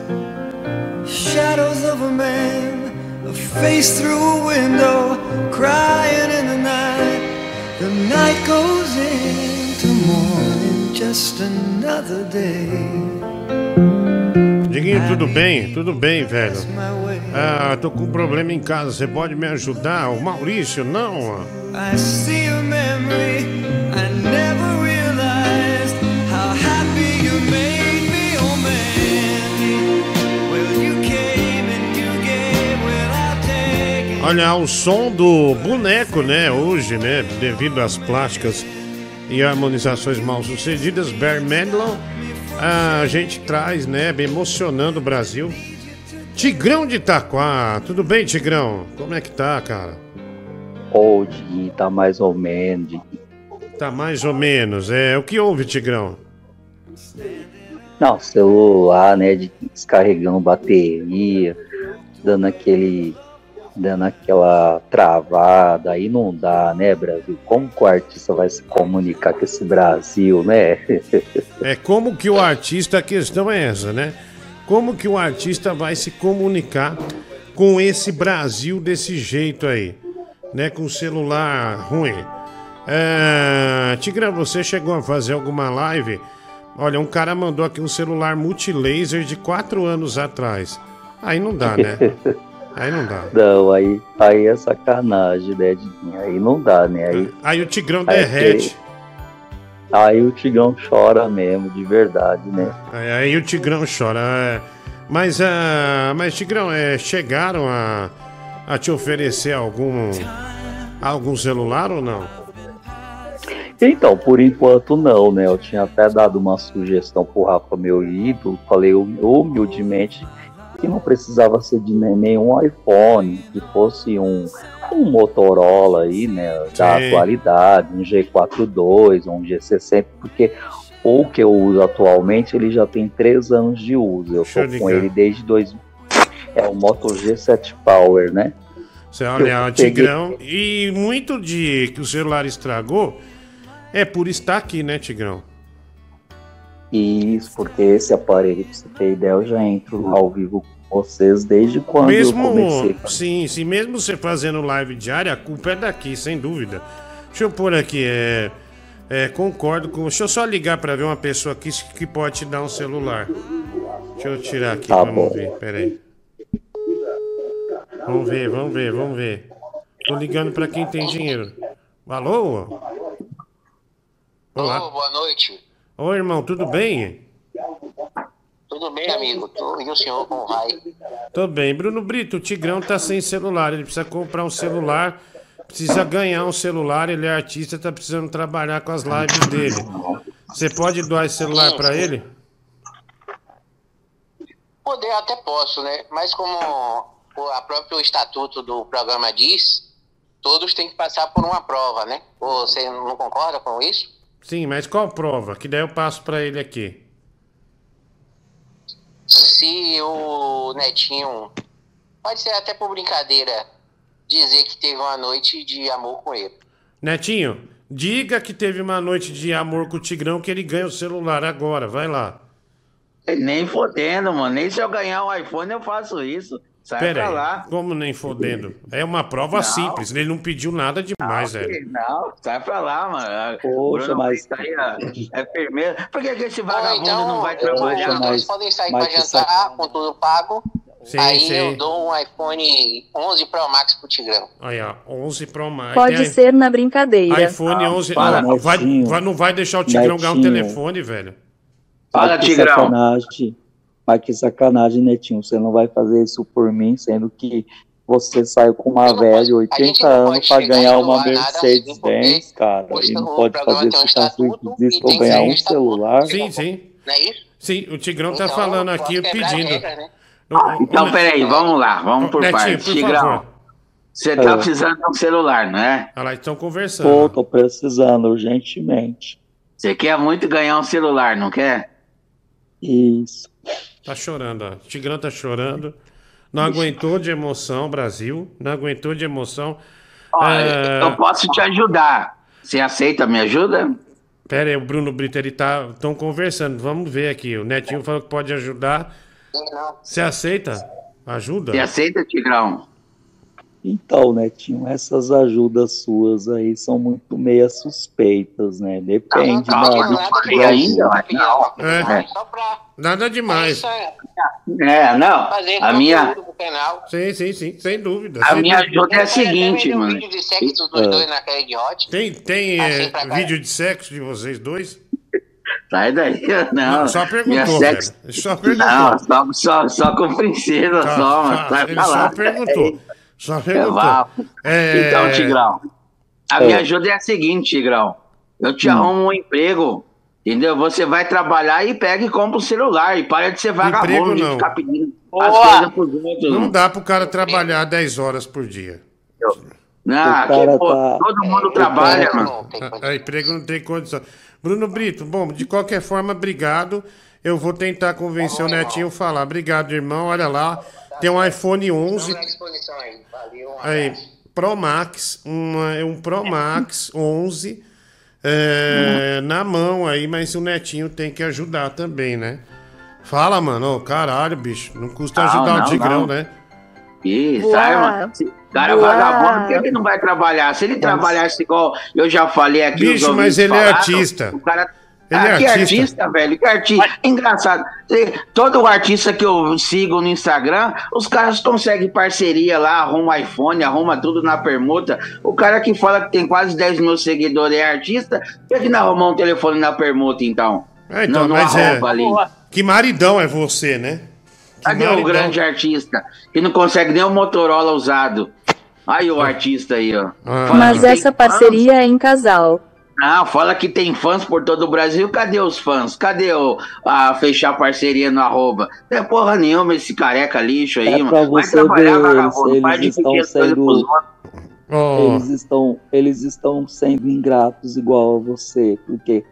Shadows of a man, a face through a window, crying in the night. The night goes into morning, just another day. Diguinho, tudo bem? Tudo bem, velho. Ah, tô com um problema em casa, você pode me ajudar? O Maurício, não? Oh. Olha, o som do boneco, né, hoje, né, devido às plásticas e harmonizações mal sucedidas, Barry Manilow, a gente traz, né, emocionando o Brasil. Tigrão de Itaquá, tudo bem, Tigrão? Como é que tá, cara? Diguinho, tá mais ou menos. Tá mais ou menos, é, o que houve, Tigrão? Não, celular, né, de descarregando bateria, dando aquele. Dando aquela travada, aí não dá, né, Brasil? Como que o artista vai se comunicar com esse Brasil, né? É como que o artista, a questão é essa, né? Como que o artista vai se comunicar com esse Brasil desse jeito aí, né? Com celular ruim. É... Tigrão, você chegou a fazer alguma live? Olha, um cara mandou aqui um celular multilaser de 4 anos atrás. Aí não dá, né? Aí não dá. Não, aí, aí é sacanagem, né, Diguinho? Aí não dá, né? Aí, Aí o Tigrão aí, derrete. aí o Tigrão chora mesmo, de verdade, né? Aí, aí o Tigrão chora. é. Mas, ah, mas Tigrão, é, chegaram a, a te oferecer algum, algum celular ou não? Então, por enquanto não, né? Eu tinha até dado uma sugestão pro Rafa, meu ídolo, falei hum- humildemente que não precisava ser de ne- nenhum iPhone, que fosse um, um Motorola aí, né? Da Sim. atualidade, um G42, um G60, porque o que eu uso atualmente, ele já tem três anos de uso. Eu Deixa eu tô com ele desde dois... É o Moto G7 Power, né? Você olha, Eu o peguei- Tigrão. E muito de que o celular estragou é por estar aqui, né, Tigrão? Isso, porque esse aparelho, pra você ter ideia, eu já entro ao vivo com vocês desde quando mesmo, eu comecei. sim, sim, mesmo você fazendo live diária, a culpa é daqui, sem dúvida. Deixa eu pôr aqui, é, é, concordo com. Deixa eu só ligar pra ver uma pessoa aqui que pode te dar um celular. Deixa eu tirar aqui, Tá vamos bom. ver, peraí. Vamos ver, vamos ver, vamos ver. Tô ligando pra quem tem dinheiro. Alô? Olá. boa noite. Oi, irmão, tudo bem? Tudo bem, amigo? Tu- E o senhor como vai? Tô bem. Bruno Brito, o Tigrão tá sem celular. Ele precisa comprar um celular, precisa ganhar um celular. Ele é artista, tá precisando trabalhar com as lives dele. Você pode doar esse celular pra ele? Poder até posso, né? Mas como o próprio estatuto do programa diz, todos têm que passar por uma prova, né? Você não concorda com isso? Sim, mas qual prova? Que daí eu passo pra ele aqui. Se o Netinho, pode ser até por brincadeira, dizer que teve uma noite de amor com ele. Netinho, diga que teve uma noite de amor com o Tigrão que ele ganha o celular agora. Vai lá. Nem fodendo, mano. Nem se eu ganhar um iPhone eu faço isso. Sai Pera pra aí. lá. Como nem fodendo? É uma prova Não. simples. Ele não pediu nada demais, velho. Não, sai pra lá, mano. Poxa, Bruno mas- ó, é firmeza. Por que, que esse vagabundo então, não vai os trabalhar? dois podem sair mas pra jantar com tudo pago. Sim, aí sim. eu dou um iPhone 11 Pro Max pro Tigrão. Aí, ó, 11 Pro Max. Pode ser na brincadeira. iPhone 11. para, não, vai, vai- não vai deixar o Tigrão ganhar um telefone, velho. Mas que sacanagem. Mas que sacanagem, Netinho. Você não vai fazer isso por mim, sendo que você saiu com uma velha de 80 anos pra ganhar uma Mercedes-Benz, cara. E não pode fazer esse caso disso pra ganhar um celular. Sim, sim. Não é isso? Sim, o Tigrão tá Então, falando aqui pedindo. regra, né? Então, peraí, vamos lá, vamos por partes. Tigrão, você tá Ah. precisando de um celular, não é? Olha lá, estão conversando. Tô, tô precisando urgentemente. Você quer muito ganhar um celular, não quer? Isso. Tá chorando, ó. Tigrão tá chorando. Não aguentou de emoção, Brasil. Não aguentou de emoção. Ó, É, eu posso te ajudar. Você aceita me ajuda? Pera aí, o Bruno Brito, ele tá. Estão conversando. Vamos ver aqui. O Netinho falou que pode ajudar. Você aceita? Ajuda? Você aceita, Tigrão? Então, Netinho, essas ajudas suas aí são muito meia suspeitas, né? Depende da, do não tipo de falei ainda, ajuda. não. É. Nada demais. É, não. A minha, Sim, sim, sim, sem dúvida. a sem minha dúvida. ajuda é a seguinte, mano. vídeo de sexo dos dois naquela idiote. Tem, tem Assim é, vídeo de sexo de vocês dois? Sai daí, não. Não, só perguntou, Minha sex- velho. Só perguntou. Não, só, só, só com princesa, Tá, só, mano. tá, ele só perguntou. Só É, perguntou. É, Então, Tigrão, a É. minha ajuda é a seguinte, Tigrão. Eu te Hum. arrumo um emprego, entendeu? Você vai trabalhar e pega e compra um celular e para de ser vagabundo, Emprego de não. ficar pedindo as Boa. coisas pros outros. Não dá pro cara trabalhar 10 horas por dia. Não, O aqui, cara pô, tá- todo mundo trabalha, mano. A, a emprego não tem condição. Bruno Brito, bom, de qualquer forma, obrigado. Eu vou tentar convencer o Netinho a falar. Obrigado, irmão. Olha lá. Tem um iPhone 11. Aí, Pro Max, uma, é um Pro Max 11 é, na mão aí, mas o Netinho tem que ajudar também, né? Fala, mano. Ô, caralho, bicho. Não custa Não, ajudar não, o Tigrão, né? Isso, aí, mano. Cara Boa. vagabundo, por que ele não vai trabalhar? Se ele trabalhasse igual eu já falei aqui. Bicho, mas ele é artista. O cara... Ele ah, é que artista. artista, velho, que artista. Engraçado. Todo artista que eu sigo no Instagram, os caras conseguem parceria lá, arruma iPhone, arruma tudo na permuta. O cara que fala que tem quase 10 mil seguidores é artista, por que não arrumou um telefone na permuta, então? É, então, não, não mas é. arromba ali. Que maridão é você, né? Que Cadê o grande artista que não consegue nem o Motorola usado? Aí o artista aí, ó. Ah. Mas essa parceria é em casal. Não, fala que tem fãs por todo o Brasil. Cadê os fãs? Cadê o, a fechar parceria no arroba? Não é porra nenhuma esse careca lixo aí, É mano. pra Vai você trabalhar, ver, vagabundo. eles, Para estão sendo. pros outros. Oh. Eles estão, eles estão sendo ingratos igual a você, porque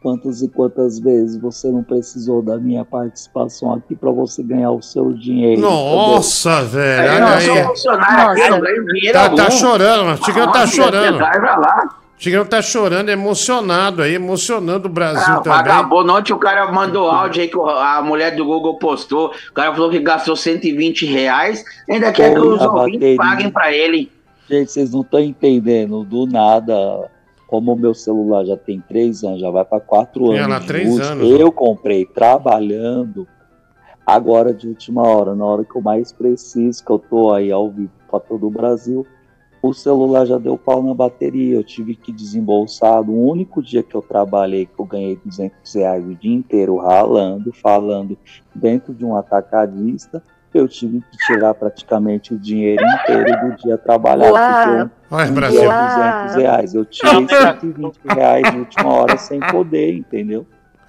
quantas e quantas vezes você não precisou da minha participação aqui pra você ganhar o seu dinheiro? Nossa, velho. Eu Olha não sou aí. funcionário aqui, eu ganho dinheiro Tá, tá chorando, mano. O Tigrão tá chorando. vai, vai lá. O Tigrão tá chorando, emocionado aí, emocionando o Brasil Ah, também. vagabundo, ontem o cara mandou áudio aí que a mulher do Google postou. O cara falou que gastou 120 reais. Ainda quer que os ouvintes paguem pra ele. Gente, vocês não estão entendendo. Do nada, como o meu celular já tem três anos, já vai para quatro anos. lá de três uso, anos, Eu comprei trabalhando. Agora, de última hora, na hora que eu mais preciso, que eu tô aí ao vivo para todo o Brasil, o celular já deu pau na bateria. Eu tive que desembolsar. No único dia que eu trabalhei, que eu ganhei 200 reais o dia inteiro ralando, falando dentro de um atacadista, eu tive que tirar praticamente o dinheiro inteiro do dia trabalhado. Olha, um Brasil. dia é 200 reais. Eu tirei 120 reais na última hora sem poder, entendeu?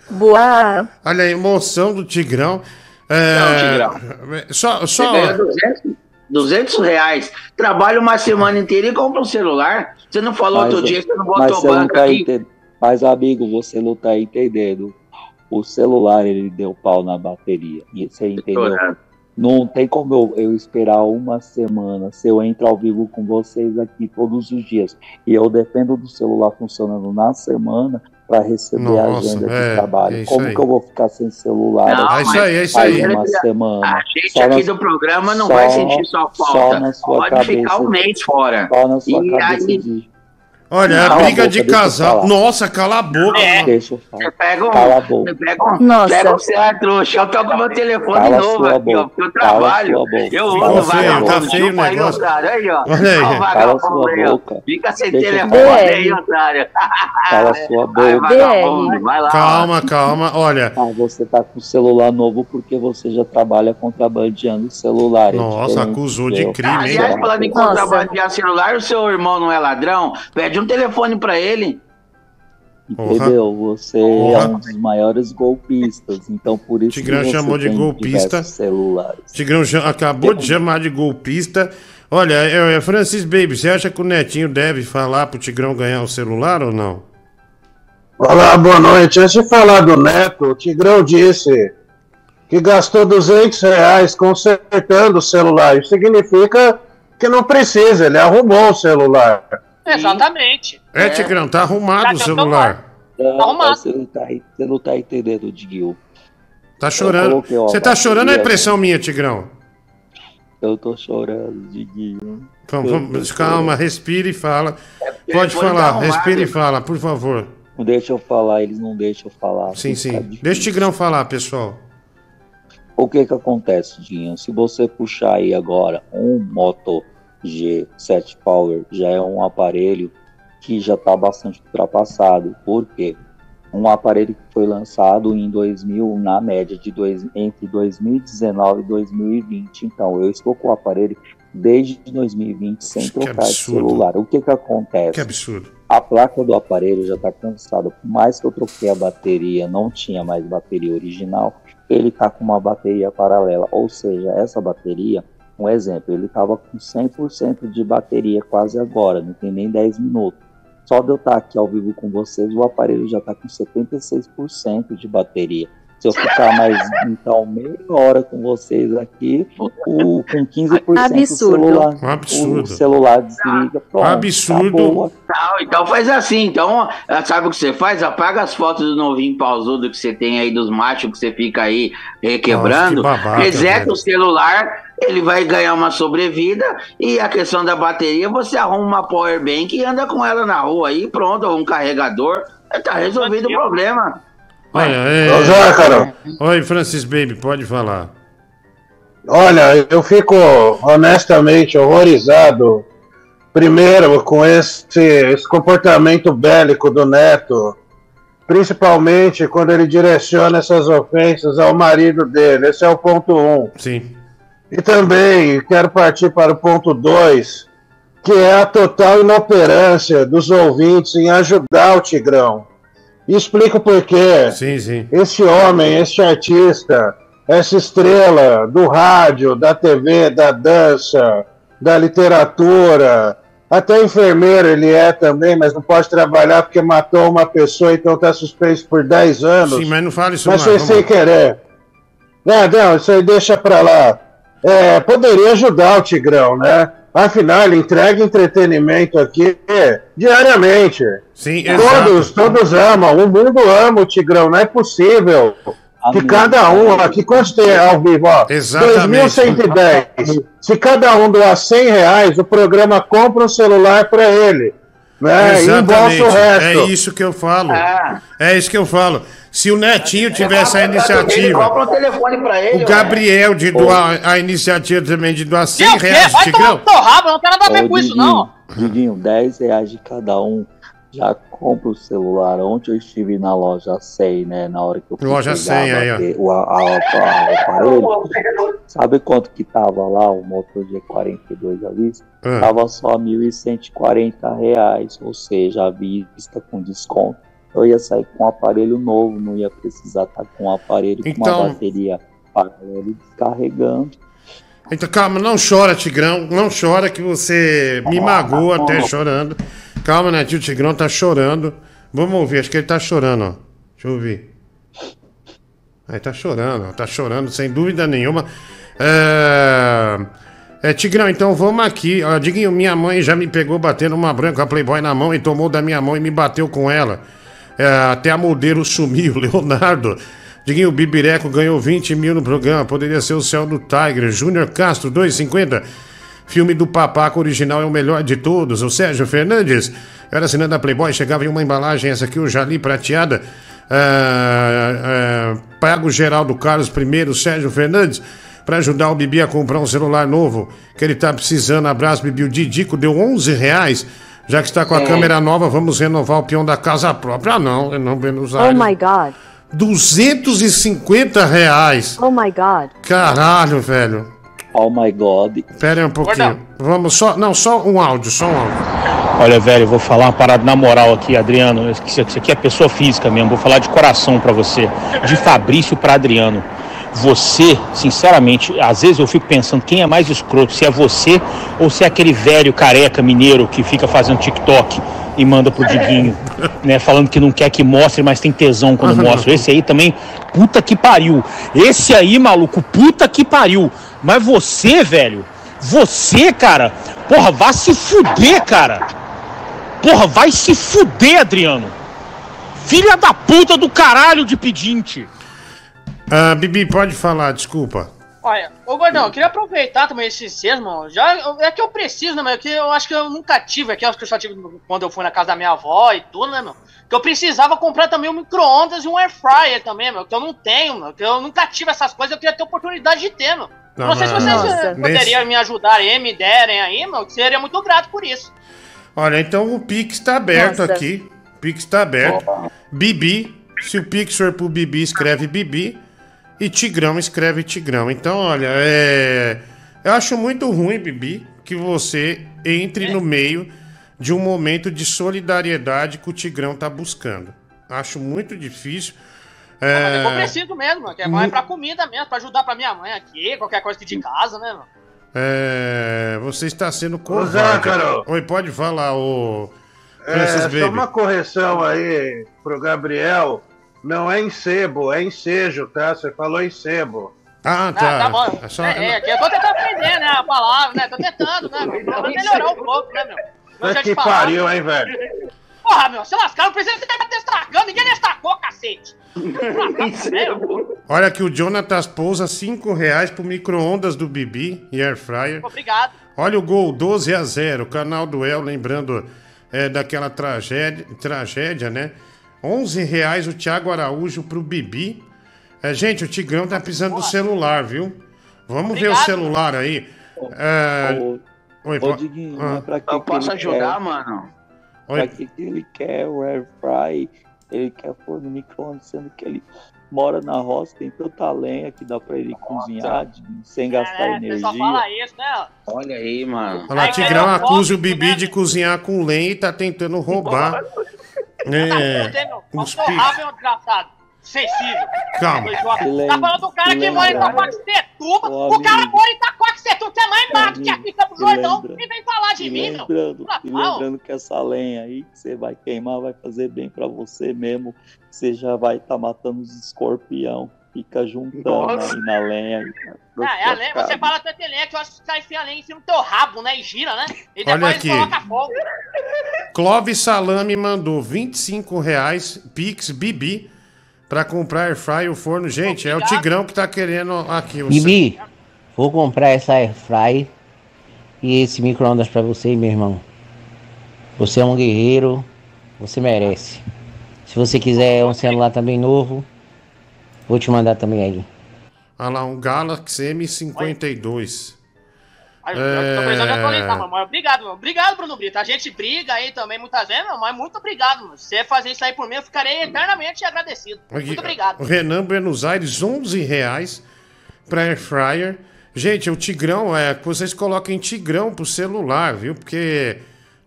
Boa. Olha a emoção do Tigrão. É, Não, Só, Você só, 200, 200 reais. Trabalha uma semana inteira e compra um celular. Você não falou Mas, outro dia que você não botou você não banco tá aqui? entendendo. Mas, amigo, você não tá entendendo. O celular, ele deu pau na bateria. E você entendeu? Não tem como eu, eu esperar uma semana se eu entro ao vivo com vocês aqui todos os dias. E eu dependo do celular funcionando na semana para receber a Nossa, agenda é, de trabalho. é como aí. que eu vou ficar sem celular? Não, aqui É isso aí, é isso aí. uma semana. A gente Só aqui na- do programa não só- vai sentir sua só falta. na sua Pode cabeça. ficar um mês fora. Só na sua E cabeça aí- de. Olha, a Cala a briga boca, de eu casal. Nossa, cala a boca, É. Deixa eu falar. Você pega um, Cala a boca. pega um, Nossa. pega um celular trouxa. Eu tô com meu telefone Cala novo sua aqui, ó, boca. porque eu Cala trabalho. sua boca. Eu feio, vagabundo. tá feio o negócio. otário. Aí, ó. Olha aí. Ó, o Cala vagabundo sua aí, ó. Fica sem Deixa eu telefone aí, otário. Cala sua Vai, boca. vagabundo. Vai lá. Calma, calma. Olha, Ah, você tá com celular novo porque você já trabalha contrabandeando celular. é Nossa, acusou de entendeu? crime, hein? Aliás, falando em contrabandear celular, o seu irmão não é ladrão? Pede um telefone pra ele. Entendeu? Você é um dos maiores golpistas. Então, por isso Tigrão que você chamou de tem golpista. celulares. Tigrão acabou de chamar de golpista. Olha, é, é, Francis Baby, você acha que o Netinho deve falar pro Tigrão ganhar o celular ou não? Olá, boa noite. Antes de falar do Neto, o Tigrão disse que gastou 200 reais consertando o celular. Isso significa que não precisa, ele arrumou o celular. Exatamente. É, Tigrão, tá arrumado o Já celular. Não, arrumado. você não tá, você não tá entendendo, Diguinho. Tá chorando. coloquei uma Você tá chorando ou é impressão minha, Tigrão? Eu tô chorando, Diguinho. Vamos, Eu vamos, calma, respira e fala. Pode telefone falar, tá respira e fala, por favor. Não deixa eu falar, eles não deixam eu falar. Sim, sim. Deixa o Tigrão falar, pessoal. O que que acontece, Dinho? Se você puxar aí agora um Moto G7 Power, já é um aparelho que já está bastante ultrapassado. Por quê? Um aparelho que foi lançado em 2000, na média de dois, entre 2019 e 2020. Então, eu estou com o aparelho desde 2020 sem trocar de celular. O que que acontece? Que absurdo. A placa do aparelho já está cansada. Por mais que eu troquei a bateria, não tinha mais bateria original, ele está com uma bateria paralela. Ou seja, essa bateria, um exemplo, ele estava com 100% de bateria quase agora, não tem nem 10 minutos. Só de eu estar aqui ao vivo com vocês, o aparelho já está com 76% de bateria. Se eu ficar mais, então, meia hora com vocês aqui, o, com 15% Absurdo. do celular, Um absurdo. o celular desliga, pronto, Absurdo. Não, então faz assim. Então, eh, sabe o que você faz? Apaga as fotos do novinho pausudo que você tem aí, dos machos que você fica aí requebrando. Nossa, que babaca, reseta velho. o celular, ele vai ganhar uma sobrevida. E a questão da bateria, você arruma uma power bank e anda com ela na rua aí, pronto, ou um carregador. Tá resolvido o problema. Olha, é... Ô, Zácaro. Oi, Francis Baby, pode falar. Olha, eu fico honestamente horrorizado, primeiro, com esse, esse comportamento bélico do Neto, principalmente quando ele direciona essas ofensas ao marido dele. Esse é o ponto um. Sim. E também quero partir para o ponto dois, que é a total inoperância dos ouvintes em ajudar o Tigrão. E explico por quê. Sim, sim. Esse homem, esse artista, essa estrela do rádio, da TV, da dança, da literatura, até enfermeiro ele é também, mas não pode trabalhar porque matou uma pessoa, então está suspenso por 10 anos. Sim, mas não fala isso Mas não. foi sem querer. Não, não, isso aí deixa pra lá. É, poderia ajudar o Tigrão, né? Afinal, ele entrega entretenimento aqui diariamente. Sim, Todos, todos amam. O mundo ama o Tigrão. Não é possível que cada um aqui, tem ao vivo? Ó, Exatamente. 2.110. Se cada um doar 100 reais, o programa compra um celular para ele. Né? E resto. É isso que eu falo. É isso que eu falo. Se o Netinho tivesse a iniciativa, compra um telefone pra ele. o Gabriel de doar a iniciativa também de doar 100 Meu, reais, vai tomar rabo, não tem nada a ver Ô, com isso, não. Diguinho, 10 reais de cada um. Já compra o celular. Ontem eu estive na loja 100, né? Na hora que eu fui Loja pegar 100 aí, ó. o, a- a- a- o aparelho. Sabe quanto que tava lá o Moto G42 à vista? Ah. Tava só 1.140 reais, ou seja, à vista com desconto. Eu ia sair com um aparelho novo, não ia precisar estar com um aparelho com Então- uma bateria paralela e descarregando. Então calma, não chora, Tigrão. Não chora que você me magoa até chorando. Calma, Netinho, o Tigrão tá chorando. Vamos ouvir, acho que ele tá chorando, ó. Deixa eu ouvir. Aí tá chorando, ó, tá chorando, sem dúvida nenhuma. É... é, Tigrão, então vamos aqui. Ó, Diguinho, minha mãe já me pegou batendo uma branca Playboy na mão e tomou da minha mão e me bateu com ela. É, até a modelo sumiu, Leonardo. Diguinho Bibireco ganhou 20 mil no programa. Poderia ser o céu do Tiger. Júnior Castro, 2,50. Filme do Papaco original é o melhor de todos. O Sérgio Fernandes. Eu era assinante da Playboy, chegava em uma embalagem, essa aqui, o Jali prateada. Ah, ah, pago geral do Carlos I, Sérgio Fernandes, para ajudar o Bibi a comprar um celular novo, que ele tá precisando. Abraço, Bibi. O Didico deu 11 reais. Já que está com a É. câmera nova, vamos renovar o peão da casa própria. Ah, não, eu não Buenos Oh Aires. my god. 250 reais. Oh my god. Caralho, velho. Oh my god. Pera aí um pouquinho. Vamos só. Não, só um áudio, só um áudio. Olha, velho, eu vou falar uma parada na moral aqui, Adriano. Isso aqui é pessoa física mesmo. Vou falar de coração pra você. De Fabrício pra Adriano. Você, sinceramente, às vezes eu fico pensando quem é mais escroto, se é você ou se é aquele velho careca mineiro que fica fazendo TikTok. e manda pro Diguinho, né? Falando que não quer que mostre, mas tem tesão quando mostra. Esse aí também, puta que pariu. Esse aí, maluco, puta que pariu. Mas você, velho, você, cara, porra, vai se fuder, cara. Porra, vai se fuder, Adriano. Filha da puta do caralho de pedinte. Ah, Bibi, pode falar, desculpa. Olha, ô Gordão, eu queria aproveitar também esse mano. Já, é que eu preciso, né, meu? É que eu acho que eu nunca tive aqui, acho que eu só tive quando eu fui na casa da minha avó e tudo, né, meu? Que eu precisava comprar também um micro-ondas e um air fryer também, meu. Que eu não tenho, meu. Que eu nunca tive essas coisas, eu queria ter oportunidade de ter, meu. Não, sei se vocês Nossa. eh, poderiam me ajudar aí, me derem aí, meu. Que seria muito grato por isso. Olha, então o Pix tá aberto Nossa. aqui. O Pix tá aberto. Bibi, se o Pix for pro Bibi, escreve Bibi. E Tigrão escreve Tigrão. Então, olha, é. Eu acho muito ruim, Bibi, que você entre no meio de um momento de solidariedade que o Tigrão tá buscando. Acho muito difícil. Mas eu É, preciso mesmo. Que é mais pra comida mesmo, pra ajudar pra minha mãe aqui, qualquer coisa aqui de casa, né, meu? é, você está sendo covarde. Oi, pode falar, ô. É, só uma correção aí pro Gabriel. Não é em sebo, é em sejo, tá? Você falou em sebo. Ah, Ah, tá bom. É só- É, é, que eu tô tentando aprender, né, a palavra, né? Tô tentando, né? Pra melhorar um pouco, né, meu? Mas que pariu, hein, velho? Porra, meu, se lascaram, o presidente tá destacando, ninguém destacou, cacete. Olha aqui, o Jonatas pousa 5 reais pro micro-ondas do Bibi e Air Fryer. Obrigado. Olha o gol, 12 a 0. Canal do El, lembrando é, daquela tragédia, tragédia, né? 11 reais o Thiago Araújo pro Bibi. É, gente, o Tigrão tá precisando do celular, viu? Vamos ver o Obrigado. celular aí. É... Oi, Ô, po- Diguinho, Ah. pra que Eu que posso ajudar, quer? mano? Oi. Pra que, que ele quer o air fry? Ele quer pôr no micro-ondas, sendo que ele mora na roça, tem tanta lenha que dá pra ele cozinhar de- sem gastar É, energia. pessoal fala isso, né? Olha aí, mano. Olha Tigrão acusa o Bibi de cozinhar com lenha e tá tentando roubar. É, pix. rabo é um desgraçado. Sensível. Calma. Tá falando do cara que mora em Itacoaxetuba. Ô, O cara mora em Itacoaxetuba, que é mais mato que aqui em Campos do Jordão. E vem falar de mim, meu. lembrando, e lembrando que essa lenha aí que você vai queimar vai fazer bem pra você mesmo. Você já vai estar matando os escorpião. Fica juntando Nossa. aí na lenha. cara, pra Ah, é a lenha, você fala tanta lenha que eu acho que você enfia a lenha em cima do teu rabo, né? E gira, né? E Olha depois aqui. coloca fogo. Clóvis Salame mandou 25 reais, Pix Bibi, pra comprar air fry e o forno. Gente, é o Tigrão que tá querendo aqui. O Bibi, vou comprar essa air fry e esse micro-ondas pra você, meu irmão. Você é um guerreiro, você merece. Se você quiser um celular também novo, vou te mandar também aí. Olha lá, um Galaxy M52. Aí, tô precisando É. atualizar, mano. Mas Obrigado, mano. Obrigado, Bruno Brito. A gente briga aí também muitas vezes, mas muito obrigado, mano. Se você fazer isso aí por mim, eu ficarei eternamente agradecido. Aqui, Muito obrigado. Renan Buenos Aires, 11 reais pra air fryer. Gente, o Tigrão, é, que vocês coloquem Tigrão pro celular, viu? Porque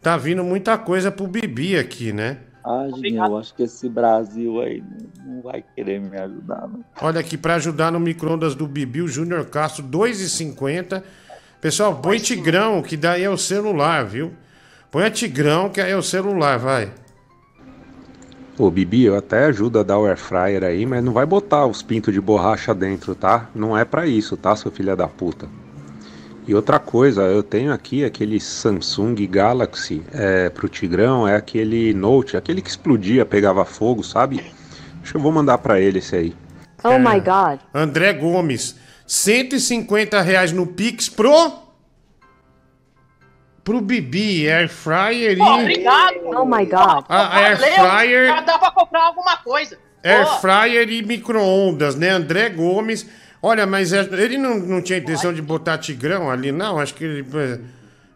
tá vindo muita coisa pro Bibi aqui, né? Ah, Diguinho, eu acho que esse Brasil aí não, vai querer me ajudar, não. Olha aqui, pra ajudar no micro-ondas do Bibi, o Júnior Castro, 2,50. Pessoal, põe Tigrão, que daí é o celular, viu? Põe a Tigrão, que aí é o celular, vai. Ô, Bibi, eu até ajudo a dar o air fryer aí, mas não vai botar os pintos de borracha dentro, tá? Não é pra isso, tá, seu filho da puta? E outra coisa, eu tenho aqui aquele Samsung Galaxy é, pro Tigrão, é aquele Note, aquele que explodia, pegava fogo, sabe? Acho que eu vou mandar pra ele esse aí. Oh my god. André Gomes, 150 reais no Pix pro. Pro Bibi, Air Fryer e. Obrigado. Oh my god. A Air Fryer. Já dá pra comprar alguma coisa. Air Fryer e micro-ondas, né? André Gomes. Olha, mas é- ele não, não tinha intenção de botar Tigrão ali, não? Acho que ele. é,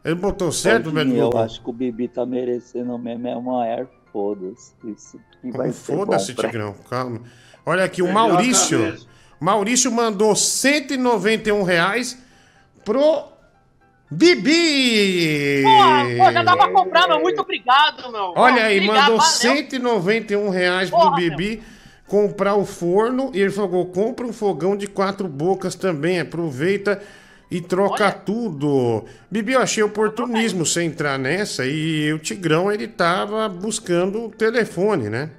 Ele botou certo? Diguinho, Eu acho que o Bibi tá merecendo mesmo é uma Air foda-se. Isso que vai ser Foda-se, Tigrão, calma. Olha aqui, o a Maurício. Maurício mandou 191 reais pro Bibi! Pô, pô, já dá pra comprar, meu. Muito obrigado, meu. Olha aí, obrigado, mandou valeu. 191 reais pro Porra, Bibi comprar o forno. E ele falou: compra um fogão de quatro bocas também. Aproveita e troca tudo. Bibi, eu achei oportunismo você entrar nessa e o Tigrão ele tava buscando o telefone, né?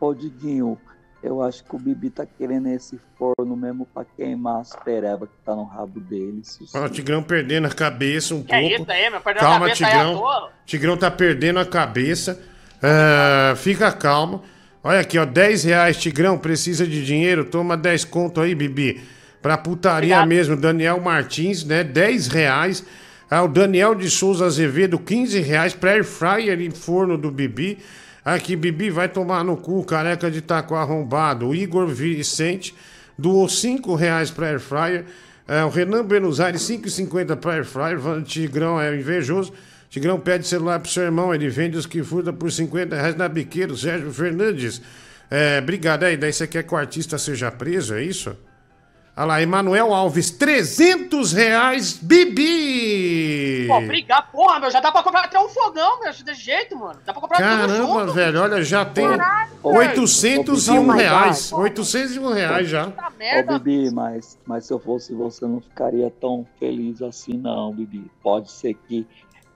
Ô, Diguinho, eu acho que o Bibi tá querendo esse forno mesmo pra queimar as pereba que tá no rabo dele. Ó, o Tigrão perdendo a cabeça um Que é pouco. isso aí, meu? Perdeu a Calma, cabeça aí à Tigrão. toa? Tigrão tá perdendo a cabeça. É, fica calmo. Olha aqui, ó, 10 reais, Tigrão, precisa de dinheiro? Toma 10 conto aí, Bibi. Pra putaria mesmo, Daniel Martins, né? 10 reais. Ah, o Daniel de Souza Azevedo, 15 reais pra air fryer e forno do Bibi. Aqui, Bibi, vai tomar no cu, careca de taco arrombado. O Igor Vicente doou 5 reais pra air fryer. É, o Renan Buenos Aires, 5,50 pra air fryer. Tigrão é invejoso. Tigrão pede celular pro seu irmão, ele vende os que furta por 50 reais na biqueira. O Sérgio Fernandes. É, obrigado aí. Daí você quer que o artista seja preso, é isso? Olha lá, Emanuel Alves, 300 reais, Bibi! Pô, brigar, porra, meu, já dá pra comprar até um fogão, meu, desse jeito, mano. Dá pra comprar tudo Caramba, junto. velho, olha, já tem Caralho, 801 Oh my reais. 801 reais já. Ô, Bibi, mas, mas se eu fosse você, não ficaria tão feliz assim, não, Bibi. Pode ser que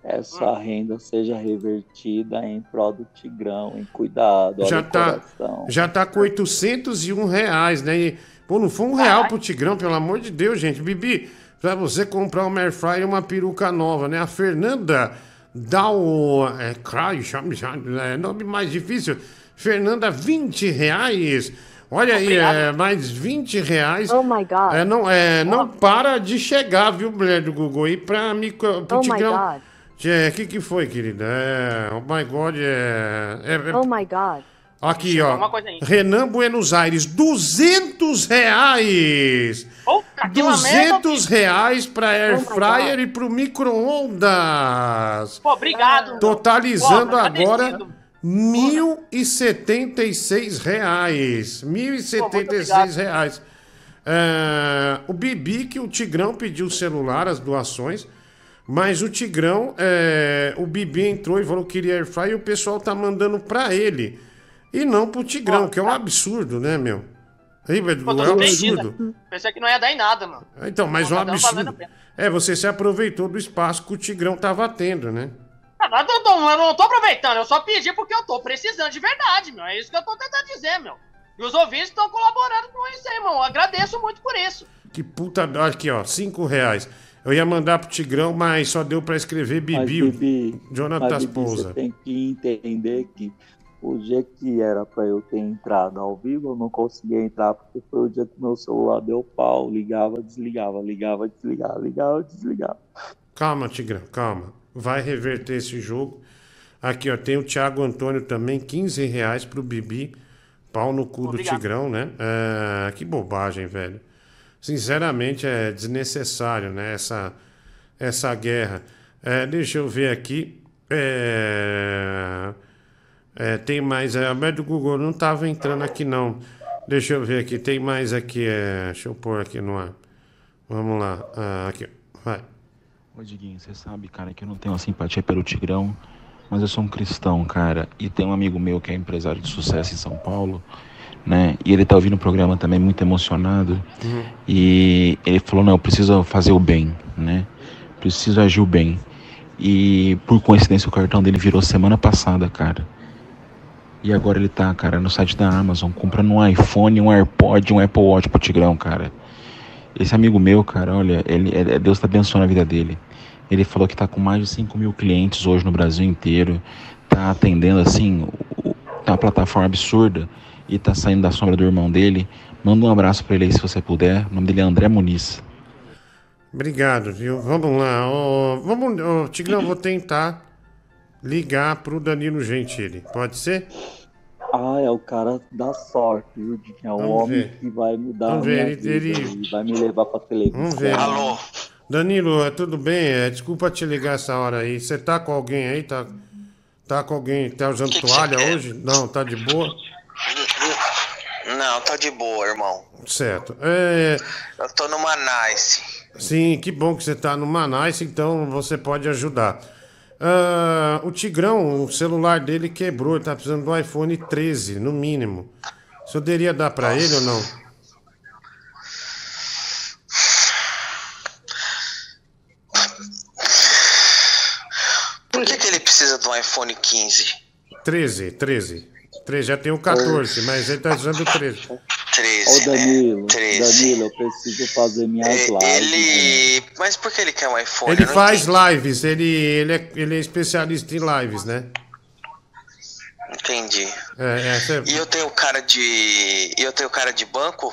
essa renda seja revertida em prol do Tigrão, em cuidado, Já tá, já tá com 801 reais, né? E, pô, não foi um real pro Tigrão, pelo amor de Deus, gente. Bibi, pra você comprar uma air fryer e uma peruca nova, né? A Fernanda dá o... É, Cry, chama, chama, é nome mais difícil. Fernanda, 20 reais. Olha aí, é, mais 20 reais. Oh my God. É, não, é, não para de chegar, viu, mulher do Google? aí pra mim, pro Oh my Tigrão... God. O que, que foi, querida? É, oh my God, é... é- é- Oh my God. Aqui, ó. Renan Buenos Aires, 200 reais. Merda. 200 reais pra air Oh fryer God. e pro micro-ondas. Pô, obrigado. Totalizando Pô, agora agradecido. 1.076 reais. 1.076 reais. É, o Bibi, que o Tigrão pediu o celular, as doações. Mas o Tigrão, é, o Bibi entrou e falou que queria air fryer e o pessoal tá mandando pra ele. E não pro Tigrão, que é um absurdo, né, meu? Aí, Pô, é um absurdo. Pensei que não ia dar em nada, mano. Então, mas Pô, um tá absurdo. É, você se aproveitou do espaço que o Tigrão tava tendo, né? Mas eu, tô- eu não tô aproveitando, eu só pedi porque eu tô precisando de verdade, meu. É isso que eu tô tentando dizer, meu. E os ouvintes estão colaborando com isso aí, irmão. Eu agradeço muito por isso. Que puta. Aqui, ó, 5 reais. Eu ia mandar pro Tigrão, mas só deu pra escrever Mas, Bibi. Jonathan mas, Bibi, Pousa. você tem que entender que o dia que era pra eu ter entrado ao vivo, eu não conseguia entrar porque foi o dia que meu celular deu pau. Ligava, desligava, ligava, desligava, ligava, desligava. Calma, Tigrão, calma. Vai reverter esse jogo. Aqui, ó, tem o Thiago Antônio também, 15 reais pro Bibi. Pau no cu do Obrigado. Tigrão, né? É, que bobagem, velho. Sinceramente, é desnecessário, né? Essa, essa guerra. É, deixa eu ver aqui. É, é, tem mais. É, do Google não tava entrando aqui, não. Deixa eu ver aqui. Tem mais aqui. É, deixa eu pôr aqui no ar. Vamos lá. Ah, aqui, vai. Ô Diguinho, você sabe, cara, que eu não tenho uma simpatia pelo Tigrão, mas eu sou um cristão, cara. E tem um amigo meu que é empresário de sucesso em São Paulo, né? E ele tá ouvindo o programa também muito emocionado. E ele falou, não, eu preciso fazer o bem, né? Preciso agir o bem. E por coincidência o cartão dele virou semana passada, cara. E agora ele tá, cara, no site da Amazon, comprando um iPhone, um AirPod, um Apple Watch pro Tigrão, cara. Esse amigo meu, cara, olha, ele, é- Deus tá abençoando a vida dele. Ele falou que tá com mais de 5 mil clientes hoje no Brasil inteiro. Tá atendendo, assim, tá uma plataforma absurda. E tá saindo da sombra do irmão dele. Manda um abraço pra ele aí se você puder. O nome dele é André Muniz. Obrigado, viu? Vamos lá. Ó, vamos, ó, Tigrão, vou tentar ligar pro Danilo Gentili. Pode ser? Ah, é o cara da sorte, viu? É o Vamos homem ver. que vai mudar Vamos a minha ver, ele- vida ele- vai me levar pra televisão. Vamos ver. Danilo, é tudo bem? É, desculpa te ligar essa hora aí. Você tá com alguém aí? Tá, tá com alguém? Tá usando toalha hoje? Não, tá de boa? Não, tá de boa, irmão. Certo. É... Eu tô no Manice. Sim, que bom que você tá no Manice, então você pode ajudar. Ah, o Tigrão, o celular dele quebrou, ele tá precisando do iPhone 13, no mínimo. Você poderia dar para ele ou não? Por que, que ele precisa do iPhone 15? 13, 13. 13 já tem o 14, mas ele tá usando o 13. 13, Ô Danilo, né? 13. Danilo, eu preciso fazer minhas lives. Ele. Mas por que ele quer um iPhone? Ele faz entendi. lives, ele, ele, é, ele é especialista em lives, né? Entendi. É, é, cê- E eu tenho cara de. E eu tenho cara de banco?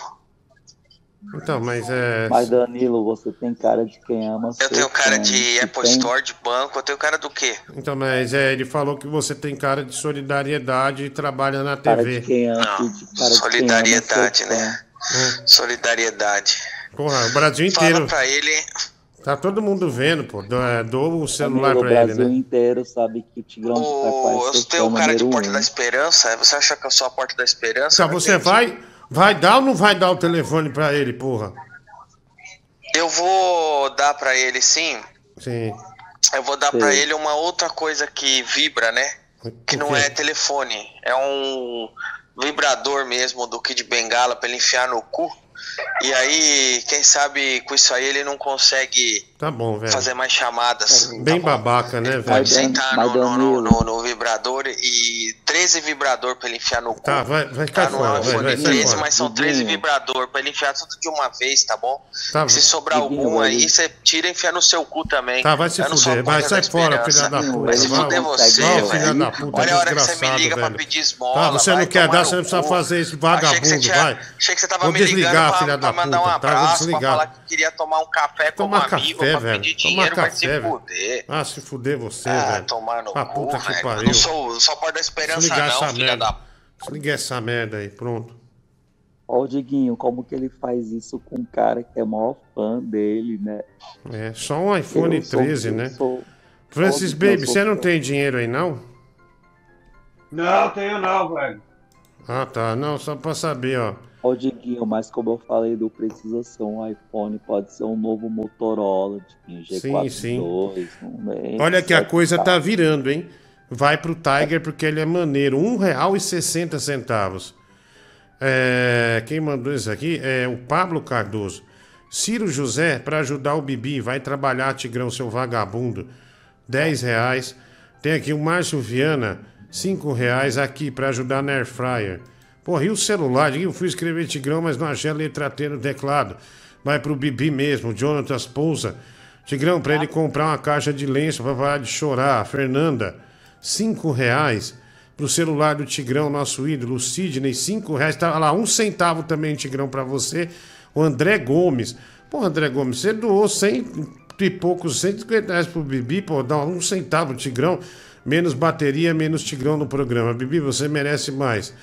Então, mas é. Mas Danilo, você tem cara de quem ama Eu tenho cara de Apple tem- Store, de banco, eu tenho cara do quê? Então, mas é, ele falou que você tem cara de solidariedade e trabalha na Cara TV. de quem ama, Não, de cara de solidariedade, quem ama né? É. Solidariedade. Porra, o Brasil Fala inteiro. pra ele. Tá todo mundo vendo, pô. Dou, é, dou o celular Danilo, o pra ele, Brasil né? inteiro sabe que Tigrão de Itaquá é Eu tenho fã cara de Porta um. da Esperança? Você acha que eu sou a Porta da Esperança? Então, Não você entendi. vai, vai dar ou não vai dar o telefone pra ele, porra? Eu vou dar pra ele sim. Sim. Eu vou dar pra ele uma outra coisa que vibra, né? Que não é telefone. É um vibrador mesmo do Kid Bengala pra ele enfiar no cu. E aí, quem sabe com isso aí ele não consegue Tá bom, fazer mais chamadas. Bem babaca, né, Pode velho? sentar no, no, no, no- no vibrador e 13 vibrador pra ele enfiar no cu. Tá, vai, vai Tá no fora, vai, iPhone vai, sai 13, fora. mas são 13 vibrador pra ele enfiar tudo de uma vez, tá bom? Tá, Se sobrar algum vai, aí, você tira e enfia no seu cu também. Tá, vai se Eu não fuder. Vai, sai fora, filha da puta. Vai se Vai, fuder vai, você, vai, velho. filha da puta, Olha a hora que você me liga pra pedir esmola. Tá, você não vai quer dar, você não precisa fazer você vagabundo, vai. Achei que você tava Vou me ligando pra, filha pra da mandar um puta, tá? Vou abraço, pra desligar. falar que queria tomar um café Tomar amigo, café, pra velho. pedir Tomar dinheiro, vai café, se fuder. Ah, se fuder você, Ah, velho. tomar no Ah, cu, puta que velho. pariu. Não sou, sou porta da esperança Desligar não, essa filha merda. da... Desliga essa merda aí, pronto. Ó o Diguinho, como que ele faz isso com um cara que é maior fã dele, né? É, só um iPhone Eu sou- 13, eu né? sou- Francis eu Baby, sou você não tem dinheiro aí, não? Não, tenho não, velho. Ah, tá. Não, só pra saber, ó. O Diguinho, mas como eu falei, não precisa ser um iPhone, pode ser um novo Motorola, Diguinho, G42. Sim, um M, Olha que a coisa K. tá virando, hein? Vai pro Tiger porque ele é maneiro. R$ 1,60. É, quem mandou isso aqui é o Pablo Cardoso. Ciro José, para ajudar o Bibi, vai trabalhar, Tigrão, seu vagabundo. 10 reais. Tem aqui o Márcio Viana, 5 reais aqui para ajudar na Air Fryer. Porra, e o celular? Eu fui escrever Tigrão, mas não achei a letra T no teclado. Vai pro Bibi mesmo, Jonathan Pousa. Tigrão, para ele comprar uma caixa de lenço para parar de chorar. Fernanda, 5 reais. Pro celular do Tigrão, nosso ídolo, o Sidney, 5 reais. Tá lá, um centavo também, Tigrão, para você. O André Gomes. Pô, André Gomes, você doou 100 e poucos, 150 reais pro Bibi, pô, dá um centavo, Tigrão. Menos bateria, menos Tigrão no programa. Bibi, você merece mais.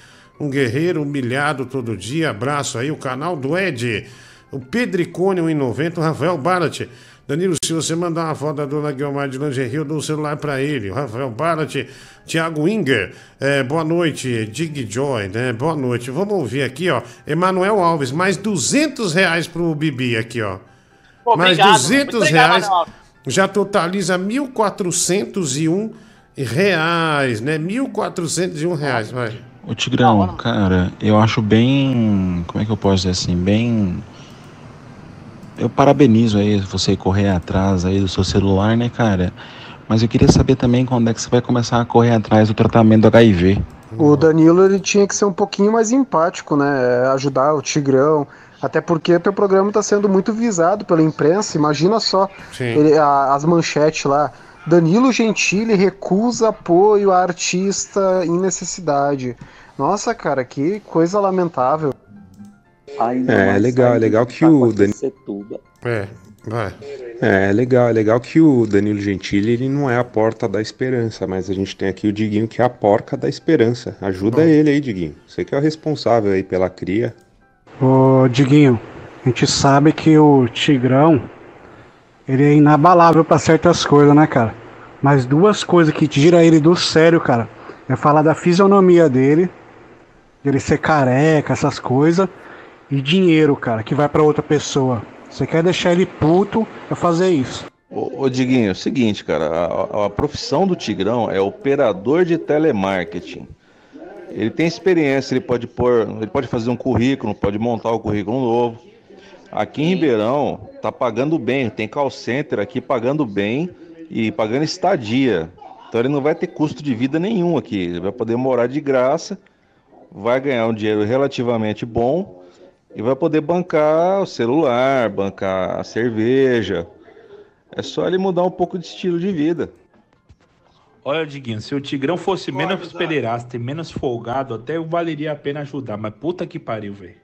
Um guerreiro humilhado todo dia. Abraço aí, o canal do Ed. O Pedricone 1,90. O Rafael Barat. Danilo, se você mandar uma foto da dona Guilmar de lingerie, eu dou o celular pra ele. O Rafael Barat. Thiago Inger. É, boa noite. Dig Joy, né? Boa noite. Vamos ouvir aqui, ó. Emanuel Alves. Mais 200 reais pro Bibi aqui, ó. Mais obrigado, 200 muito obrigado, reais. Alves. Já totaliza 1.401 reais, né? 1.401 reais, vai. Ô Tigrão, cara, eu acho bem. Como é que eu posso dizer assim? Bem. Eu parabenizo aí você correr atrás aí do seu celular, né, cara? Mas eu queria saber também quando é que você vai começar a correr atrás do tratamento do HIV. O Danilo ele tinha que ser um pouquinho mais empático, né? Ajudar o Tigrão. Até porque teu programa está sendo muito visado pela imprensa. Imagina só ele- a- as manchetes lá. Danilo Gentili recusa apoio a artista em necessidade. Nossa, cara, que coisa lamentável. É, é legal, é legal que o Danilo. É, vai. É, é legal, é legal que o Danilo Gentili ele não é a porta da esperança, mas a gente tem aqui o Diguinho que é a porca da esperança. Ajuda ele aí, Diguinho. Você que é o responsável aí pela cria. Ô, Diguinho, a gente sabe que o Tigrão, ele é inabalável pra certas coisas, né, cara? Mas duas coisas que tira ele do sério, cara, é falar da fisionomia dele, dele ser careca, essas coisas, e dinheiro, cara, que vai pra outra pessoa. Você quer deixar ele puto, é fazer isso. Ô, ô Diguinho, é o seguinte, cara, a, a- profissão do Tigrão é operador de telemarketing. Ele tem experiência, ele pode pôr, ele pode fazer um currículo, pode montar o currículo novo. Aqui em Ribeirão tá pagando bem, tem call center aqui pagando bem e pagando estadia. Então ele não vai ter custo de vida nenhum aqui. Ele vai poder morar de graça, vai ganhar um dinheiro relativamente bom e vai poder bancar o celular, bancar a cerveja. É só ele mudar um pouco de estilo de vida. Olha, Diguinho, se o Tigrão fosse menos pederasta e menos folgado, até valeria a pena ajudar. Mas puta que pariu, velho.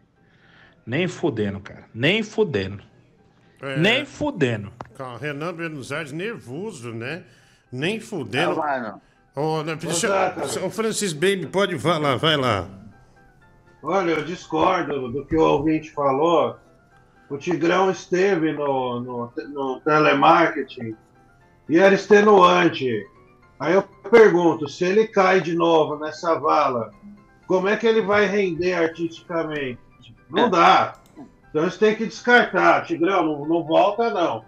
Nem fudendo, cara. Nem fudendo. É. Nem fudendo. Calma, Renan Buenos Aires nervoso, né? Nem fudendo. Não, mano. Ô, né, deixa, o Francis Baby pode falar, vai lá. Olha, eu discordo do que o ouvinte falou. O Tigrão esteve no, no, no telemarketing e era extenuante. Aí eu pergunto, se ele cai de novo nessa vala, como é que ele vai render artisticamente? Não dá. Então você tem que descartar. Tigrão, não, não volta não.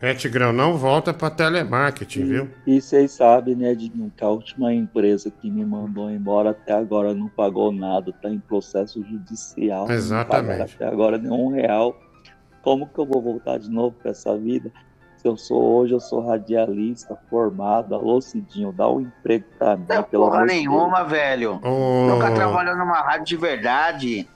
É, Tigrão, não volta pra telemarketing, viu? E vocês sabem, né, Diguinho, que a última empresa que me mandou embora até agora não pagou nada, tá em processo judicial. não Exatamente. Até agora nenhum real. Como que eu vou voltar de novo pra essa vida? Se eu sou hoje, eu sou radialista, formado, alô Cidinho, dá um emprego pra mim, pelo Porra amor de nenhuma, velho. Ô. Nunca trabalhou numa rádio de verdade.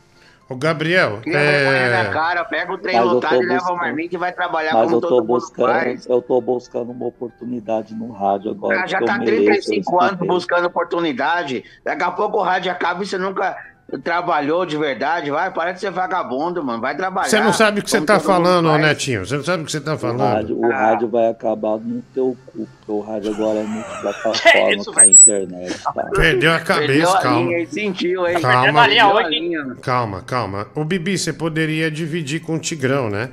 Ô, Gabriel, Cria vergonha na é... cara, pega o trem Mas eu lotado e leva o buscando- marmita e vai trabalhar Mas como eu tô todo mundo buscando, faz. eu tô buscando uma oportunidade no rádio agora. Ah, já que tá mereço, 35 eu anos buscando oportunidade. Daqui a pouco o rádio acaba e você nunca trabalhou de verdade. Vai, para de ser vagabundo, mano. Vai trabalhar. Você não sabe o que você tá falando, faz. Netinho. Você não sabe o que você tá O falando. rádio, o rádio vai acabar no teu cu, porque o rádio agora é multiplataforma isso, com a internet, tá? Perdeu a Perdeu cabeça, a calma. linha, sentiu, hein? Calma. Perdeu? Calma, calma. O Bibi, você poderia dividir com o Tigrão, né?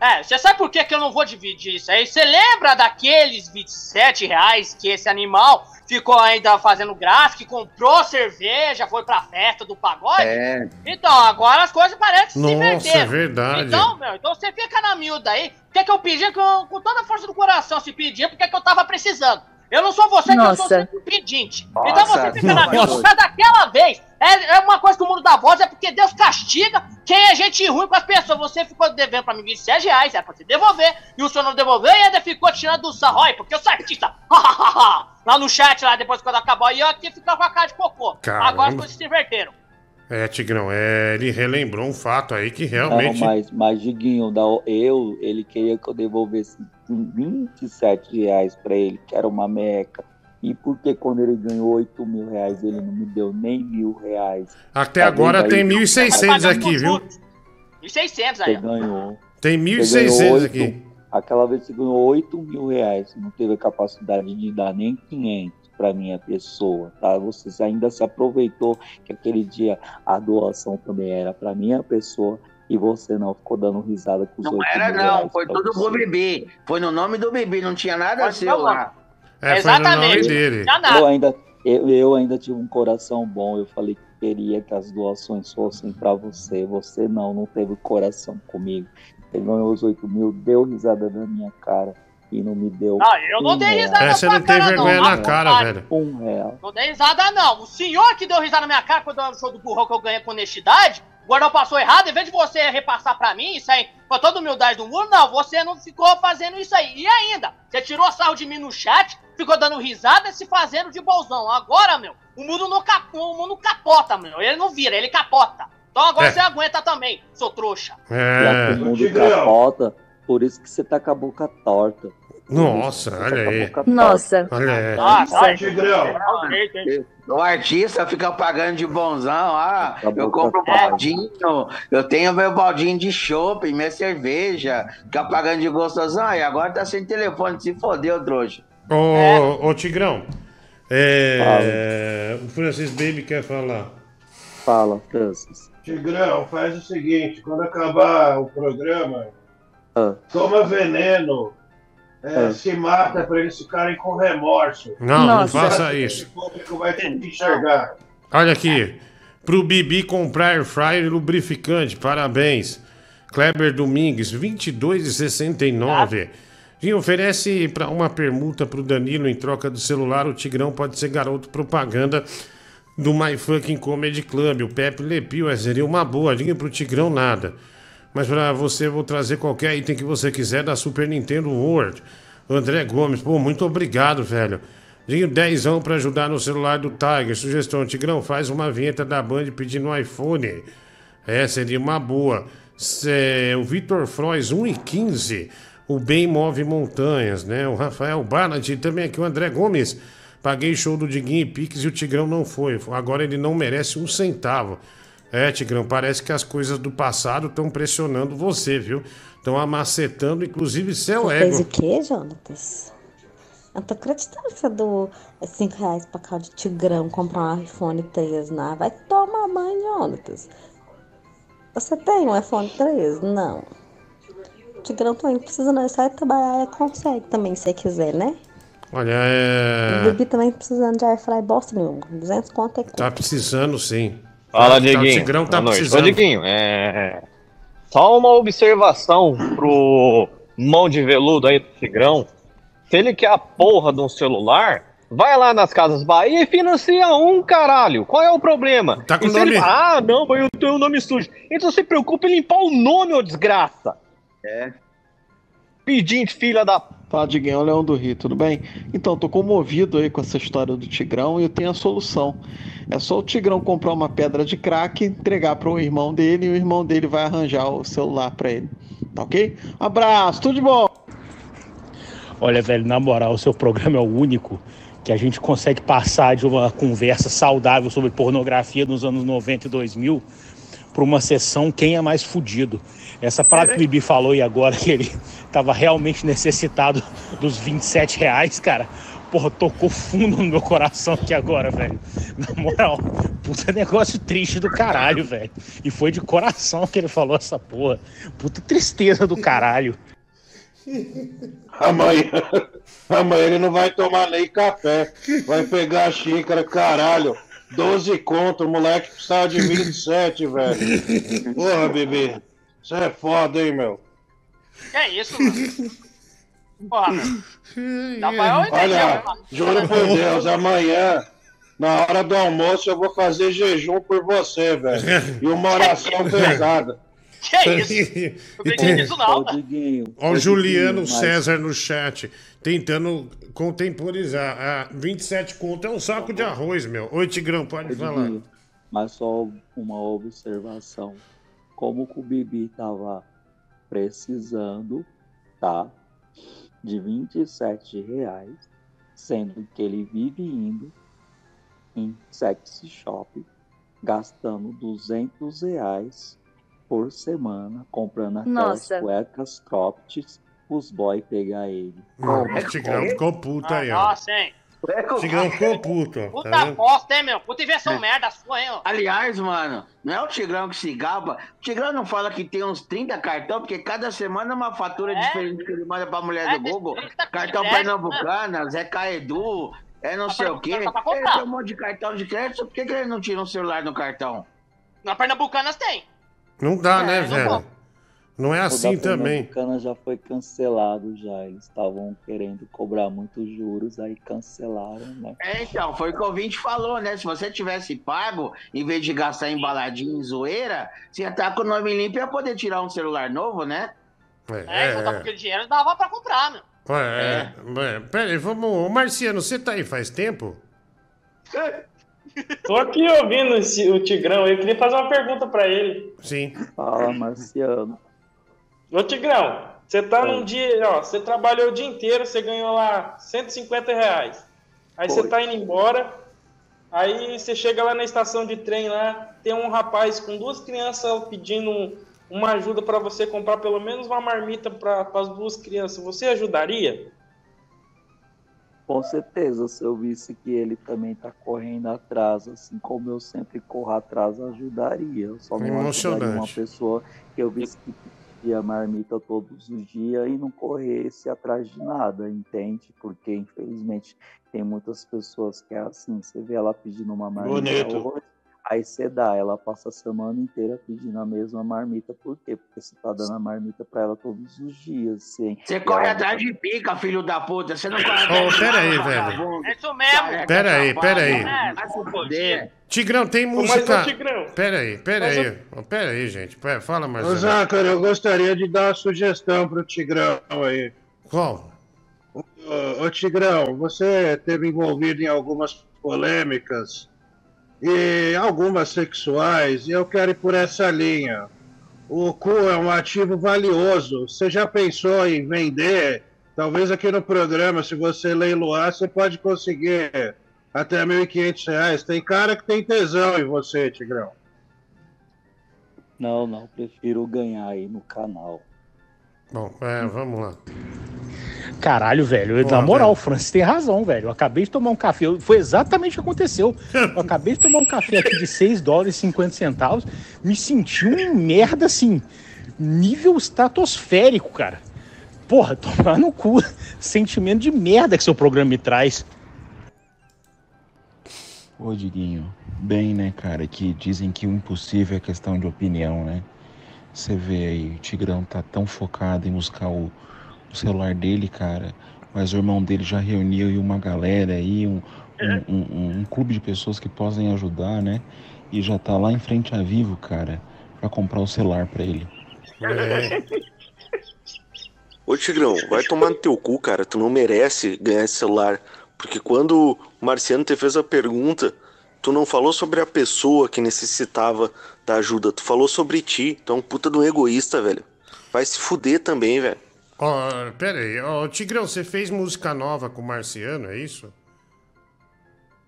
É, você sabe por que, que eu não vou dividir isso aí? Você lembra daqueles 27 reais que esse animal ficou ainda fazendo que comprou cerveja, foi pra festa do pagode? É. Então, agora as coisas parecem se Nossa, inverteram. é verdade. Então, meu, então você fica na miúda aí. O que é que eu pedi que eu, com toda a força do coração se pedia, porque é que eu tava precisando. Eu não sou você que eu sou Nossa. sempre pedinte. Nossa, então você fica na nossa. miúda por causa daquela vez. É, é uma coisa que o mundo dá voz, é porque Deus castiga quem é gente ruim com as pessoas. Você ficou devendo pra mim 27 reais, é pra você devolver, e o senhor não devolveu e ainda ficou tirando do sarro, Ai, porque eu sou artista. lá no chat, lá depois quando acabou, e eu aqui ficava com a cara de cocô. Caramba. Agora as coisas se inverteram. É, Tigrão, é, ele relembrou um fato aí que Não, realmente. mas, mas Diguinho, da- eu, ele queria que eu devolvesse 27 reais pra ele, que era uma meca. E por que quando ele ganhou 8 mil reais, ele não me deu nem mil reais? Até Tá agora tem aí? 1.600 aqui, viu? 1.600 Você aí. ó. ganhou. Tem Você 1.600 ganhou aqui. Aquela vez você ganhou 8 mil reais, você não teve a capacidade de dar nem 500 para minha pessoa, tá? Você ainda se aproveitou que aquele dia a doação também era para minha pessoa e você não ficou dando risada com os Não 8 era, não. Foi tudo você. pro Bibi. Foi no nome do Bibi, não tinha nada Pode seu falar. lá. É, foi no nome Exatamente. dele. Já nada. Eu ainda, eu, eu ainda tive um coração bom. Eu falei que queria que as doações fossem para você. Você não, não teve coração comigo. Você ganhou os 8 mil, deu risada na minha cara e não me deu. Não, eu não dei real. risada É, na você sua não tem cara, vergonha não. na cara, velho. Um real. Não dei risada, não. O senhor que deu risada na minha cara quando eu no show do burrão que eu ganhei com honestidade, o Gordão passou errado, em vez de você repassar pra mim, isso aí, com toda humildade do mundo, não, você não ficou fazendo isso aí. E ainda, você tirou sarro de mim no chat, ficou dando risada e se fazendo de bolsão. Agora, meu, o mundo não, cap... o mundo capota, meu. Ele não vira, ele capota. Então agora É. você aguenta também, seu trouxa. É. o mundo capota, por isso que você tá com a boca torta. Nossa, tá olha a aí. Nossa. Olha aí. Nossa, Tigrão. O artista fica pagando de bonzão. Ah, eu compro tá baldinho, eu tenho meu baldinho de chopp, minha cerveja. Fica pagando de gostosão. E agora tá sem telefone. Se fodeu, trouxa. Ô, ô, Tigrão. É. O Francis Baby quer falar. Fala, Francis. Tigrão, faz o seguinte, quando acabar o programa, Ah. toma veneno, é, Ah. se mata para eles ficarem com remorso. Não, não Nossa. faça isso. O público vai ter que enxergar. Olha aqui. Pro Bibi comprar air fryer e lubrificante. Parabéns. Kleber Domingues, 22,69. E oferece para uma permuta pro Danilo em troca do celular. O Tigrão pode ser garoto propaganda do My Fucking Comedy Club. O Pepe Lepio é, seria uma boa. Diga pro Tigrão nada. Mas para você vou trazer qualquer item que você quiser da Super Nintendo World. André Gomes, pô, muito obrigado, velho. Dinho, dezão pra ajudar no celular do Tiger. Sugestão, Tigrão, faz uma vinheta da Band pedindo um iPhone. É, seria uma boa. Cê- o Vitor Frois, 1,15. O Bem Move Montanhas, né? O Rafael Barnett e também aqui o André Gomes. Paguei show do Diguinho e Pix e o Tigrão não foi. Agora ele não merece um centavo. É, Tigrão, parece que as coisas do passado estão pressionando você, viu? Estão amacetando, inclusive, seu Você fez ego. o quê, Jonatas? Eu tô acreditando que você deu 5 reais pra cá de Tigrão comprar um iPhone 3, não. Vai tomar banho, Jonatas. Você tem um iPhone 3? Não. Tigrão também precisa não, é só ir trabalhar e consegue também, se quiser, né? Olha, O é. Bibi também precisando de airfry bosta nenhuma. 200 conto é Tá precisando sim. Fala, Tá- Diguinho. O Tigrão tá precisando. Ô, Diguinho, é... Só uma observação pro mão de veludo aí do Tigrão. Se ele quer a porra de um celular, vai lá nas Casas Bahia e financia um, caralho. Qual é o problema? Tá com E ele nome- fala, ah, não, mas eu tenho o nome sujo. Então se preocupe em limpar o nome, ô desgraça. É. Pedinte, filha da... Fala, Diguinho, é o Leão do Rio, tudo bem? Então, tô comovido aí com essa história do Tigrão e eu tenho a solução. É só o Tigrão comprar uma pedra de crack, entregar para o irmão dele e o irmão dele vai arranjar o celular para ele. Tá ok? Abraço, tudo de bom! Olha, velho, na moral, o seu programa é o único que a gente consegue passar de uma conversa saudável sobre pornografia nos anos 90 e 2000 para uma sessão quem é mais fudido. Essa parada que o Bibi falou e agora que ele tava realmente necessitado dos 27 reais, cara. Porra, tocou fundo no meu coração aqui agora, velho. Na moral, puta negócio triste do caralho, velho. E foi de coração que ele falou essa porra. Puta tristeza do caralho. Amanhã, amanhã ele não vai tomar nem café. Vai pegar a xícara, caralho. 12 conto, o moleque precisava de 27, velho. Porra, bebê. Isso é foda, hein, meu? Que é isso, mano? Porra, meu. Dá pra eu entender, Olha, mano. juro por Deus, amanhã, na hora do almoço, eu vou fazer jejum por você, velho. E uma oração pesada. Que é isso? Não acredito nisso não. Ó, o Juliano César no chat, tentando contemporizar. Ah, 27 conto é um saco de arroz, meu. Oi, Tigrão, pode falar. Mas só uma observação. Como que o Bibi tava precisando, tá? De 27 reais, sendo que ele vive indo em sex shop, gastando 200 reais por semana, comprando aquelas Nossa. cuecas cropped os boy pegar ele. O Tigrão ficou puto aí, ó. Nossa, hein? O Tigrão ficou puto, ó. Tá Puta vendo? bosta, hein, meu? Puta invenção merda sua, hein, ó. Aliás, mano, não é o Tigrão que se gaba. O Tigrão não fala que tem uns 30 cartão, porque cada semana é uma fatura diferente que ele manda pra mulher do Google. Cartão crédito, Pernambucanas, é Caedu, é não sei o quê. Pra Ele tem um monte de cartão de crédito, por que, que ele não tira um celular no cartão? Na Pernambucanas tem. Não dá, É, né, não velho? Não é O assim da também. Pernambucana já foi cancelado já. Eles estavam querendo cobrar muitos juros, aí cancelaram, né? É, então, foi o que o ouvinte falou, né? Se você tivesse pago, em vez de gastar em baladinha em zoeira, você ia estar com o nome limpo e ia poder tirar um celular novo, né? É, então, porque o dinheiro dava pra comprar, meu. É, é. Pera aí, vamos. Ô, Marciano, você tá aí faz tempo? Tô aqui ouvindo esse- o Tigrão eu queria fazer uma pergunta pra ele. Sim. Fala, Marciano. Ô Tigrão, você tá num dia, ó, você trabalhou o dia inteiro, você ganhou lá 150 reais. Aí você tá indo embora, aí você chega lá na estação de trem lá, tem um rapaz com duas crianças pedindo um- uma ajuda pra você comprar pelo menos uma marmita para as duas crianças. Você ajudaria? Com certeza, se eu visse que ele também tá correndo atrás, assim como eu sempre corro atrás, ajudaria. Eu só não ajudaria uma pessoa que eu visse que pedia marmita todos os dias e não corresse atrás de nada, entende? Porque, infelizmente, tem muitas pessoas que é assim, você vê ela pedindo uma marmita Bonito. hoje, aí você dá, ela passa a semana inteira pedindo a mesma marmita, por quê? Porque você tá dando a marmita pra ela todos os dias, sim. Você corre ela- atrás de pica, filho da puta. Você não corre atrás Ô, de pera aí, velho. vagabundo. É isso mesmo. Pera aí, pera aí. Vai se foder. Tigrão, tem Ô, música. mas, ô, Tigrão, Pera aí, pera mas, aí. Ô, Pera aí, gente. Pera, fala, Ô, Marciano. Zácaro, eu gostaria de dar uma sugestão pro Tigrão aí. Qual? ô, ô, Tigrão, você teve envolvido em algumas polêmicas e algumas sexuais, e eu quero ir por essa linha. O cu é um ativo valioso. Você já pensou em vender? Talvez aqui no programa, se você leiloar, você pode conseguir até R$ 1.500. Tem cara que tem tesão em você, Tigrão. Não, não, prefiro ganhar aí no canal. Bom, é, vamos lá. Caralho, velho. Porra, na moral, velho. o Francis tem razão, velho. Eu acabei de tomar um café. Foi exatamente o que aconteceu. Eu acabei de tomar um café aqui de 6 dólares e 50 centavos. Me senti um merda assim. Nível estratosférico, cara. Porra, tomar no cu. Sentimento de merda que seu programa me traz. Ô, Diguinho, bem, né, cara, que dizem que o impossível é questão de opinião, né? Você vê aí, o Tigrão tá tão focado em buscar o, o celular dele, cara, mas o irmão dele já reuniu aí uma galera aí, um, um, um- um clube de pessoas que possam ajudar, né? E já tá lá em frente a Vivo, cara, pra comprar o celular pra ele. Ô Tigrão, vai tomar no teu cu, cara. Tu não merece ganhar esse celular. Porque quando o Marciano te fez a pergunta, tu não falou sobre a pessoa que necessitava da ajuda. Tu falou sobre ti. Tu é um puta de um egoísta, velho. Vai se fuder também, velho. Ó, pera aí. Ó, Tigrão, você fez música nova com o Marciano, é isso?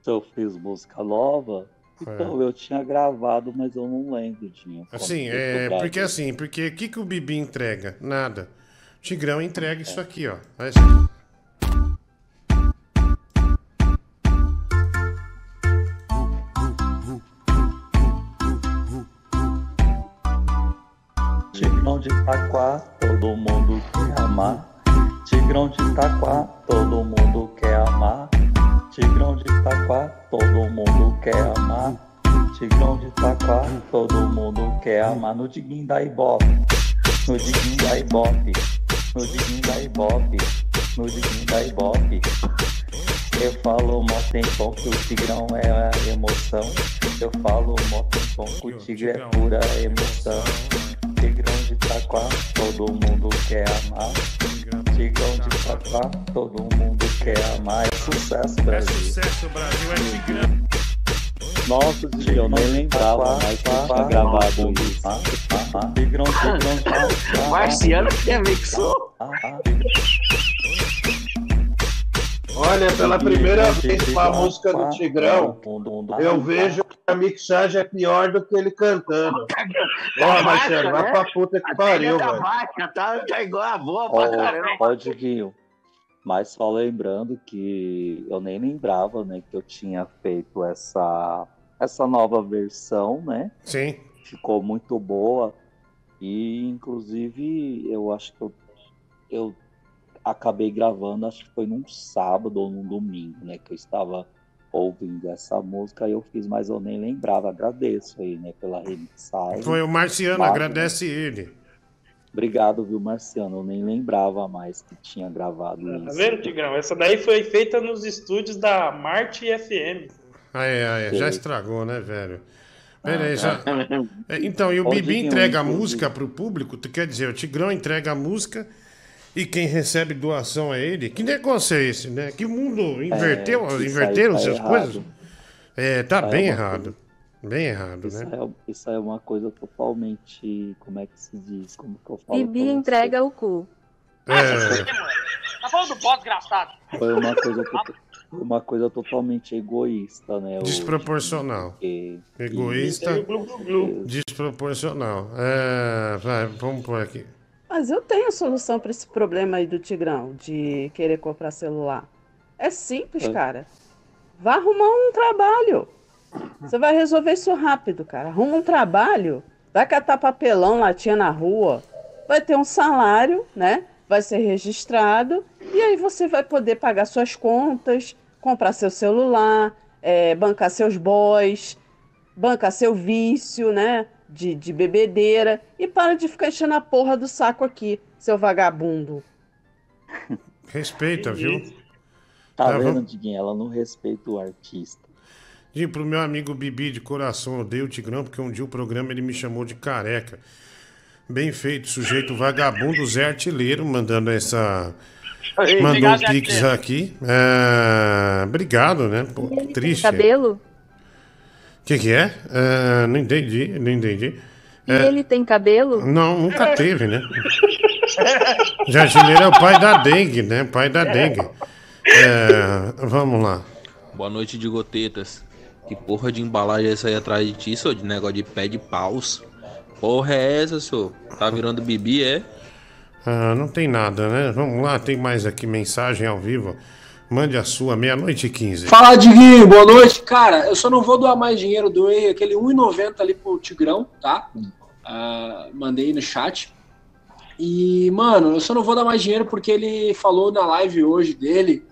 Eu fiz música nova, então eu tinha gravado, mas eu não lembro, tinha. Assim, é. Porque assim, porque o que, que o Bibi entrega? Nada. O Tigrão entrega isso aqui, ó. Olha isso aqui. Tigrão de Itaquá, todo mundo amar. Tigrão de Itaquá, todo mundo quer amar. Tigrão de Itaquá, todo mundo quer amar. Tigrão de Itaquá, todo mundo quer amar. No diguinho da Ibope, no diguinho da Ibope, no diguinho da Ibope, no diguinho da Ibope. Eu falo mó tempão que o Tigrão é a emoção. Eu falo mó tempão que o Tigre é pura emoção. Tigrão de Itaquá, todo mundo quer amar. Tigrão de Itaquá, todo mundo quer amar. É sucesso, Brasil. Sucesso, Brasil, é Tigrão. Nossa, Tigrão, nem lembrava mais eu tinha gravado isso. Tigrão, Tigrão, Marciano que mixou. Olha, pela primeira vez com a música do Tigrão, eu vejo que a mixagem é pior do que ele cantando. Ó, Marcelo, vai pra puta que pariu, velho. tá, tá igual a boa pra caramba. Ó, ó, Diguinho, mas só lembrando que eu nem lembrava, né, que eu tinha feito essa, essa nova versão, né? Sim. Ficou muito boa. E, inclusive, eu acho que eu, eu acabei gravando, acho que foi num sábado ou num domingo, né? Que eu estava ouvindo essa música e eu fiz, mas eu nem lembrava. Agradeço aí, né, pela remixagem. Foi o Marciano, Mas, agradece ele. Obrigado, viu, Marciano? Eu nem lembrava mais que tinha gravado Tá isso. vendo, Tigrão? Essa daí foi feita nos estúdios da Marte FM. Aí, aí, já Sei. estragou, né, velho? Pera aí, Ah, já. É, Então, e o Bibi entrega a música pro público? Tu quer dizer, o Tigrão entrega a música e quem recebe doação é ele? Que negócio é esse, né? Que mundo inverteu, aí inverteram tá essas errado. coisas? É, tá Isso bem é uma errado. Bem errado, Isso né? é, isso é uma coisa totalmente. Como é que se diz? Como que eu falo? Bibi você? entrega o cu. É, Tá falando do pó desgraçado. Foi uma coisa, uma coisa totalmente egoísta, né? desproporcional. porque- Egoísta, desproporcional. É, vai, vamos por aqui. Mas eu tenho solução para esse problema aí do Tigrão, de querer comprar celular. É simples, É. cara. Vá arrumar um trabalho. Você vai resolver isso rápido, cara. Arruma um trabalho, vai catar papelão, latinha na rua, vai ter um salário, né? Vai ser registrado, e aí você vai poder pagar suas contas, comprar seu celular, é, bancar seus boys, bancar seu vício, né? De, de bebedeira. E para de ficar enchendo a porra do saco aqui, seu vagabundo. Respeita, viu? Tá Tá, vendo, Diguinho? Ela não respeita o artista. E pro meu amigo Bibi de coração, eu odeio o Tigrão, porque um dia o programa ele me chamou de careca. Bem feito, sujeito vagabundo, Zé Artilheiro, mandando essa, Mandou um Obrigado, pix Jaqueline. aqui. É, Obrigado, né? Pô, triste. Cabelo? O que, que é? É, Não entendi, não entendi. E É, ele tem cabelo? Não, nunca teve, né? Jardineiro é o pai da dengue, né? Pai da dengue. É, vamos lá. Boa noite, de gotetas. Que porra de embalagem é essa aí atrás de ti, senhor? De negócio de pé de paus. Porra é essa, senhor? Tá virando bibi, é? Ah, não tem nada, né? Vamos lá, tem mais aqui mensagem ao vivo. Mande a sua, meia-noite e 15. Fala, Diguinho, boa noite. Cara, eu só não vou doar mais dinheiro, doei aquele 1,90 ali pro Tigrão, tá? Ah, mandei no chat. E, mano, eu só não vou dar mais dinheiro porque ele falou na live hoje dele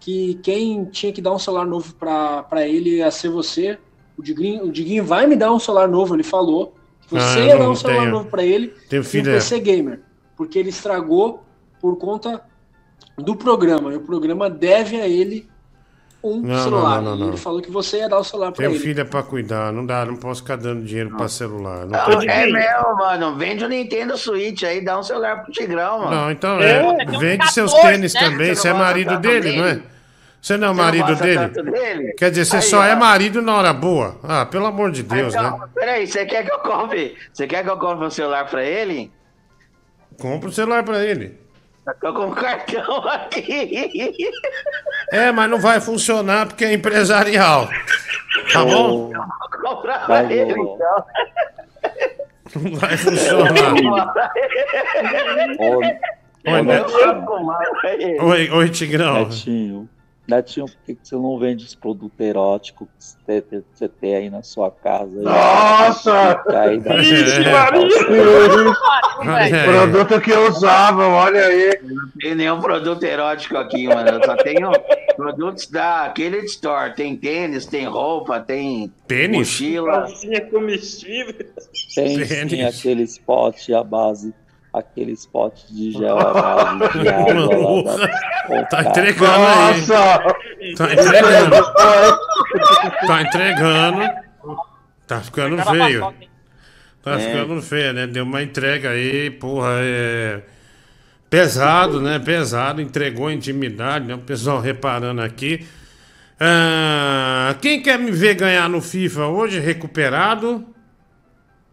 que quem tinha que dar um celular novo pra, pra ele ia ser você. O Diguinho, o Diguinho vai me dar um celular novo, ele falou. Ah, você eu ia dar um celular tenho. novo pra ele Tenho e um. PC Gamer. Porque ele estragou por conta do programa. E o programa deve a ele um Não, celular. não, não, não. ele falou que você ia dar o celular pra Tenho ele. filha pra cuidar, não dá, não posso ficar dando dinheiro pra celular. Não Não, é meu, mano. Vende o Nintendo Switch aí, dá um celular pro Tigrão, mano. Não, então é, vende seus tênis também. Você é marido dele, não é? Você não é o Você não marido gosta dele? dele? Quer dizer, você Aí, só ó. é marido na hora boa. Ah, pelo amor de Deus, então, né? Peraí, você quer que eu compre? Você quer que eu compre um celular pra ele? Compra o celular pra ele. Eu com um cartão aqui. É, mas não vai funcionar porque é empresarial. Tá bom? Vou comprar Vai, pra ele, ô. então. Não vai funcionar. Oi, Neto. Oi, oi, Tigrão. Netinho, Netinho, por que, você não vende os produtos eróticos que você tem, você tem aí na sua casa? Nossa! Aí Ixi, Maria! Produto que eu usava, olha aí. Não tem nenhum produto erótico aqui, mano. Eu só tenho produtos da aquele store. Tem tênis, tem roupa, tem Tênis? mochila. Calcinha comestível. Tem sim aquele spot à base, aquele spot de gel de água lá Tá Coca. entregando aí. Tá entregando. Tá entregando. Tá ficando feio. Tá É. ficando feio, né? Deu uma entrega aí, porra, é. Pesado, né? Pesado, entregou intimidade, né? O pessoal reparando aqui. Ah, quem quer me ver ganhar no FIFA hoje, recuperado?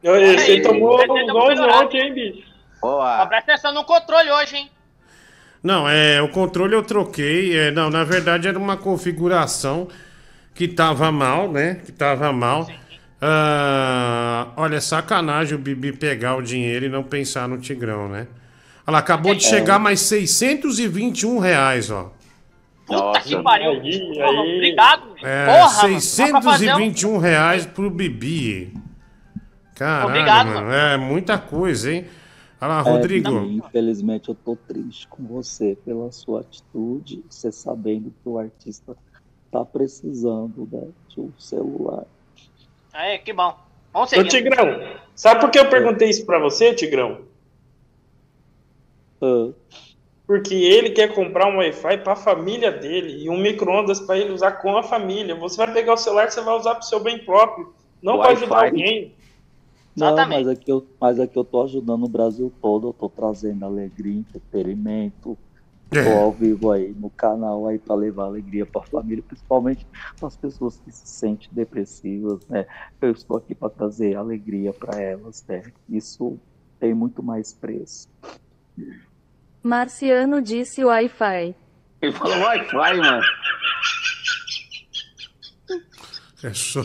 Ele tomou Aí, um gol ontem, hein, bicho? Boa. Presta atenção no controle hoje, hein? Não, é, o controle eu troquei. é, não, na verdade era uma configuração que tava mal, né? Que tava mal. Ah, olha, sacanagem o Bibi pegar o dinheiro e não pensar no Tigrão, né? Lá, acabou de É. chegar mais 621 reais, ó. Puta que pariu. Aí, Porra, aí. Obrigado. É, Porra, mano. Dá pra fazer um- 621 reais pro Bibi. Caralho, Obrigado, mano. mano. É muita coisa, hein? Olha lá, É, Rodrigo. Bibi, infelizmente eu tô triste com você pela sua atitude, você sabendo que o artista tá precisando né, de um celular. Aí, que bom. Vamos Ô, seguir. Tigrão, sabe por que eu perguntei isso pra você, Tigrão? Porque ele quer comprar um Wi-Fi pra família dele e um micro-ondas pra ele usar com a família. Você vai pegar o celular que você vai usar pro seu bem próprio, não pra ajudar Wi-Fi. Alguém. Não, mas aqui, eu, mas aqui eu tô ajudando o Brasil todo, eu tô trazendo alegria, entretenimento. Tô ao vivo aí no canal aí para levar alegria para a família, principalmente para as pessoas que se sentem depressivas, né? Eu estou aqui para trazer alegria para elas, né? Isso tem muito mais preço. Marciano disse Wi-Fi. Ele falou Wi-Fi, mano. É só,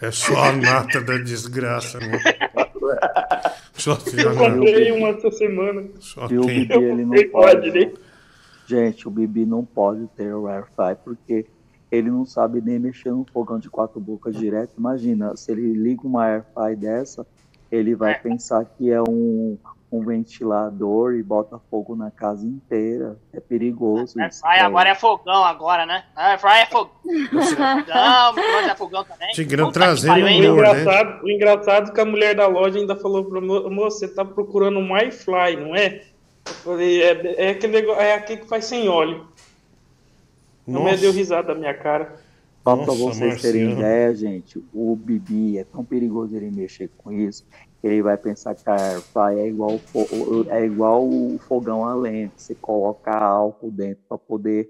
é só a nata da desgraça, né? Só tem a Eu nata. comprei uma essa semana. Só E o tem. Bibi ele não pode. né? Gente, o Bibi não pode ter o Wi-Fi porque ele não sabe nem mexer no fogão de quatro bocas direto. Imagina, se ele liga uma Airfry dessa, ele vai pensar que é um, um ventilador e bota fogo na casa inteira. É perigoso. isso. Fry agora é fogão agora, né? Ah, Fry é fogão. Micro-ondas é fogão também. Tigrão trazendo pariu, hein? O né? engraçado, o engraçado é que a mulher da loja ainda falou pra moça, você tá procurando um Wi-Fi, não é? Eu falei, é, é aquele negócio, é aquele que faz sem óleo. A mulher Nossa. deu risada da minha cara. Só Nossa, vocês terem Marciano. ideia, gente, o Bibi é tão perigoso ele mexer com isso, que ele vai pensar que a airfryer é igual, é igual o fogão a lenha, você coloca álcool dentro para poder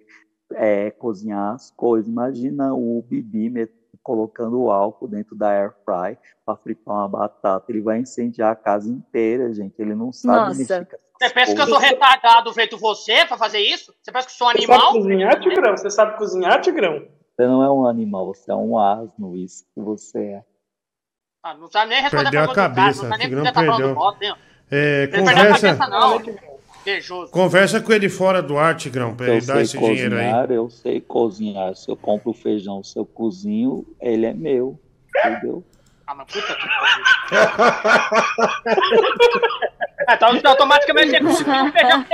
é, cozinhar as coisas. Imagina o Bibi colocando o álcool dentro da airfryer para fritar uma batata. Ele vai incendiar a casa inteira, gente. Ele não sabe mexer com Você pensa que eu sou retardado feito você pra fazer isso? Você pensa que eu sou um Você animal? sabe cozinhar, Tigrão? Você sabe cozinhar, Tigrão? Você não é um animal, você é um asno, isso que você é. Ah, não sabe nem responder Perdeu a a pergunta do cara, cabeça, não sabe nem tá falando perdeu. do voto, hein? É, Ele perdeu a conversa, cabeça não. Queijoso. conversa com ele fora do ar, Tigrão, pra ele Eu dar sei esse dinheiro aí. cozinhar, eu sei cozinhar. Se eu compro o feijão, se eu cozinho, ele é meu. Entendeu? Ah, mas puta que Ah, Então então, automaticamente você conseguiu pegar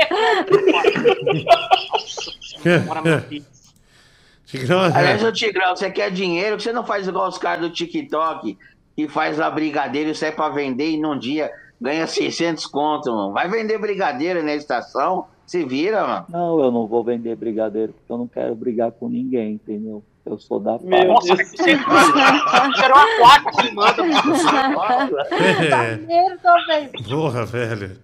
Tigrão, Aliás, é. ô Tigrão, você quer dinheiro? Você não faz igual os caras do TikTok, que faz lá brigadeiro e sai pra vender e num dia ganha 600 conto, mano. Vai vender brigadeiro na estação, se vira, mano. Não, eu não vou vender brigadeiro porque eu não quero brigar com ninguém, entendeu? Eu sou da paz. Meu Nossa, Deus. você era uma placa que manda. É. Porra, velho.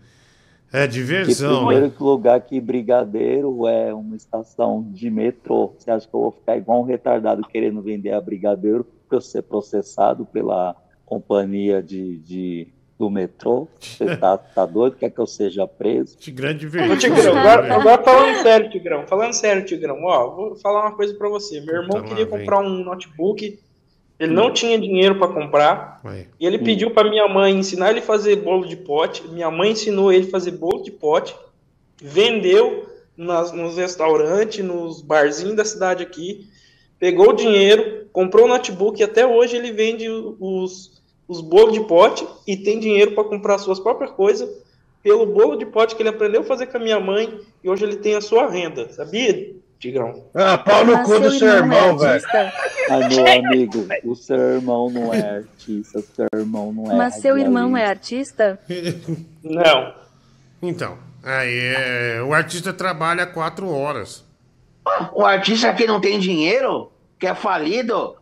É Que diversão, primeiro né? que lugar que brigadeiro é uma estação de metrô. Você acha que eu vou ficar igual um retardado querendo vender a brigadeiro para eu ser processado pela companhia de, de- do metrô? Você tá, tá doido? Quer que eu seja preso? Grande Ô, Tigrão, agora, agora falando sério, Tigrão, falando sério, Tigrão, ó, vou falar uma coisa pra você. Meu irmão Puta, queria lá comprar um notebook, ele não tinha dinheiro pra comprar, Aí. e ele pediu pra minha mãe ensinar ele a fazer bolo de pote. Minha mãe ensinou ele a fazer bolo de pote, vendeu nas- nos restaurantes, nos barzinhos da cidade aqui, pegou o dinheiro, comprou o notebook e até hoje ele vende os, os bolos de pote e tem dinheiro para comprar suas próprias coisas pelo bolo de pote que ele aprendeu a fazer com a minha mãe e hoje ele tem a sua renda, sabia, Tigrão? Ah, pau no cu do seu irmão, velho. Ai, meu amigo, o seu irmão não é artista, o seu irmão não é. Mas seu irmão é artista? Não. Então, aí é, o artista trabalha quatro horas. O artista que não tem dinheiro, que é falido,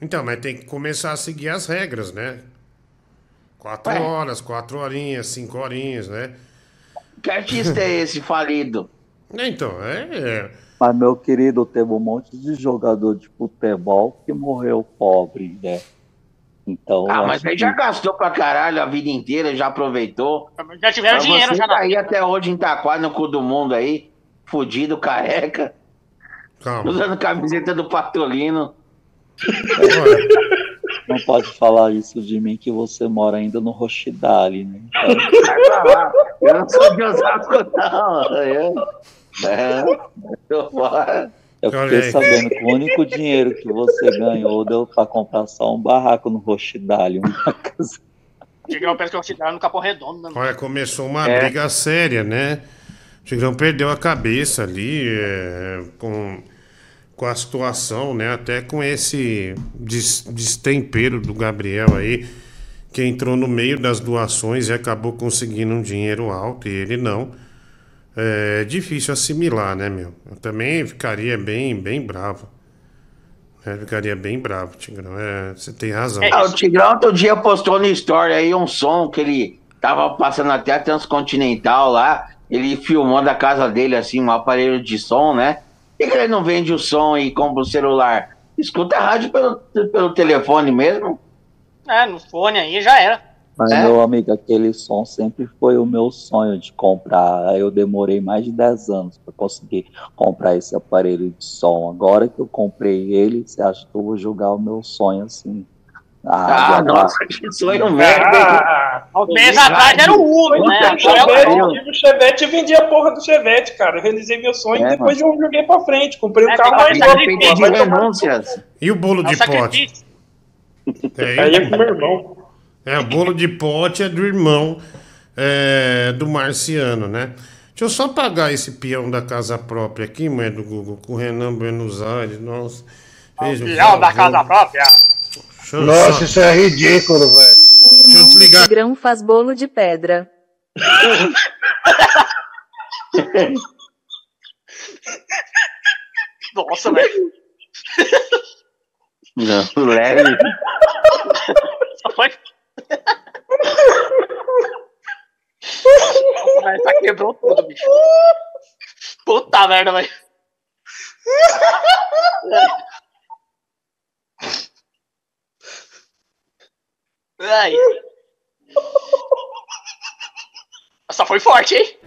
Então, mas tem que começar a seguir as regras, né? Quatro Ué. horas, quatro horinhas, cinco horinhas, né? que artista é esse falido? Então, é. Mas, meu querido, teve um monte de jogador de futebol que morreu pobre, né? Então. Ah, mas aí que- já gastou pra caralho a vida inteira, já aproveitou. Já tiveram Mas dinheiro você já tá aí até hoje em Taquá, no cu do mundo aí, fudido, careca, Calma. usando camiseta do Patolino. Não pode falar isso de mim que você mora ainda no Rochidale, né? Então, Vai pra lá. Eu não sou de Osasco, não. Eu, é, eu fiquei sabendo que o único dinheiro que você ganhou deu pra comprar só um barraco no Rochidale. Uma casa. Tigrão pensa que te dar no Capão Redondo, né? Olha, começou uma É. briga séria, né? O Tigrão perdeu a cabeça ali é, com, com a situação, né? Até com esse des- destempero do Gabriel aí, que entrou no meio das doações e acabou conseguindo um dinheiro alto e ele não. É difícil assimilar, né, meu? Eu também ficaria bem, bem bravo. É, ficaria bem bravo, Tigrão. É, você tem razão. Ah, o Tigrão outro dia postou no story aí um som que ele tava passando até a Transcontinental lá. Ele filmou da casa dele, assim, um aparelho de som, né? Por que que ele não vende o som e compra o celular? Escuta a rádio pelo, pelo telefone mesmo. É, no fone aí já era. Mas, É? meu amigo, aquele som sempre foi o meu sonho de comprar. Aí Eu demorei mais de 10 anos para conseguir comprar esse aparelho de som. Agora que eu comprei ele, você acha que eu vou jogar o meu sonho assim? Ah, água nossa, que sonho merda. Ah, Há atrás era o Uno, né? O o Chevette, eu o Chevette e vendi a porra do Chevette, cara. Eu realizei meu sonho É, e depois eu joguei pra frente. Comprei um É, carro mais novo. E o bolo de pote? É, Aí é com meu irmão. É, o bolo de pote é do irmão é, do Marciano, né? Deixa eu só pagar esse peão da casa própria aqui, mãe do Google, com o Renan Buenos Aires, nossa. Fez um Peão da casa própria. Eu Nossa, só- isso é ridículo, velho. O irmão do. Tigrão faz bolo de pedra. Nossa, velho. Não, leve. Nossa, tá quebrou tudo, bicho. Puta merda, velho. Ai. Essa foi forte, hein?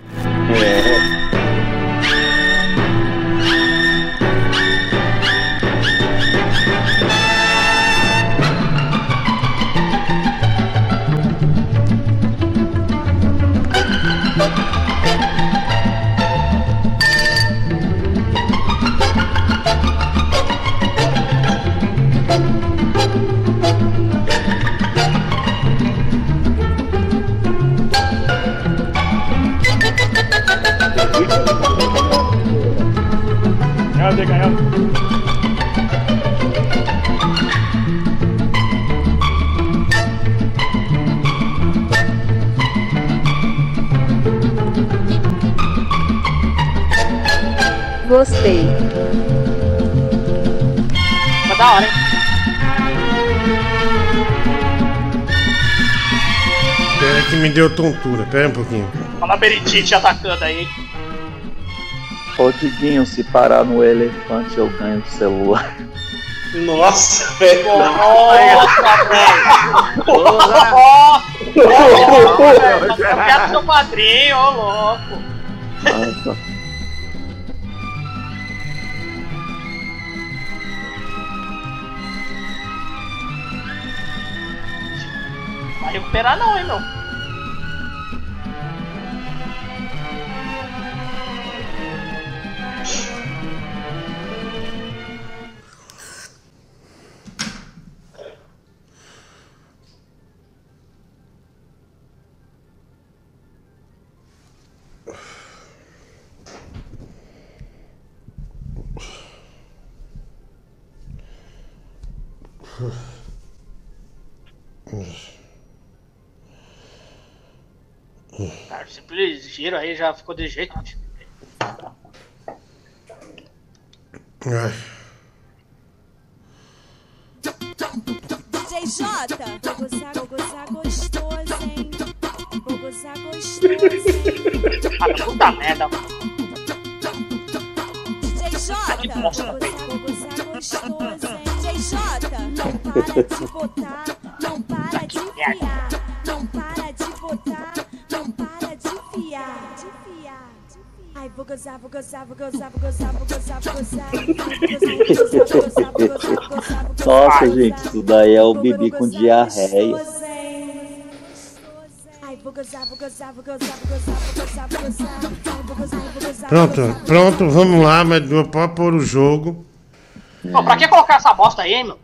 Gostei. Tá da hora, hein? Pera que me deu tontura. Pera um pouquinho. Olha o labirintite atacando aí, hein? Ô Diguinho, se parar no elefante eu ganho o celular. Nossa, velho. Nossa, velho. Eu quero seu padrinho, ô louco. Nossa. Vai recuperar não, hein, meu. Giro aí já ficou de jeito. Ai. DJ Jota, vou gozar, vou gozar gostoso, hein? Vou gozar gostoso. Ah, puta merda, mano. DJ Jota, vou gozar, vou gozar gostoso, hein? DJ Jota, não para de botar, não para de fiar, Ai, vou gozar, vou gozar, vou gozar, vou gozar, vou gozar, vou gozar. Nossa, gente, isso daí é o Bibi com diarreia. Pronto, pronto, vamos lá, mas pode pôr o jogo. Pô, pra que colocar essa bosta aí, hein, meu?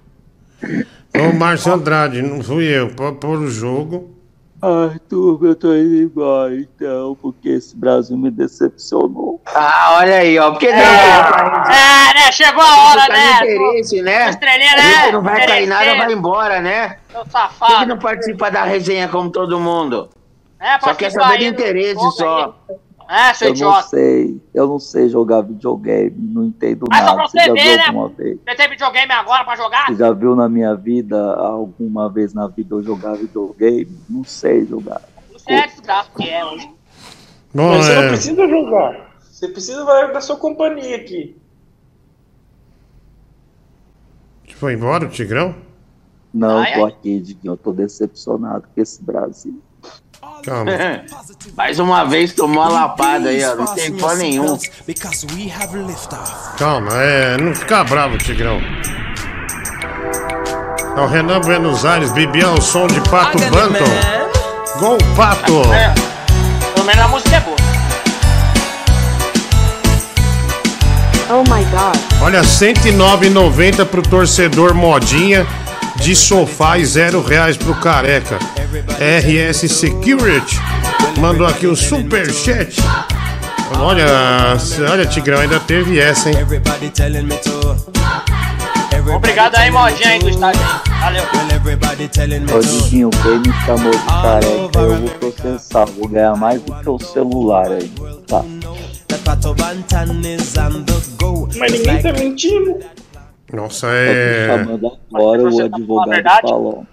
Ô, Márcio Andrade, não fui eu. Pode pôr o jogo. Ai, turma, eu tô indo embora então, porque esse Brasil me decepcionou. Ah, olha aí, ó. Porque não, É, né? Chegou a hora, tá né? interesse, né? Estrelinha, né? gente não vai cair nada, vai embora, né? Seu Por que, não participa da resenha como todo mundo? É, Só quer saber de aí, interesse só. É, seu Eu não idiota. sei, eu não sei jogar videogame, não entendo Mas só nada. pra Você você já ver, viu né? vez? Você tem videogame agora pra jogar? Você já viu na minha vida, alguma vez na vida eu jogar videogame? Não sei jogar. Você é desgraça que é hoje. Bom, Mas você não é, precisa jogar. Você precisa da, da sua companhia aqui. foi embora o Tigrão? Não, Ai, tô ai. aqui, Diguinho, eu tô decepcionado com esse Brasil. Calma. Mais uma vez tomou a lapada aí, ó. Não tem fã nenhum. Calma, é. Não fica bravo, Tigrão. É o Renan Buenos Aires, Bibião, som de Pato Banton. Gol Pato! É. Pelo menos a música é boa. Oh my god. Olha, R$ 109,90 pro torcedor modinha de sofá e zero reais pro careca. RS Security mandou aqui o superchat. Olha, olha, Tigrão, ainda teve essa, hein? Obrigado aí, modinha aí do estádio. Valeu. Ô Diguinho, quem me chamou de careca, eu vou processar, vou ganhar mais do que o celular aí, tá? Mas ninguém tá mentindo. Nossa, Tô é. chamando agora o advogado falou.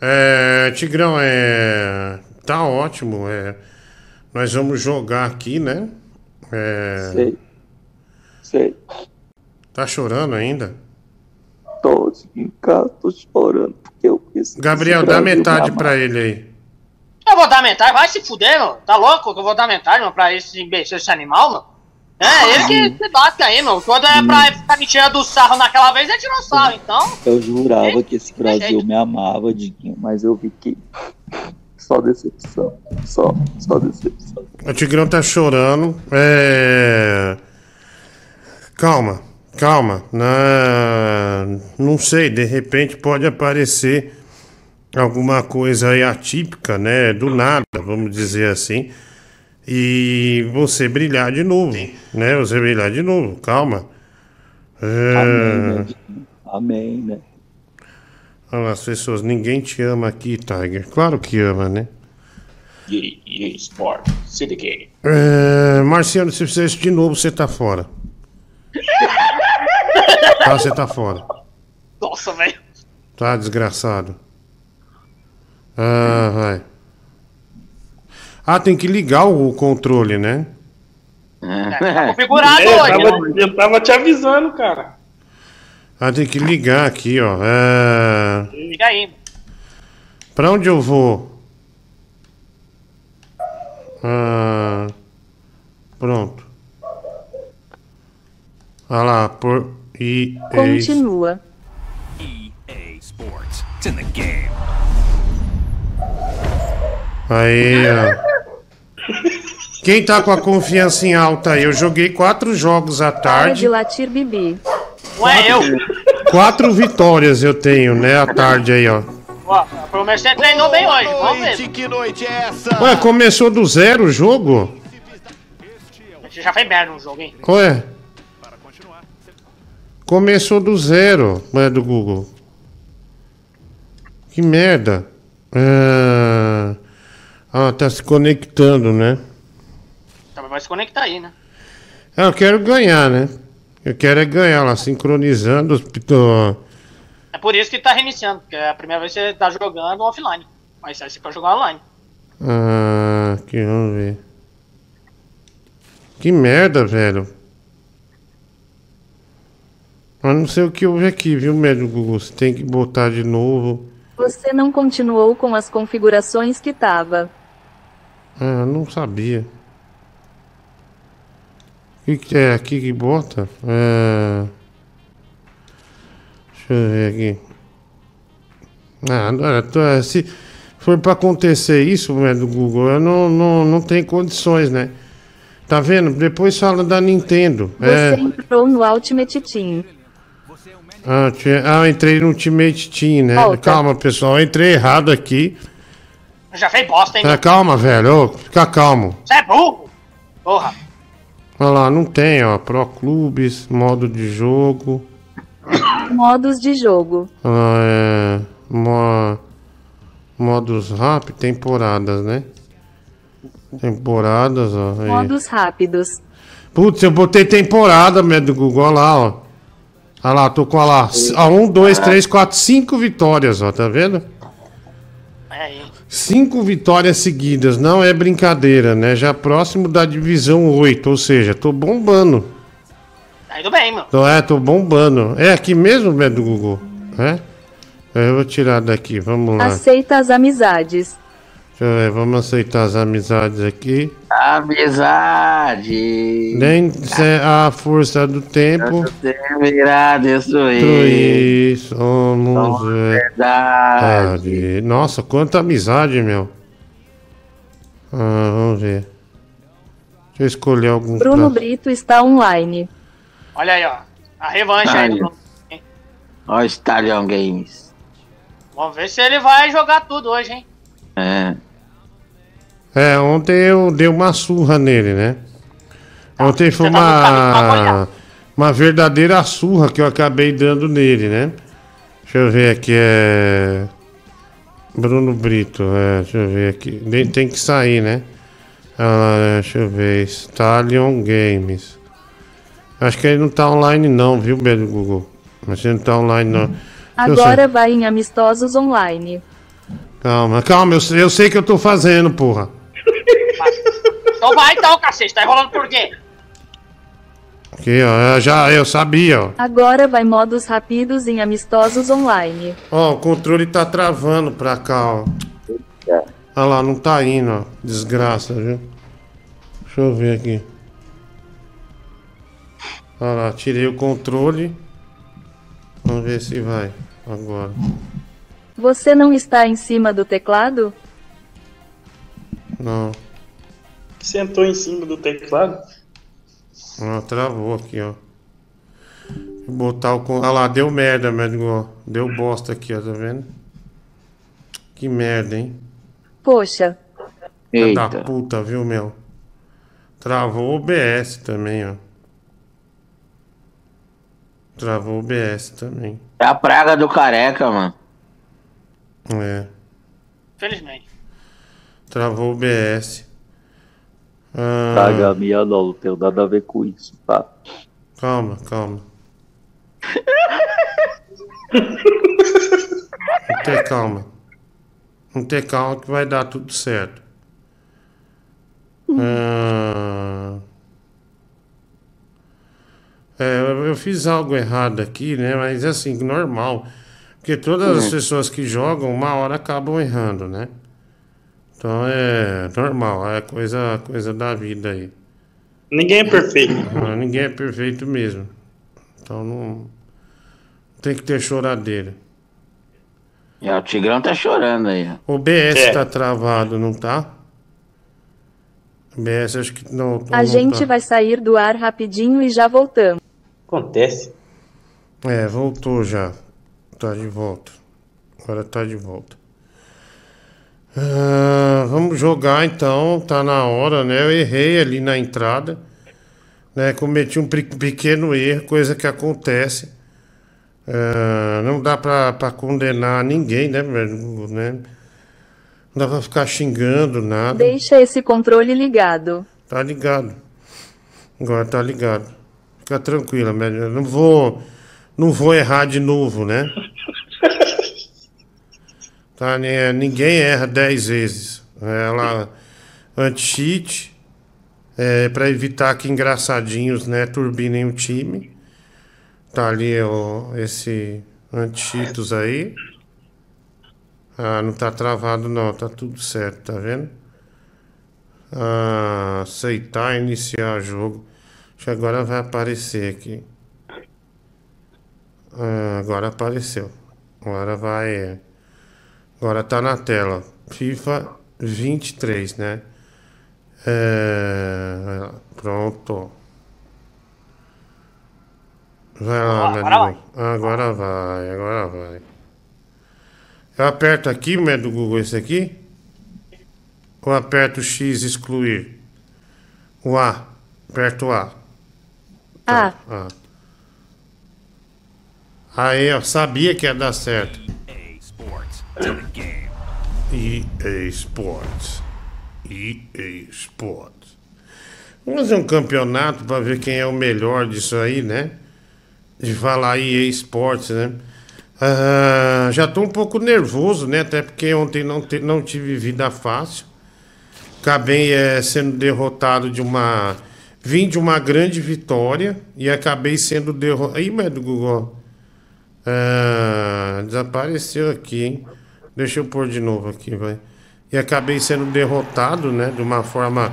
É, Tigrão, é. Tá ótimo. É. Nós vamos jogar aqui, né? É... Sei. Sei. Tá chorando ainda? Tô em casa, tô chorando. Porque eu quis. Gabriel, dá metade me pra ele aí. Eu vou dar metade, vai se fuder, mano. Tá louco que eu vou dar metade, mano, pra esse imbecil, esse animal, mano? É, ele que se bate aí, mano. Quando é pra ficar me tirando do sarro naquela vez, ele tirou sarro, então. Eu jurava que esse Brasil me amava, Diguinho, mas eu vi que. Só decepção. Só, só decepção. O Tigrão tá chorando. É. Calma, calma. Na... Não sei, de repente pode aparecer alguma coisa aí atípica, né? Do nada, vamos dizer assim. E você brilhar de novo, né? Você brilhar de novo, calma. É... Amém, né? Amém, né? Olha lá, as pessoas, ninguém te ama aqui, Tiger. Claro que ama, né? EA, EA Sport, Syndicate. É, Marciano, se fizer isso de novo, você tá fora. Tá, você tá fora. Nossa, velho. Tá, desgraçado. Ah, vai. Ah, tem que ligar o controle, né? Tá configurado É, eu, hoje, tava, né? eu tava te avisando, cara. Ah, tem que ligar aqui, ó. É... Liga aí. Pra onde eu vou? Ah, pronto. Ah lá, por... E... Continua. Sports. It's in the game. Aí, ó. Quem tá com a confiança em alta aí? Eu joguei quatro jogos à Para tarde. de latir, Bibi. Ué, eu. Quatro vitórias eu tenho, né? À tarde aí, ó. Ó, pelo menos você treinou bem hoje, vamos ver. Que noite é essa? Ué, começou do zero o jogo? Você já fez merda no jogo, hein? Ué? Começou do zero, é do Google. Que merda. Ah, ah, tá se conectando, né? Também vai se conectar aí, né? Ah, eu quero ganhar, né? Eu quero é ganhar lá, sincronizando os. pito- É por isso que tá reiniciando, porque é a primeira vez que você tá jogando offline. Mas aí você pode jogar online. Ah, aqui, vamos ver. Que merda, velho. Mas não sei o que houve aqui, viu, médio Google? Você tem que botar de novo. Você não continuou com as configurações que tava. Ah, eu não sabia. O que, é aqui que bota? É... Deixa eu ver aqui. Ah, não, é, se for pra acontecer isso, né, do Google, eu não, não, não tem condições, né? Tá vendo? Depois fala da Nintendo. Você É... entrou no Ultimate Team. Ah, tinha- ah, eu entrei no Ultimate Team, né? Volta. Calma, pessoal, eu entrei errado aqui. Já fez bosta, hein? Ah, calma, velho. Ô, fica calmo. Você é burro! Porra! Olha lá, não tem, ó. Pro Clubes, modo de jogo. Modos de jogo. Ah, é. Mo... Modos rápidos, temporadas, né? Temporadas, ó. aí. Modos rápidos. Putz, eu botei temporada, meu, do Google, olha lá, ó. Olha lá, tô com, olha lá. A 1, 2, 3, 4, 5 vitórias, ó, tá vendo? Cinco vitórias seguidas, não é brincadeira, né? Já próximo da divisão 8, ou seja, tô bombando. Tá indo bem, mano. Tô, é, tô bombando. É aqui mesmo, é do Google? É? É, Eu vou tirar daqui, vamos lá. Aceita as amizades. Deixa eu ver, vamos aceitar as amizades aqui. Amizade. Nem se a força do tempo. Virá destruir. Destruir, somos verdade. verdade. Nossa, quanta amizade, meu. Ah, vamos ver. Deixa eu escolher algum. Bruno pra- Brito está online. Olha aí, ó. A revanche aí. Ó, o Stadium Games. Vamos ver se ele vai jogar tudo hoje, hein? É. É, ontem eu dei uma surra nele, né? Ontem foi tá uma. Uma verdadeira surra que eu acabei dando nele, né? Deixa eu ver aqui, é. Bruno Brito, é, deixa eu ver aqui. Tem- Tem que sair, né? Ah, deixa eu ver. Stallion Games. Acho que ele não tá online, não, viu, Belo Google? Mas você não tá online, não. Agora vai em amistosos online. Calma, calma, eu, sei- eu sei que eu tô fazendo, porra. Então vai então, cacete. Tá enrolando por quê? Aqui, ó, eu já eu sabia, ó. Agora vai modos rápidos em amistosos online. Ó, o controle tá travando pra cá, ó. Olha lá, não tá indo, ó. Desgraça, viu? Deixa eu ver aqui. Olha lá, tirei o controle. Vamos ver se vai agora. Você não está em cima do teclado? Não, Sentou em cima do teclado. ó, travou aqui, ó. Vou botar o. Olha lá, deu merda, médico, ó. Deu bosta aqui, ó, tá vendo? Que merda, hein? Poxa, Filha Da puta, viu, meu? Travou o OBS também, ó. Travou o OBS também. É a praga do careca, mano. É. Felizmente. Travou o OBS. Ah, Praga minha não, não tem nada a ver com isso, tá? Calma, calma. Não ter calma. Não ter calma que vai dar tudo certo. Ah, é, eu, fiz algo errado aqui, né? Mas assim, normal. Porque todas as Uhum. pessoas que jogam, uma hora acabam errando, né? Então é normal, é coisa, coisa da vida aí. Ninguém é perfeito. Ah, ninguém é perfeito mesmo. Então não. Tem que ter choradeira. É, o Tigrão tá chorando aí. O BS É. tá travado, não tá? O BS acho que não. a não gente tá. vai sair do ar rapidinho e já voltamos. Acontece. É, voltou já. Tá de volta. Agora tá de volta. Ah, vamos jogar então, tá na hora, né? Eu errei ali na entrada, né? Cometi um pe- pequeno erro, coisa que acontece. Ah, não dá pra, pra condenar ninguém, né? Né? Não dá pra ficar xingando nada. Deixa esse controle ligado. Tá ligado. Agora tá ligado. Fica tranquila, não vou. Não vou errar de novo, né? Tá, né? Ninguém erra 10 vezes. Ela anti-cheat é, para evitar que engraçadinhos, né, turbinem o time. Tá ali ó, esse anti-cheatos aí. Ah, não tá travado não, tá tudo certo, tá vendo? Ah, aceitar, iniciar jogo. Acho que agora vai aparecer aqui. Ah, agora apareceu. Agora vai. Agora tá na tela. FIFA 23, né? É, pronto. Vai lá, Agora Medo. Agora vai, agora vai. Eu aperto aqui, Medo Google, esse aqui? Ou aperto X excluir? O A. Aperto o A. Ah, Ah. Aí, ó, sabia que ia dar certo. EA Sports. EA Sports. Vamos fazer um campeonato para ver quem é o melhor disso aí, né? De falar EA Sports, né? Ah, já tô um pouco nervoso, né? Até porque ontem não, te- não tive vida fácil. Acabei eh, sendo derrotado de uma. Vim de uma grande vitória e acabei sendo derrotado. Ih, mas do Google. Ah, desapareceu aqui, hein? Deixa eu pôr de novo aqui, vai. E acabei sendo derrotado, né? De uma forma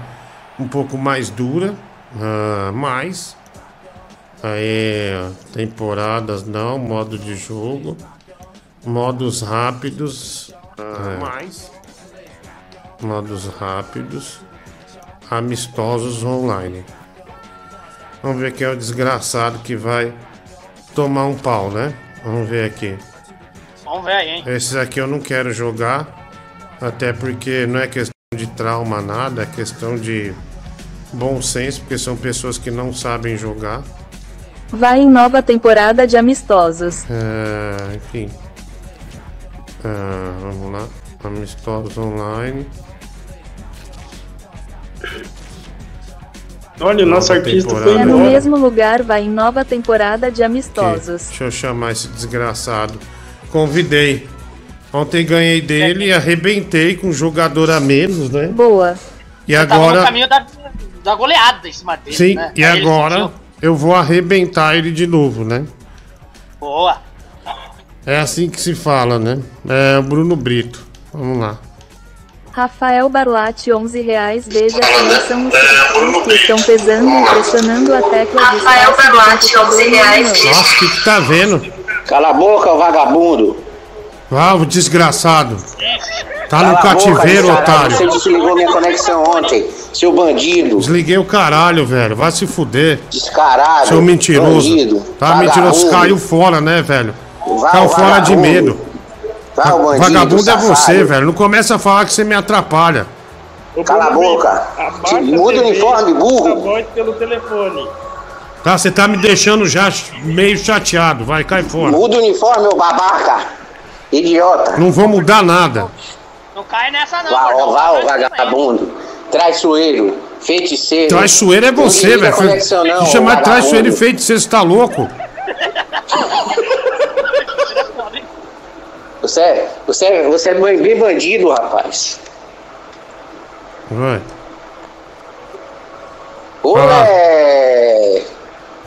um pouco mais dura. Ah, mas. Aí, temporadas não, modo de jogo. Modos rápidos. Ah, mais. Modos rápidos. Amistosos online. Vamos ver quem é o desgraçado que vai tomar um pau, né? Vamos ver aqui. Vamos ver aí, hein? Esses aqui eu não quero jogar. Até porque não é questão de trauma, nada. É questão de bom senso, porque são pessoas que não sabem jogar. vai em nova temporada de amistosos. É, enfim. Ah, vamos lá. Amistosos online. Olha, o nosso artista foi. É no mesmo lugar, vai em nova temporada de amistosos. Deixa eu chamar esse desgraçado. Convidei. Ontem ganhei dele e arrebentei com um jogador a menos, né? Boa. E Tava no agora. caminho da, da goleada em cima dele, Sim, né? e Aí agora eu vou arrebentar ele de novo, né? Boa. É assim que se fala, né? É o Bruno Brito. Vamos lá. Rafael Barlatti, 11 reais. Veja quem são que estão pesando e pressionando a tecla de Rafael Barlatti, 11 reais. Nossa, o que, que tá vendo? Cala a boca, vagabundo. Ah, o desgraçado. Tá no Cala boca, cativeiro, descarado. otário. Você desligou minha conexão ontem, seu bandido. Desliguei o caralho, velho. Vai se fuder. Descarado. Seu mentiroso. bandido, Tá mentiroso. Caiu fora, né, velho? Vai, Caiu fora de vagabundo. medo. Vai, o bandido, Vagabundo é você, velho. Não começa a falar que você me atrapalha. Cala a boca. Abaixa Muda o uniforme, burro. A voz pelo telefone. Tá, você tá me deixando já meio chateado. Vai, cai fora. Muda o uniforme, ô babaca. Idiota. Não vou mudar nada. Não cai nessa não, Vá, ó, vá, também. vagabundo. Traiçoeiro. Feiticeiro. Traiçoeiro é você, velho. conexão, não, Se chamar de ô traiçoeiro e feito, você tá louco? Você, é- você, é- você é bem bandido, rapaz. Vai. Olé!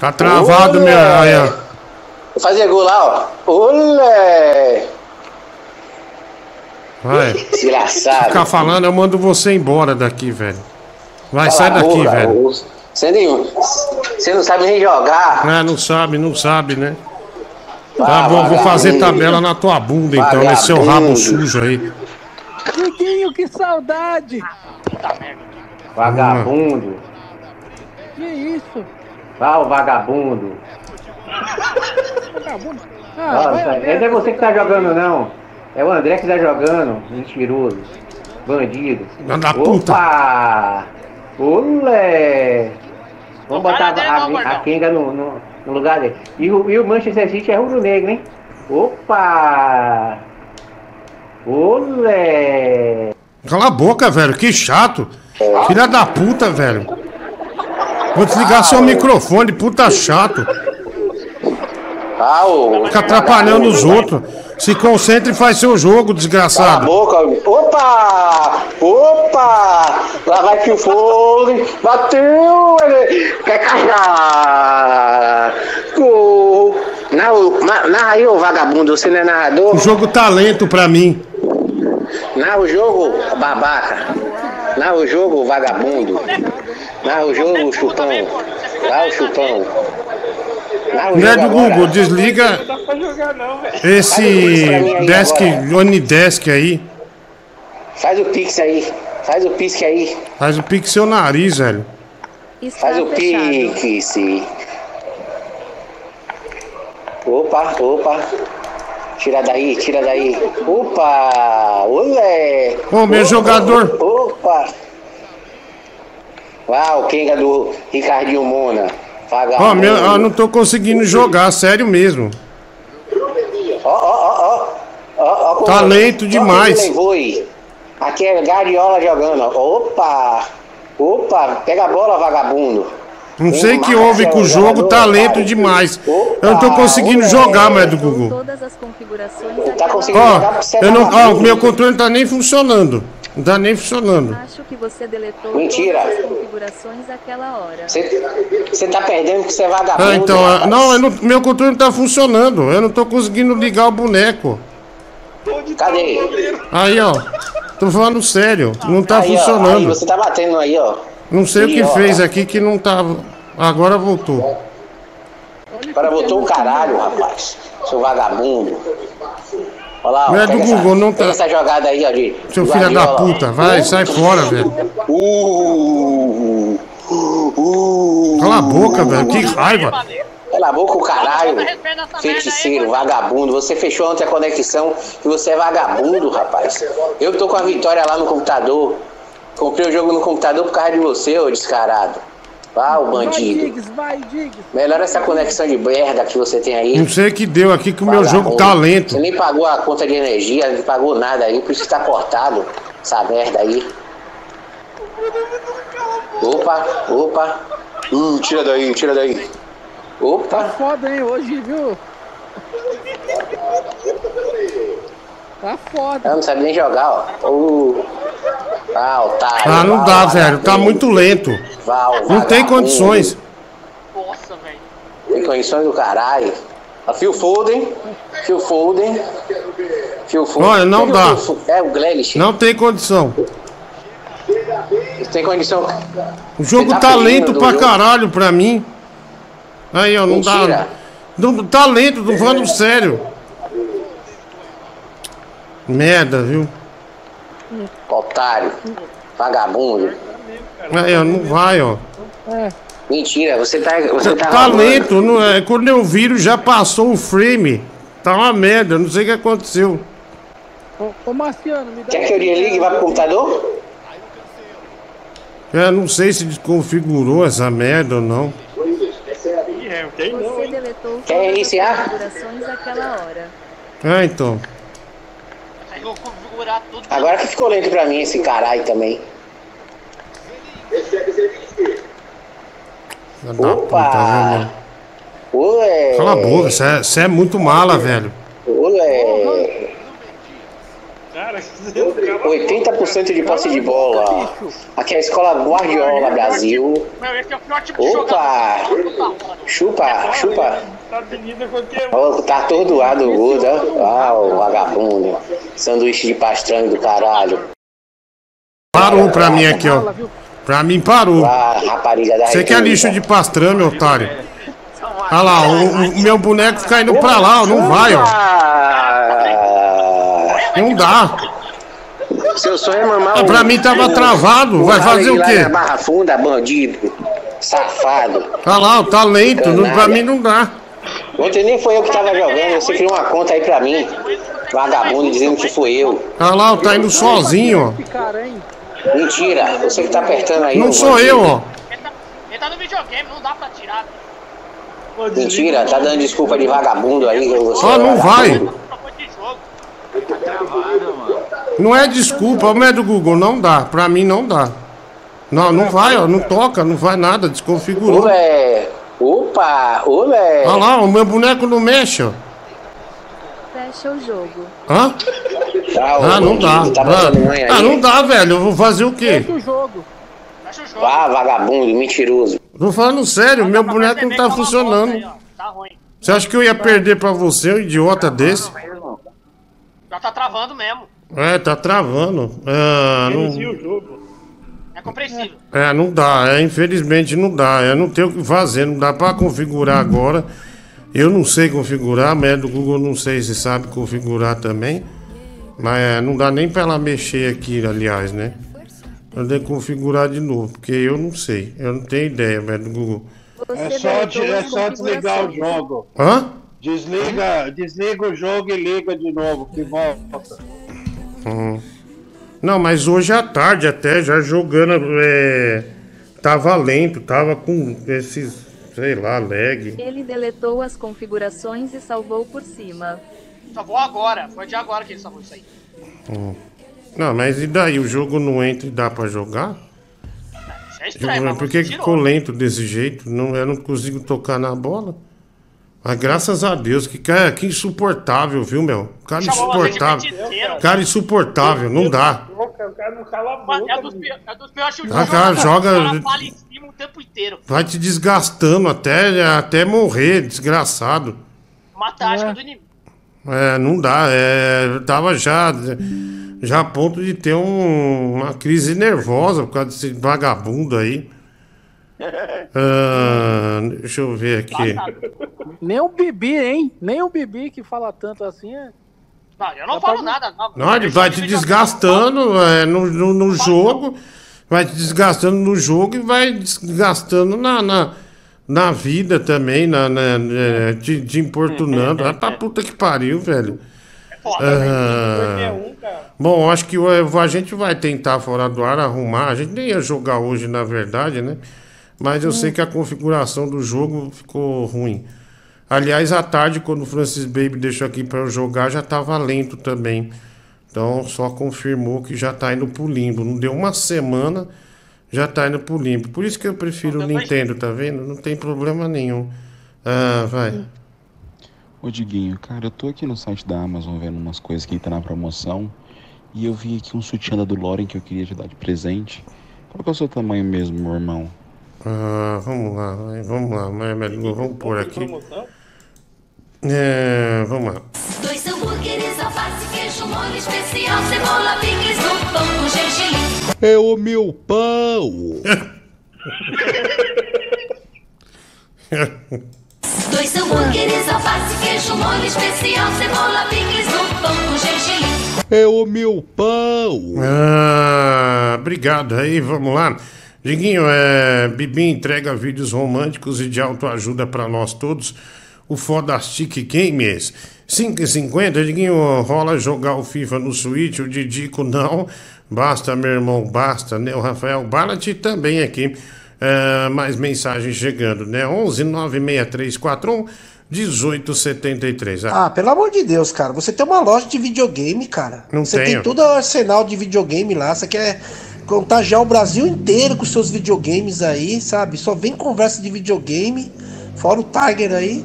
Tá travado, Olé! minha. Aí, ó. Fazer gol lá, ó. Olé! Vai. Desgraçado. Ficar falando, eu mando você embora daqui, velho. Vai, Cala sai daqui, velho. ô. Você, nem, você não sabe nem jogar. Ah, não sabe, não sabe, né? Tá bom, vou fazer tabela na tua bunda então, nesse seu rabo sujo aí. Diguinho, que saudade! Vagabundo. Que isso? Vá, o vagabundo. Vagabundo. Ah, vai a não é você que tá jogando, não. É o André que tá jogando. Mentiroso. Bandido. Filha da puta. Opa! Olé! Vamos botar a, a, a Kenga no, no, no lugar dele. E o, e o Manchester City é rubro-negro, hein? Opa! Olé! Cala a boca, velho, que chato. Filha da puta, velho. Vou desligar seu microfone, puta chato. Ah, ô. Fica atrapalhando os outros. Se concentre e faz seu jogo, Cala a desgraçado. boca. Opa! Opa! Lá vai que o fogo. Bateu! ele-! Gol! Narra, na- narra aí, ô vagabundo. Você não é narrador? O jogo tá lento pra mim. Narra o jogo, babaca. Narra o jogo, vagabundo. Narra o jogo, chupão. O chupão. Narra o Não é agora. Google, desliga esse desk, Onidesk aí. Faz o pix aí. Faz o pix aí. Faz o pique seu nariz, velho. Faz o pix. Opa, opa. Tira daí, tira daí. Opa! Olé! Ô, meu Opa, jogador. Opa! Uau, Kenga do Ricardinho Mona. Ó, meu, eu não tô conseguindo jogar, sério mesmo. Ó, ó, ó, ó. Tá lento demais. Aqui é Guardiola jogando. Opa! Opa! Pega a bola, vagabundo. Não sei o que houve com o jogo, tá lento demais. Eu não tô conseguindo jogar, mas é do Google. Tá conseguindo Ó, é eu não, ó, o meu controle não tá nem funcionando. Não tá nem funcionando. Acho que você deletou Mentira. todas as configurações àquela hora. Você, tá perdendo porque você é vagabundo. Ah, então, rapaz. não, eu não- meu controle não tá funcionando. Eu não tô conseguindo ligar o boneco. Cadê? Aí, ó. Tô falando sério. Não tá Aí, ó, aí, funcionando. você tá batendo aí, ó. Não sei o que Idiota. fez aqui que não tava. Agora voltou. Agora botou o caralho, rapaz. Seu vagabundo. Olha lá, ó. Não é do Google, essa, não tá- essa jogada aí, ó. De Seu filho da Guardiola, ó. puta, vai, sai fora, velho. Uh, uh, Cala a boca, velho. Que raiva. Cala a boca, o caralho. Feiticeiro, vagabundo. Você fechou ontem a conexão e você é vagabundo, rapaz. Eu tô com a vitória lá no computador. Comprei o jogo no computador por causa de você, ô descarado. Vá, o Vai, bandido. Diggs, vai, Diggs. Melhor essa conexão de merda que você tem aí. Não sei o que deu aqui que o meu jogo tá lento. Você nem pagou a conta de energia, não pagou nada aí, por isso que tá cortado essa merda aí. Opa, opa. Hum, tira daí, tira daí. Opa. Tá foda, hein, hoje, viu? Tá foda. Eu não sabe nem jogar, ó. Uh. Ah, otário. Ah, não Val, dá, velho. Tá muito lento. Val, Não tem condições. Nossa, velho. Tem condições do caralho. A Phil Foden. Phil Foden. Phil Foden. Olha, não dá. É o Grealish. Não tem condição. Tem condição. O jogo Você tá tá lento pra jogo? caralho pra mim. Aí, ó, não dá. Mentira. Não, tá lento, tô falando sério. Merda, viu? Otário. Vagabundo. Aí, ó, não vai, ó. Mentira, você tá. Você tá, Tá lento, não é? Quando eu viro já passou o frame. Tá uma merda, não sei o que aconteceu. Ô, ô Marciano, me dá Quer que eu desligue e vá pro computador? Eu não sei se desconfigurou essa merda ou não. Você deletou Quer todas as iniciar? configurações àquela hora. Ah, então. Configurar tudo. Agora que ficou lento pra mim esse caralho também. Puta, viu, mano? Ué. Cala a boca, você é, você é muito mala, velho. Ué. 80% de posse de bola. Aqui é a escola Guardiola Brasil. Meu, é o pior tipo. Opa! Chupa, chupa. Tá avenida qualquer Ó, tá atordoado o gordo, ó. Ah, o vagabundo. Sanduíche de pastrame do caralho. Parou pra mim aqui, ó. Pra mim parou. Ah, rapariga da Você quer República. lixo de pastrame, otário? Olha lá, o, o meu boneco fica indo pra lá, ó, não vai, ó. Não dá. Seu sonho é mamar Ah, pra mim tava travado, vai fazer o lá quê? na Barra Funda, bandido. Safado. Olha lá, ó, tá lento, não, pra mim não dá. Ontem nem foi eu que tava jogando, você criou uma conta aí pra mim. Vagabundo dizendo que fui eu. Olha lá, ó, tá indo sozinho, Mentira, você que tá apertando ó. aí. Não sou bandido. eu, ó. Ele tá no videogame, não dá pra tirar. Mentira, tá dando desculpa de vagabundo aí. Você Ó, é não vai. vagabundo. Não é desculpa, mas é do Google, não dá. Pra mim não dá. Não, não vai, ó, não toca, não vai nada, desconfigurou. Olé, opa, olé. Olha lá, o meu boneco não mexe, ó. Fecha o jogo. Hã? Ah, Ah, não dá. Tá Ah, aí. não dá, velho. Eu vou fazer o quê? o jogo. Ah, vagabundo, mentiroso. Tô falando sério, meu boneco não tá funcionando. Você acha que eu ia perder pra você, um idiota desse? Já tá travando mesmo. É, tá travando. Ah, Reinicia não, o jogo. É compreensível. é, não dá. É, infelizmente não dá. Eu não tenho o que fazer. Não dá pra configurar agora. Eu não sei configurar, mas é do Google não sei se sabe configurar também. Mas é, não dá nem pra ela mexer aqui, aliás, né? Eu tenho que configurar de novo, porque eu não sei. Eu não tenho ideia, velho, do Google. É só, de- é só desligar o jogo. Hã? Desliga, desliga o jogo e liga de novo, que volta. Uhum. Não, mas hoje à tarde até, já jogando, é, tava lento, tava com esses, sei lá, lag. Ele deletou as configurações e salvou por cima. Salvou agora. Foi de agora que ele salvou isso aí. Hum. Não, mas e daí? O jogo não entra e dá pra jogar? Isso é estranho, Por que ficou lento desse jeito? Não, eu não consigo tocar na bola? Mas graças a Deus, que cara, que insuportável, viu, meu? Cara insuportável. petiteiro. Cara insuportável, não dá. O cara não cala a boca. É dos, é dos piores chutes Ah, do cara, joga- O cara fala em cima o tempo inteiro. Vai te desgastando até, até morrer, desgraçado. Uma tática do inimigo. É, não dá. É, eu tava já, já a ponto de ter um- uma crise nervosa por causa desse vagabundo aí. Ah, deixa eu ver aqui. Nem o Bibi, hein? Nem o Bibi que fala tanto assim é. Não, eu não Já falo tá- nada. Não, Não, ele vai te desgastando é, no, no, no jogo, vai te desgastando no jogo e vai desgastando na, na, na vida também, na, na, é, te, te importunando. Ah, pra puta que pariu, velho. Ah, bom, acho que a gente vai tentar fora do ar arrumar. A gente nem ia jogar hoje, na verdade, né? Mas eu sei que a configuração do jogo ficou ruim. Aliás, à tarde, quando o Francis Baby deixou aqui para eu jogar, já tava lento também. Então, só confirmou que já tá indo pro limbo. Não deu uma semana, já tá indo pro limpo. Por isso que eu prefiro o Nintendo, tá vendo? Não tem problema nenhum. Ah, vai. Ô Diguinho, cara, eu tô aqui no site da Amazon vendo umas coisas que tá na promoção e eu vi aqui um sutiã da do Loren que eu queria te dar de presente. Qual que é o seu tamanho mesmo, meu irmão? Ah, vamos lá, vamos lá, mas, mas, vamos pôr aqui. É, vamos lá. Dois hambúrgueres, alface, queijo, molho especial, cebola, picles no pão com gergelim. É o meu pão. Dois hambúrgueres, alface, queijo, molho especial, cebola, picles no pão com gergelim. É o meu pão. Ah, obrigado aí, vamos lá. Diguinho, é, Bibi entrega vídeos românticos e de autoajuda pra nós todos. O Fodastic Games. 5,50, Diguinho, rola jogar o FIFA no Switch, o Didico não. Basta, meu irmão, basta, né? O Rafael Ballat também aqui. É, mais mensagens chegando, né? 11 96341 1873. Ah, Ah, pelo amor de Deus, cara. Você tem uma loja de videogame, cara. Não você tenho. tem todo o arsenal de videogame lá. Você quer contagiar o Brasil inteiro com seus videogames aí, sabe? Só vem conversa de videogame. Fora o Tiger aí.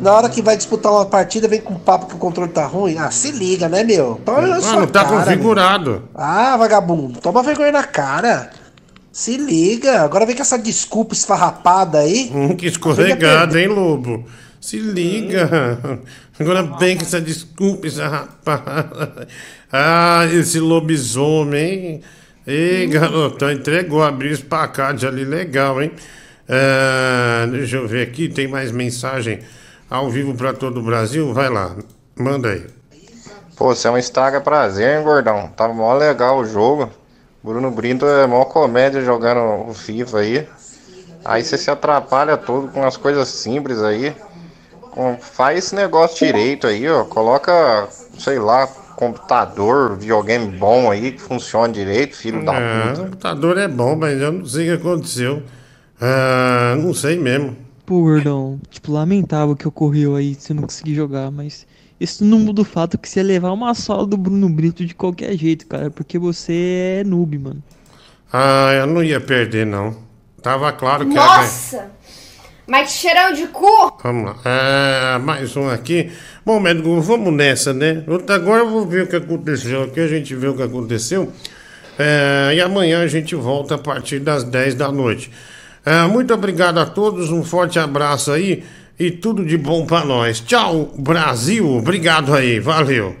Na hora que vai disputar uma partida, vem com papo que o controle tá ruim. Ah, se liga, né, meu? Toma Ah, não tá cara, configurado. meu. Ah, vagabundo. Toma vergonha na cara. Se liga. Agora vem com essa desculpa esfarrapada aí. Hum, que escorregado, hein, Lobo? Se liga. Agora vem com essa desculpa, essa rapaz. Ah, esse lobisomem, hein? Ei, garotão, entregou, abriu o espacate ali, legal, hein? Ah, deixa eu ver aqui, tem mais mensagem ao vivo pra todo o Brasil? Vai lá, manda aí. Pô, você é um estaga prazer, hein, gordão? Tava mó legal o jogo. Bruno Brito é mó comédia jogando o FIFA aí. Aí você se atrapalha todo com as coisas simples aí. Com- Faz esse negócio direito aí, ó. Coloca, sei lá, computador, videogame bom aí que funcione direito, filho da Ah, o puta. computador é bom, mas eu não sei o que aconteceu. Ah, não sei mesmo. Pô, gordão, tipo, lamentável que ocorreu aí você não conseguir jogar, mas isso não muda o fato que você ia levar uma sola do Bruno Brito de qualquer jeito, cara, porque você é noob, mano. Ah, eu não ia perder, não. Tava claro que ia ganhar. Mas cheirão de cu! Vamos lá. Ah, mais um aqui. Bom, médico, vamos nessa, né? Agora eu vou ver o que aconteceu aqui, a gente vê o que aconteceu. É, e amanhã a gente volta a partir das 10 da noite. É, muito obrigado a todos, um forte abraço aí e tudo de bom pra nós. Tchau, Brasil. Obrigado aí, valeu.